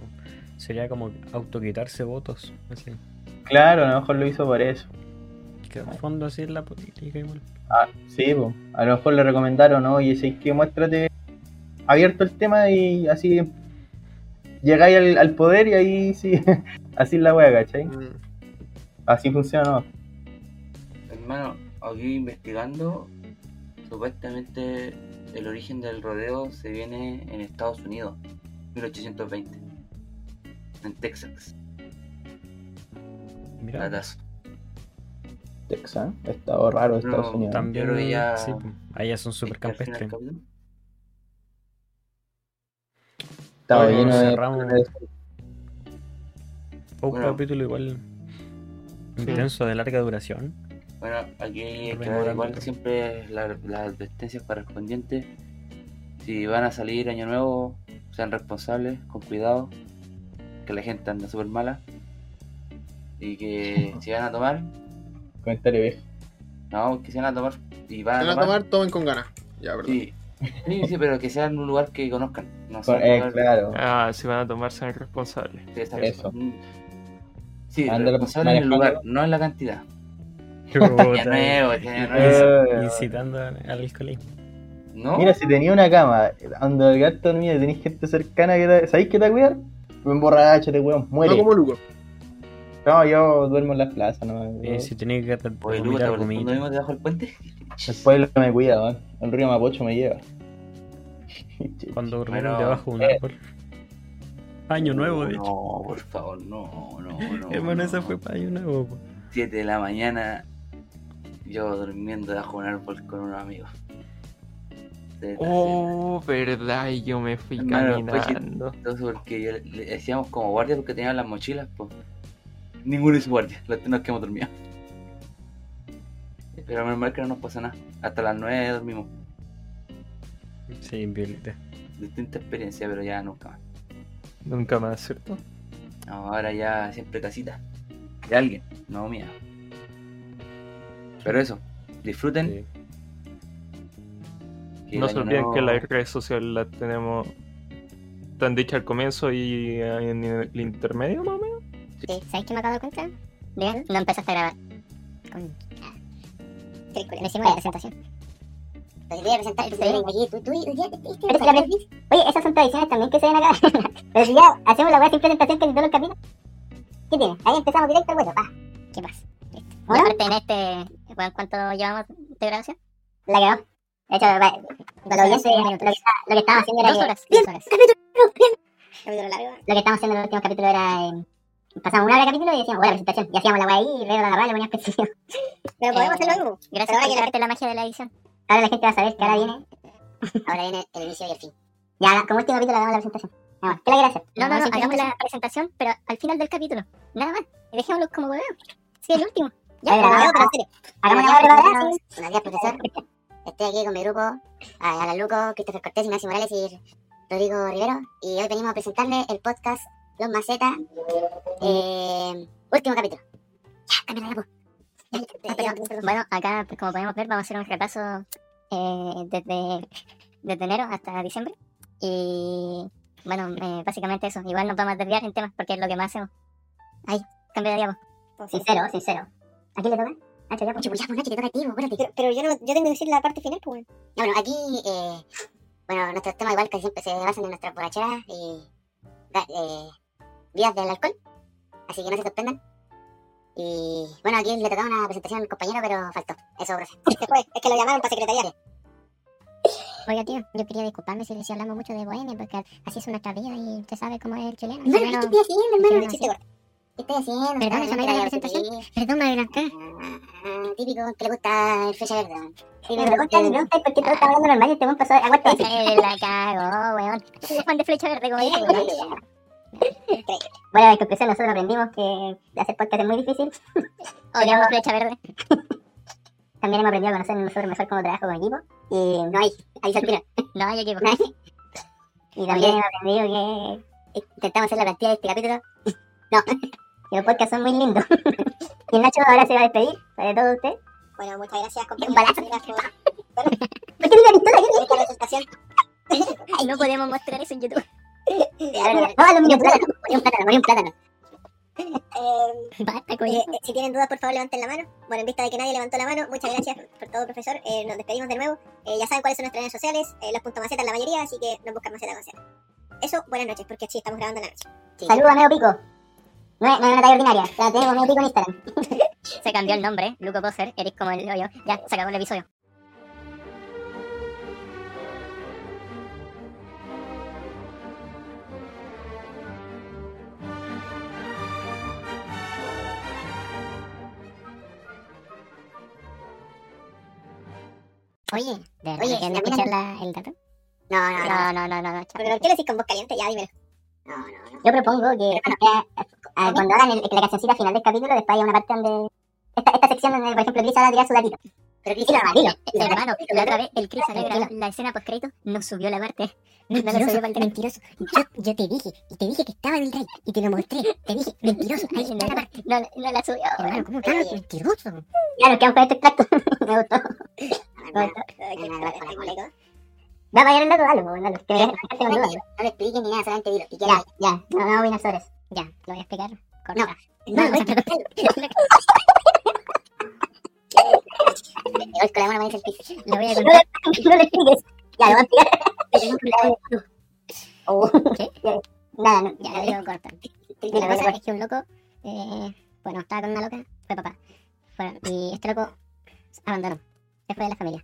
Sería como autoquitarse votos. Así. Claro, a lo mejor lo hizo por eso. Que en el fondo así es la política igual. Ah, sí, po. a lo mejor le recomendaron, oye, si es que muéstrate abierto el tema y así llegáis al, al poder y ahí sí, (laughs) así es la wea, ¿cachai? Mm. Así funciona, ¿no? Hermano, aquí investigando, supuestamente el origen del rodeo se viene en Estados Unidos, 1820, en Texas. Mira, Datazo. Texas, estado raro de No, Estados Unidos. también. ya- sí, allá son súper ¿Viste al final campestres. Estaba Oye, lleno de... cerramos. Fue un Bueno. capítulo igual intenso, de larga duración. Bueno, aquí hay que dar igual siempre la- las advertencias correspondientes. Si van a salir año nuevo, sean responsables, con cuidado, que la gente anda súper mala. Y que (laughs) si van a tomar, Comentario viejo. no, que si van a tomar y van Van a a tomar, tomar, tomen con ganas. Ya, perdón. sí, (laughs) sí, sí, pero que sea en un lugar que conozcan. No sea eh, lugar claro. Ah, si van a tomarse responsables. que está- Eso. Mm. Sí, Anda responsable en el lugar, no en la cantidad. Puta, Ya nuevo. Eh, Incitando al alcoholismo. ¿No? Mira, si tenía una cama donde el gato dormía y tenéis gente cercana que te... ¿Sabéis que te va a cuidar? Emborráchate, weón, muere. No como Luco. No, yo duermo en las plazas, ¿no? Y si tenéis que Oye, Lucas, ¿te vomitar acuerdas cuando gomita. vimos debajo del puente? (laughs) Después lo me cuida, weón. El río Mapocho me lleva. (laughs) Cuando dormieron Bueno, debajo de un eh. árbol. Año nuevo, de hecho. No, por favor, no, no, no. (laughs) Hermano, no. esa fue para año nuevo. po. 7 de la mañana, yo durmiendo debajo de un árbol con unos amigos. Oh, verdad, y yo me fui Hermano, caminando. chistoso porque yo- le decíamos como guardia porque tenían las mochilas, pues. Ninguno hizo guardia, los nos quedamos dormidos. Pero menos mal que no nos pasa nada. Hasta las 9 dormimos. Sí, violeta. Distinta experiencia, pero ya nunca más. Nunca más, ¿cierto? No, ahora ya siempre casita. De alguien, no mía. Pero eso, disfruten. Sí. el No se olviden nuevo- que las redes sociales las tenemos tan dicha al comienzo y en el intermedio, más o menos. Sí, ¿sabes qué me acabo de cuenta? Bien, no empezaste a grabar. Con... Me hicimos la presentación. Pues voy a presentar, tú, tú, ya te Oye, esas son tradiciones también que se ven acá. (laughs) Pero si ya hacemos la weá sin presentación que en todos los capítulos. ¿Qué tiene? Ahí empezamos directo al hueso, pa. ¿Qué pasa? Listo. Aparte en este, bueno, ¿cuánto llevamos de grabación? La quedó. De hecho, lo, lo, que, está- lo que estábamos haciendo era Dos que- horas, dos horas. Capítulo largo. Lo que estábamos haciendo en el último capítulo era. eh, pasamos una hora de capítulo y decíamos, buena presentación. Y hacíamos la weá ahí y luego la agarraba y le poníamos. Pero podemos hacerlo mismo. Gracias por darte la magia de la edición. Ahora la gente va a saber que ahora viene. (laughs) Ahora viene el inicio y el fin. Ya, la- como último capítulo hagamos la presentación. Vamos, ¿qué le quieres hacer? No, no, no, hagamos la presentación, pero al final del capítulo. Nada más. Dejémoslo como hueveo. Sí, el último. Ya, pero hagamos- pero en serio. Hagamos la weá no- sí. Buenos días, profesor. Estoy aquí con mi grupo, a Alan Luco, Christopher Cortés, Ignacio Morales y Rodrigo Rivero. Y hoy venimos a presentarles el podcast Los Macetas. Eh, último capítulo. Ya, cámbiala la voz. Bueno, acá, pues, como podemos ver, vamos a hacer un repaso eh, desde, desde enero hasta diciembre. Y bueno, eh, básicamente eso. Igual nos vamos a desviar en temas porque es lo que más hacemos. Ahí, cambio de diapo. Sincero, sincero. ¿A quién le toca? Nacho, ya, pues. Ya, pues Nacho, te toca a ti, pues, Pero, pero yo, no, yo tengo que decir la parte final, pues. Ya, bueno, aquí, eh, bueno, nuestros temas igual que siempre se basan en nuestras borracheras y eh, vías del alcohol. Así que no se sorprendan. Y bueno, aquí le tocaba una presentación al compañero, pero faltó. Eso, profe. (laughs) es que lo llamaron para secretariar. Oiga, tío, yo quería disculparme si, si hablamos mucho de Bohemia, porque así es nuestra vida y usted sabe cómo es el chileno. Hermano, ¿qué estoy haciendo, hermano? ¿Qué estoy haciendo? Perdón, Estaba esa no en era la la presentación. Perdón, me adelanté. Ah, Típico que le gusta el flecha verde. Sí, Me preguntan, me preguntan por qué todo está hablando normal y este weón pasó a cuarto. Se la cagó, weón. Fan de flecha verde, como dije, weón. Bueno, en conclusión, nosotros aprendimos que hacer podcast es muy difícil. (laughs) Odiamos flecha verde. (laughs) También hemos aprendido a conocer nosotros mejor cómo trabajo con equipo. Y no hay, ahí se olvida. (laughs) No hay equipo. Y también hemos aprendido que intentamos hacer la plantilla de este capítulo. No, los podcasts son muy lindos. (laughs) y Nacho ahora se va a despedir de todos ustedes. Bueno, muchas gracias, Un amigas, por (laughs) ¿Por qué tiene la pistola aquí? por esta presentación. (laughs) Ay, no podemos mostrar eso en YouTube. No, plátano, morí un plátano, un plátano. Eh, Basta con eh, eso. eh, si tienen dudas, por favor, levanten la mano. Bueno, en vista de que nadie levantó la mano, muchas gracias por todo, profesor. Eh, nos despedimos de nuevo. Eh, ya saben cuáles son nuestras redes sociales, eh, los puntos macetas la mayoría, así que nos buscan maceta. Eso, buenas noches, porque sí, estamos grabando en la noche. Sí. Saludos a Meo Pico. No es, no es una talla ordinaria. La tenemos Meo Pico en Instagram. (laughs) se cambió el nombre. Luco Poser. Eres como el hoyo. Ya, se acabó el episodio. Oye, ¿de verdad Oye, no también escuchar es- la- el dato? No, no, no. No, no, no, no. no, Pero, ¿Por qué lo decís con voz caliente? Ya, dímelo. No, no, no. Yo propongo que eh, eh, cuando hagan el- la cancioncita final del capítulo, después haya una parte donde. Esta, esta sección donde, por ejemplo, Chris va a tirar su datito. Pero Dilo, dilo. Hermano, la otra vez el Chris alegra la escena post crédito no subió la parte. No subió para el mentiroso. Yo, yo te dije, y te dije que estaba en el drive, y te lo mostré. Te dije, mentiroso, ahí está la parte. No, no la subió. Hermano, ¿cómo que hablas mentiroso? Ya nos quedamos con este extracto. (laughs) Me gustó. Va a fallar el dato, dale, pues, dale. Me. No le expliques ni nada, solamente dilo. Y Ya, ya. No, no voy a opinar sobre eso. Ya, lo voy a explicar. Corta. (laughs) No, no, no, con la mano me dice el piso. Lo voy a contar. No le expliques. Ya, lo voy a explicar. (laughs) Oh, ¿qué? Nada, no, ya, lo digo corta. La cosa es que un loco, eh, bueno, estaba con una loca, fue papá. Fueron- y este loco abandonó. Se fue de la familia.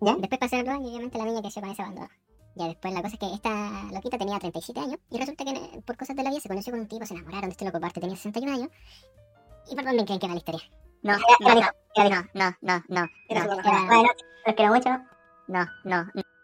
¿Ya? Después pasó el y obviamente la niña creció con ese abandono. Ya después la cosa es que esta loquita tenía 37 años y resulta que eh, por cosas de la vida se conoció con un tipo, se enamoraron de este loco parte, tenía 61 años. ¿Y por dónde creen que va la historia? No, no, no, no, no, no, no, no, no, no, no.